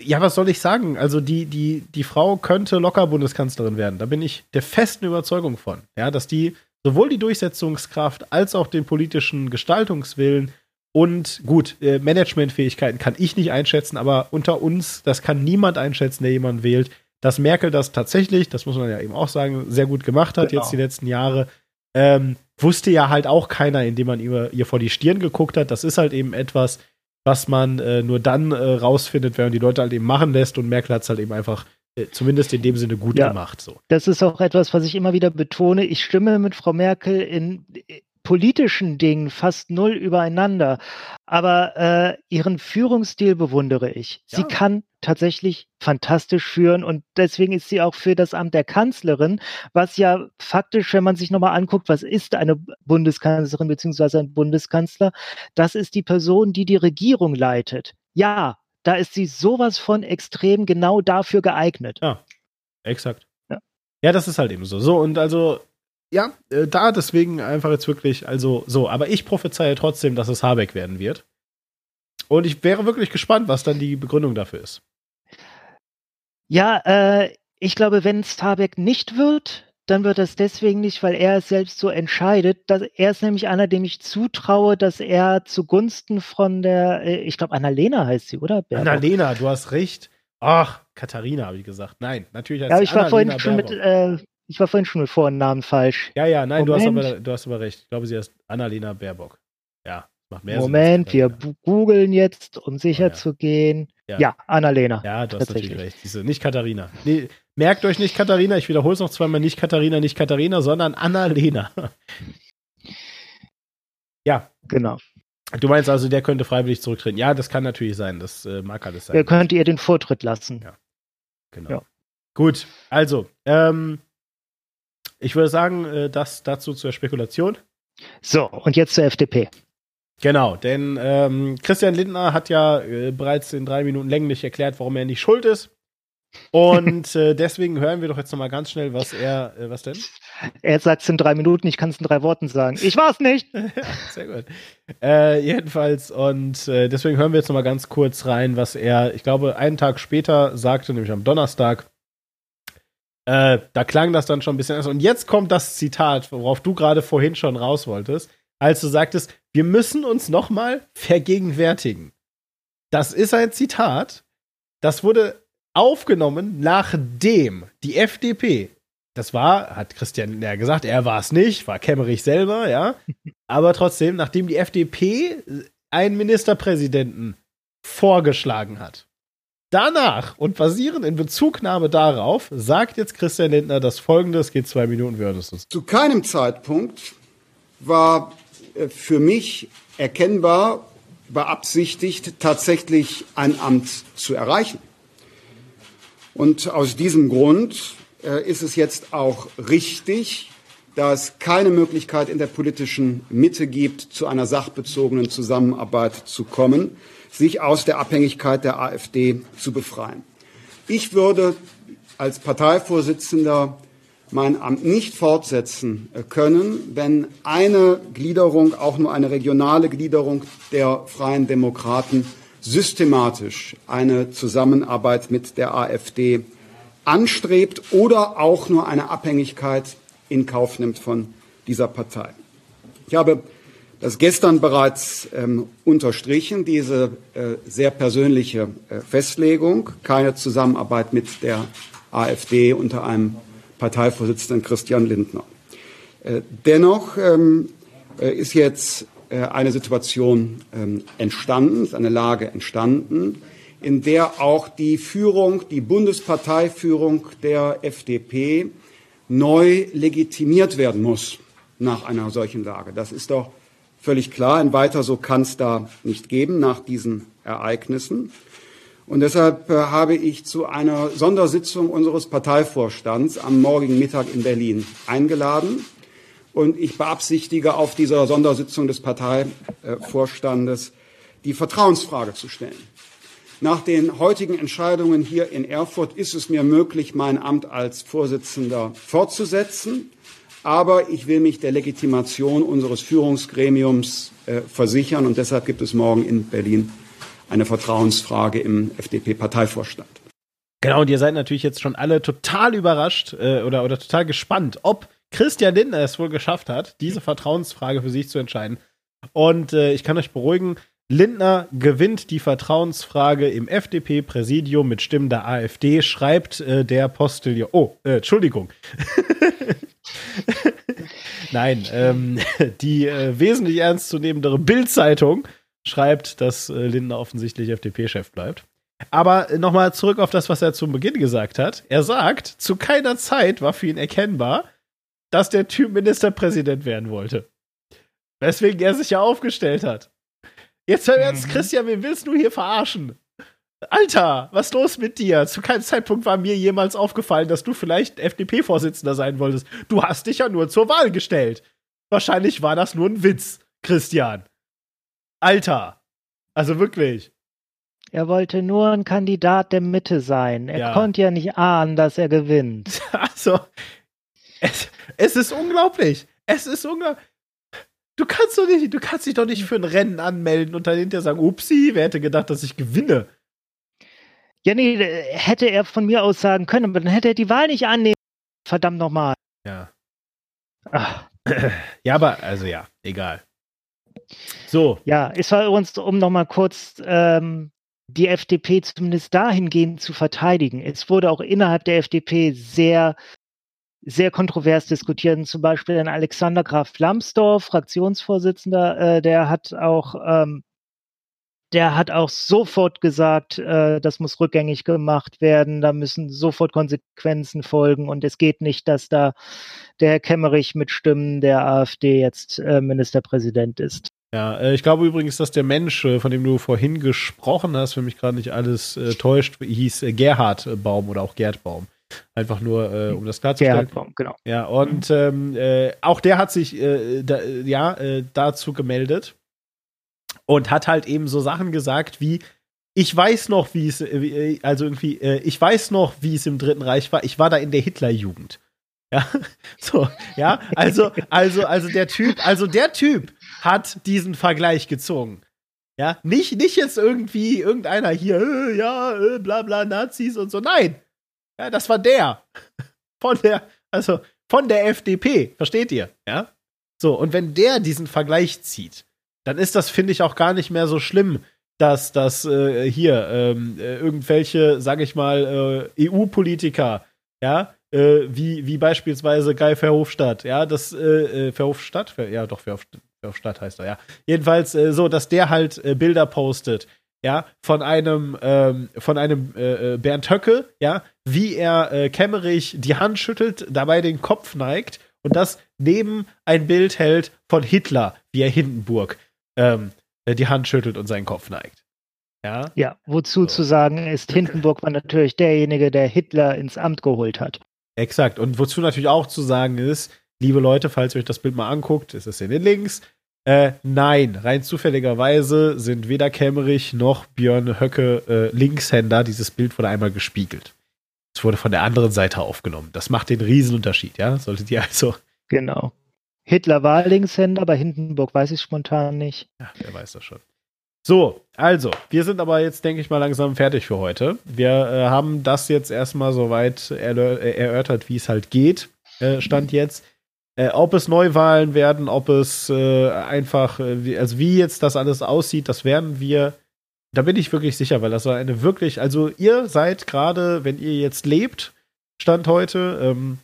ja, was soll ich sagen? Also die, die, die Frau könnte locker Bundeskanzlerin werden. Da bin ich der festen Überzeugung von. Ja, dass die sowohl die Durchsetzungskraft als auch den politischen Gestaltungswillen und gut, äh, Managementfähigkeiten kann ich nicht einschätzen, aber unter uns, das kann niemand einschätzen, der jemanden wählt. Dass Merkel das tatsächlich, das muss man ja eben auch sagen, sehr gut gemacht hat, genau. jetzt die letzten Jahre, ähm, wusste ja halt auch keiner, indem man ihr, ihr vor die Stirn geguckt hat. Das ist halt eben etwas, was man äh, nur dann äh, rausfindet, wenn man die Leute halt eben machen lässt. Und Merkel hat es halt eben einfach zumindest in dem Sinne gut Ja. gemacht. So. Das ist auch etwas, was ich immer wieder betone. Ich stimme mit Frau Merkel in äh, politischen Dingen fast null übereinander, aber äh, ihren Führungsstil bewundere ich. Sie Ja. kann tatsächlich fantastisch führen und deswegen ist sie auch für das Amt der Kanzlerin, was ja faktisch, wenn man sich nochmal anguckt, was ist eine Bundeskanzlerin beziehungsweise ein Bundeskanzler, das ist die Person, die die Regierung leitet. Ja, da ist sie sowas von extrem genau dafür geeignet. Ja, exakt. Ja. Ja, das ist halt eben so. So, und also, ja, äh, da deswegen einfach jetzt wirklich, also so, aber ich prophezeie trotzdem, dass es Habeck werden wird. Und ich wäre wirklich gespannt, was dann die Begründung dafür ist. Ja, äh, ich glaube, wenn es Habeck nicht wird, dann wird das deswegen nicht, weil er es selbst so entscheidet. Dass, er ist nämlich einer, dem ich zutraue, dass er zugunsten von der, äh, ich glaube, Annalena heißt sie, oder? Baerbock. Annalena, du hast recht. Ach, Katharina, habe ich gesagt. Nein, natürlich heißt Ja, ich war vorhin schon mit, äh, ich war vorhin schon mit Vor- und Namen falsch. Ja, ja, nein, du hast, Moment. aber, du hast aber recht. Ich glaube, sie heißt Annalena Baerbock. Ja, macht mehr Moment, Sinn. wir Katharina. bu- googeln jetzt, um sicher Oh ja. zu gehen. Ja. Ja, Annalena. Ja, du hast natürlich recht. Diese, nicht Katharina. Nee, merkt euch nicht Katharina, ich wiederhole es noch zweimal, nicht Katharina, nicht Katharina, sondern Annalena. ja, Genau. du meinst also, der könnte freiwillig zurücktreten. Ja, das kann natürlich sein. Das äh, mag alles sein. Ihr könnt ihr den Vortritt lassen. Ja. Genau. Ja. Gut, also, ähm, ich würde sagen, äh, das dazu zur Spekulation. So, und jetzt zur FDP. Genau, denn ähm, Christian Lindner hat ja äh, bereits in drei Minuten länglich erklärt, warum er nicht schuld ist. Und äh, deswegen hören wir doch jetzt nochmal ganz schnell, was er, äh, was denn? Er sagt es in drei Minuten, ich kann es in drei Worten sagen. Ich war's nicht. Sehr gut. Äh, jedenfalls, und äh, deswegen hören wir jetzt nochmal ganz kurz rein, was er, ich glaube, einen Tag später sagte, nämlich am Donnerstag. Äh, da klang das dann schon ein bisschen anders. Und jetzt kommt das Zitat, worauf du gerade vorhin schon raus wolltest, als du sagtest, wir müssen uns nochmal vergegenwärtigen. Das ist ein Zitat, das wurde aufgenommen, nachdem die FDP, das war, hat Christian ja gesagt, er war es nicht, war Kemmerich selber, ja, aber trotzdem, nachdem die FDP einen Ministerpräsidenten vorgeschlagen hat. Danach und basierend in Bezugnahme darauf sagt jetzt Christian Lindner das folgende, es geht zwei Minuten, wir hören es uns. Zu keinem Zeitpunkt war äh, für mich erkennbar beabsichtigt, tatsächlich ein Amt zu erreichen. Und aus diesem Grund äh, ist es jetzt auch richtig, dass es keine Möglichkeit in der politischen Mitte gibt, zu einer sachbezogenen Zusammenarbeit zu kommen, sich aus der Abhängigkeit der AfD zu befreien. Ich würde als Parteivorsitzender mein Amt nicht fortsetzen äh, können, wenn eine Gliederung, auch nur eine regionale Gliederung der Freien Demokraten, systematisch eine Zusammenarbeit mit der AfD anstrebt oder auch nur eine Abhängigkeit in Kauf nimmt von dieser Partei. Ich habe das gestern bereits ähm, unterstrichen, diese äh, sehr persönliche äh, Festlegung, keine Zusammenarbeit mit der AfD unter einem Parteivorsitzenden Christian Lindner. Äh, dennoch ähm, äh, ist jetzt eine Situation ähm, entstanden, eine Lage entstanden, in der auch die Führung, die Bundesparteiführung der FDP neu legitimiert werden muss nach einer solchen Lage. Das ist doch völlig klar. Ein weiter so kann es da nicht geben nach diesen Ereignissen. Und deshalb äh, habe ich zu einer Sondersitzung unseres Parteivorstands am morgigen Mittag in Berlin eingeladen. Und ich beabsichtige, auf dieser Sondersitzung des Parteivorstandes die Vertrauensfrage zu stellen. Nach den heutigen Entscheidungen hier in Erfurt ist es mir möglich, mein Amt als Vorsitzender fortzusetzen. Aber ich will mich der Legitimation unseres Führungsgremiums äh, versichern. Und deshalb gibt es morgen in Berlin eine Vertrauensfrage im FDP-Parteivorstand. Genau, und ihr seid natürlich jetzt schon alle total überrascht äh, oder, oder total gespannt, ob Christian Lindner es wohl geschafft hat, diese Vertrauensfrage für sich zu entscheiden. Und äh, ich kann euch beruhigen, Lindner gewinnt die Vertrauensfrage im FDP-Präsidium mit Stimmen der AfD, schreibt äh, der Postillion. Oh, äh, Entschuldigung. Nein, ähm, die äh, wesentlich ernstzunehmendere Bild-Zeitung schreibt, dass äh, Lindner offensichtlich FDP-Chef bleibt. Aber nochmal zurück auf das, was er zu Beginn gesagt hat. Er sagt, zu keiner Zeit war für ihn erkennbar, dass der Typ Ministerpräsident werden wollte. Weswegen er sich ja aufgestellt hat. Jetzt hör jetzt, mhm. Christian, wen willst du hier verarschen? Alter, was ist los mit dir? Zu keinem Zeitpunkt war mir jemals aufgefallen, dass du vielleicht FDP-Vorsitzender sein wolltest. Du hast dich ja nur zur Wahl gestellt. Wahrscheinlich war das nur ein Witz, Christian. Alter. Also wirklich. Er wollte nur ein Kandidat der Mitte sein. Er ja. konnte ja nicht ahnen, dass er gewinnt. Also, es, es ist unglaublich. Es ist unglaublich. Du kannst doch nicht, du kannst dich doch nicht für ein Rennen anmelden und dann hinterher sagen, upsi, wer hätte gedacht, dass ich gewinne? Ja, nee, hätte er von mir aus sagen können, aber dann hätte er die Wahl nicht annehmen. Verdammt nochmal. Ja. Ach. Ja, aber, also ja, egal. So. Ja, es war uns, um nochmal kurz ähm, die FDP zumindest dahingehend zu verteidigen. Es wurde auch innerhalb der FDP sehr sehr kontrovers diskutiert. Zum Beispiel ein Alexander Graf Lambsdorff, Fraktionsvorsitzender, äh, der hat auch ähm, der hat auch sofort gesagt, äh, das muss rückgängig gemacht werden, da müssen sofort Konsequenzen folgen und es geht nicht, dass da der Herr Kemmerich mit Stimmen der AfD jetzt äh, Ministerpräsident ist. Ja, äh, ich glaube übrigens, dass der Mensch, äh, von dem du vorhin gesprochen hast, wenn mich gerade nicht alles äh, täuscht, hieß äh, Gerhard Baum oder auch Gerd Baum. Einfach nur, äh, um das klarzustellen. Gerhard genau. Ja, und ähm, äh, auch der hat sich äh, da, ja, äh, dazu gemeldet und hat halt eben so Sachen gesagt wie, ich weiß noch, wie es, äh, äh, also irgendwie, ich weiß noch, wie es im Dritten Reich war. Ich war da in der Hitlerjugend. Ja, so, ja, also, also, also der Typ, also der Typ hat diesen Vergleich gezogen. Ja, nicht, nicht jetzt irgendwie irgendeiner hier, ja, bla bla, Nazis und so. Nein, ja, das war der. Von der, also von der FDP, versteht ihr? Ja? So, und wenn der diesen Vergleich zieht, dann ist das, finde ich, auch gar nicht mehr so schlimm, dass das äh, hier ähm, äh, irgendwelche, sag ich mal, äh, EU-Politiker, ja, äh, wie, wie beispielsweise Guy Verhofstadt, ja, das äh, äh Verhofstadt, ja, doch, Verhofstadt, heißt er, ja. Jedenfalls so, dass der halt Bilder postet, ja, von einem, ähm, von einem Bernd Höcke, ja, wie er äh, Kemmerich die Hand schüttelt, dabei den Kopf neigt und das neben ein Bild hält von Hitler, wie er Hindenburg ähm, äh, die Hand schüttelt und seinen Kopf neigt. Ja, ja wozu so. zu sagen ist, Hindenburg war natürlich derjenige, der Hitler ins Amt geholt hat. Exakt. Und wozu natürlich auch zu sagen ist, liebe Leute, falls ihr euch das Bild mal anguckt, ist es in den Links. Äh, nein, rein zufälligerweise sind weder Kemmerich noch Björn Höcke äh, Linkshänder. Dieses Bild wurde einmal gespiegelt. Es wurde von der anderen Seite aufgenommen. Das macht den Riesenunterschied, ja? Solltet ihr also. Genau. Hitler war Linkshänder, bei Hindenburg weiß ich spontan nicht. Ja, wer weiß das schon. So, also, wir sind aber jetzt, denke ich mal, langsam fertig für heute. Wir äh, haben das jetzt erstmal soweit erörtert, wie es halt geht, äh, Stand jetzt. Äh, ob es Neuwahlen werden, ob es äh, einfach, äh, wie, also wie jetzt das alles aussieht, das werden wir, da bin ich wirklich sicher, weil das war eine wirklich, also ihr seid gerade, wenn ihr jetzt lebt, Stand heute, ähm,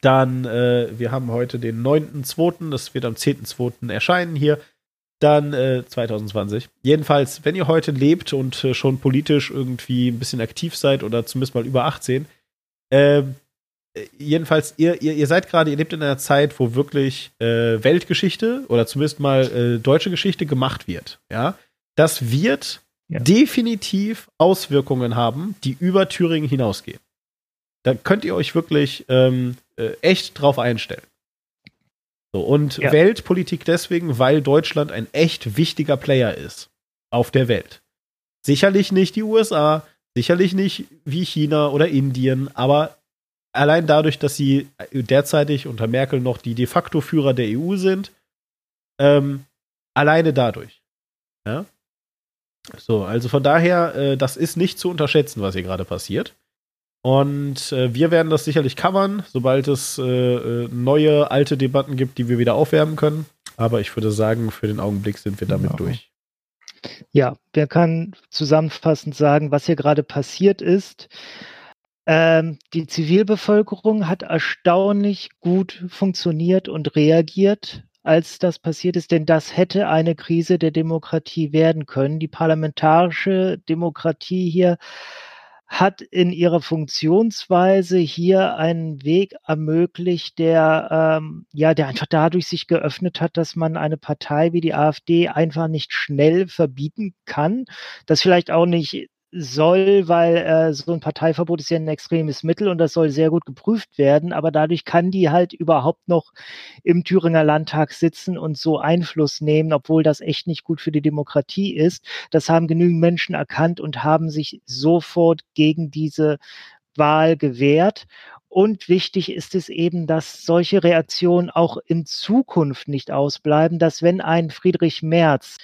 dann, äh, wir haben heute den 9.2., das wird am 10.2. erscheinen hier, dann äh, 2020. Jedenfalls, wenn ihr heute lebt und äh, schon politisch irgendwie ein bisschen aktiv seid oder zumindest mal über 18, äh, jedenfalls, ihr, ihr, ihr seid gerade, ihr lebt in einer Zeit, wo wirklich äh, Weltgeschichte oder zumindest mal äh, deutsche Geschichte gemacht wird. Ja, das wird ja. definitiv Auswirkungen haben, die über Thüringen hinausgehen. Da könnt ihr euch wirklich ähm, äh, echt drauf einstellen. So, und ja. Weltpolitik deswegen, weil Deutschland ein echt wichtiger Player ist auf der Welt. Sicherlich nicht die USA, sicherlich nicht wie China oder Indien, aber allein dadurch, dass sie derzeitig unter Merkel noch die de facto Führer der EU sind, ähm, alleine dadurch. Ja? So, also von daher, äh, das ist nicht zu unterschätzen, was hier gerade passiert. Und äh, wir werden das sicherlich covern, sobald es äh, äh neue, alte Debatten gibt, die wir wieder aufwärmen können. Aber ich würde sagen, für den Augenblick sind wir damit genau. durch. Ja, wer kann zusammenfassend sagen, was hier gerade passiert ist? Ähm, die Zivilbevölkerung hat erstaunlich gut funktioniert und reagiert als das passiert ist, denn das hätte eine Krise der Demokratie werden können. Die parlamentarische Demokratie hier hat in ihrer Funktionsweise hier einen Weg ermöglicht, der ähm, ja, der einfach dadurch sich geöffnet hat, dass man eine Partei wie die AfD einfach nicht schnell verbieten kann, das vielleicht auch nicht soll, weil äh, so ein Parteiverbot ist ja ein extremes Mittel und das soll sehr gut geprüft werden, aber dadurch kann die halt überhaupt noch im Thüringer Landtag sitzen und so Einfluss nehmen, obwohl das echt nicht gut für die Demokratie ist. Das haben genügend Menschen erkannt und haben sich sofort gegen diese Wahl gewährt. Und wichtig ist es eben, dass solche Reaktionen auch in Zukunft nicht ausbleiben, dass wenn ein Friedrich Merz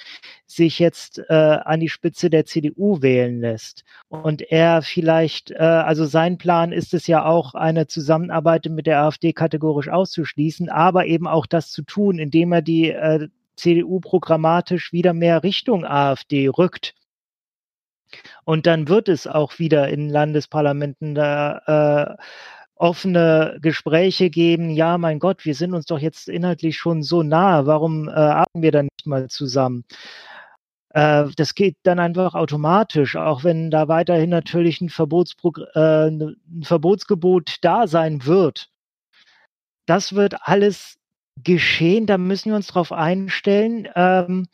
sich jetzt äh, an die Spitze der CDU wählen lässt und er vielleicht, äh, also sein Plan ist es ja auch, eine Zusammenarbeit mit der AfD kategorisch auszuschließen, aber eben auch das zu tun, indem er die äh, CDU programmatisch wieder mehr Richtung AfD rückt. Und dann wird es auch wieder in Landesparlamenten da äh, offene Gespräche geben, ja, mein Gott, wir sind uns doch jetzt inhaltlich schon so nah, warum äh, arbeiten wir dann nicht mal zusammen? Äh, das geht dann einfach automatisch, auch wenn da weiterhin natürlich ein, äh, ein Verbotsgebot da sein wird. Das wird alles geschehen, da müssen wir uns darauf einstellen. Ähm,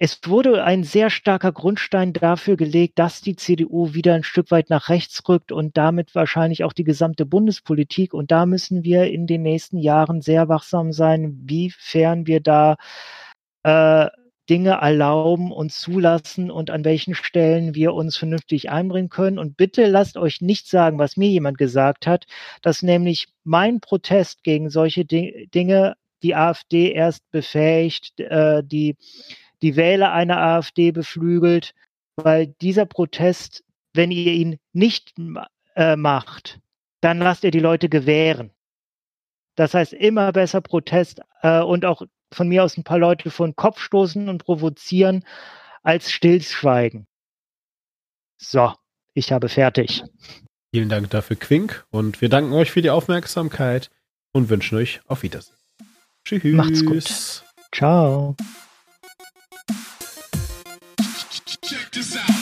es wurde ein sehr starker Grundstein dafür gelegt, dass die CDU wieder ein Stück weit nach rechts rückt und damit wahrscheinlich auch die gesamte Bundespolitik. Und da müssen wir in den nächsten Jahren sehr wachsam sein, wiefern wir da äh, Dinge erlauben und zulassen und an welchen Stellen wir uns vernünftig einbringen können. Und bitte lasst euch nicht sagen, was mir jemand gesagt hat, dass nämlich mein Protest gegen solche Dinge die AfD erst befähigt, äh, die die Wähler einer AfD beflügelt, weil dieser Protest, wenn ihr ihn nicht äh, macht, dann lasst ihr die Leute gewähren. Das heißt, immer besser Protest äh, und auch von mir aus ein paar Leute vor den Kopf stoßen und provozieren, als Stillschweigen. So, ich habe fertig. Vielen Dank dafür, Quink. Und wir danken euch für die Aufmerksamkeit und wünschen euch auf Wiedersehen. Tschüss. Macht's gut. Ciao. Check this out.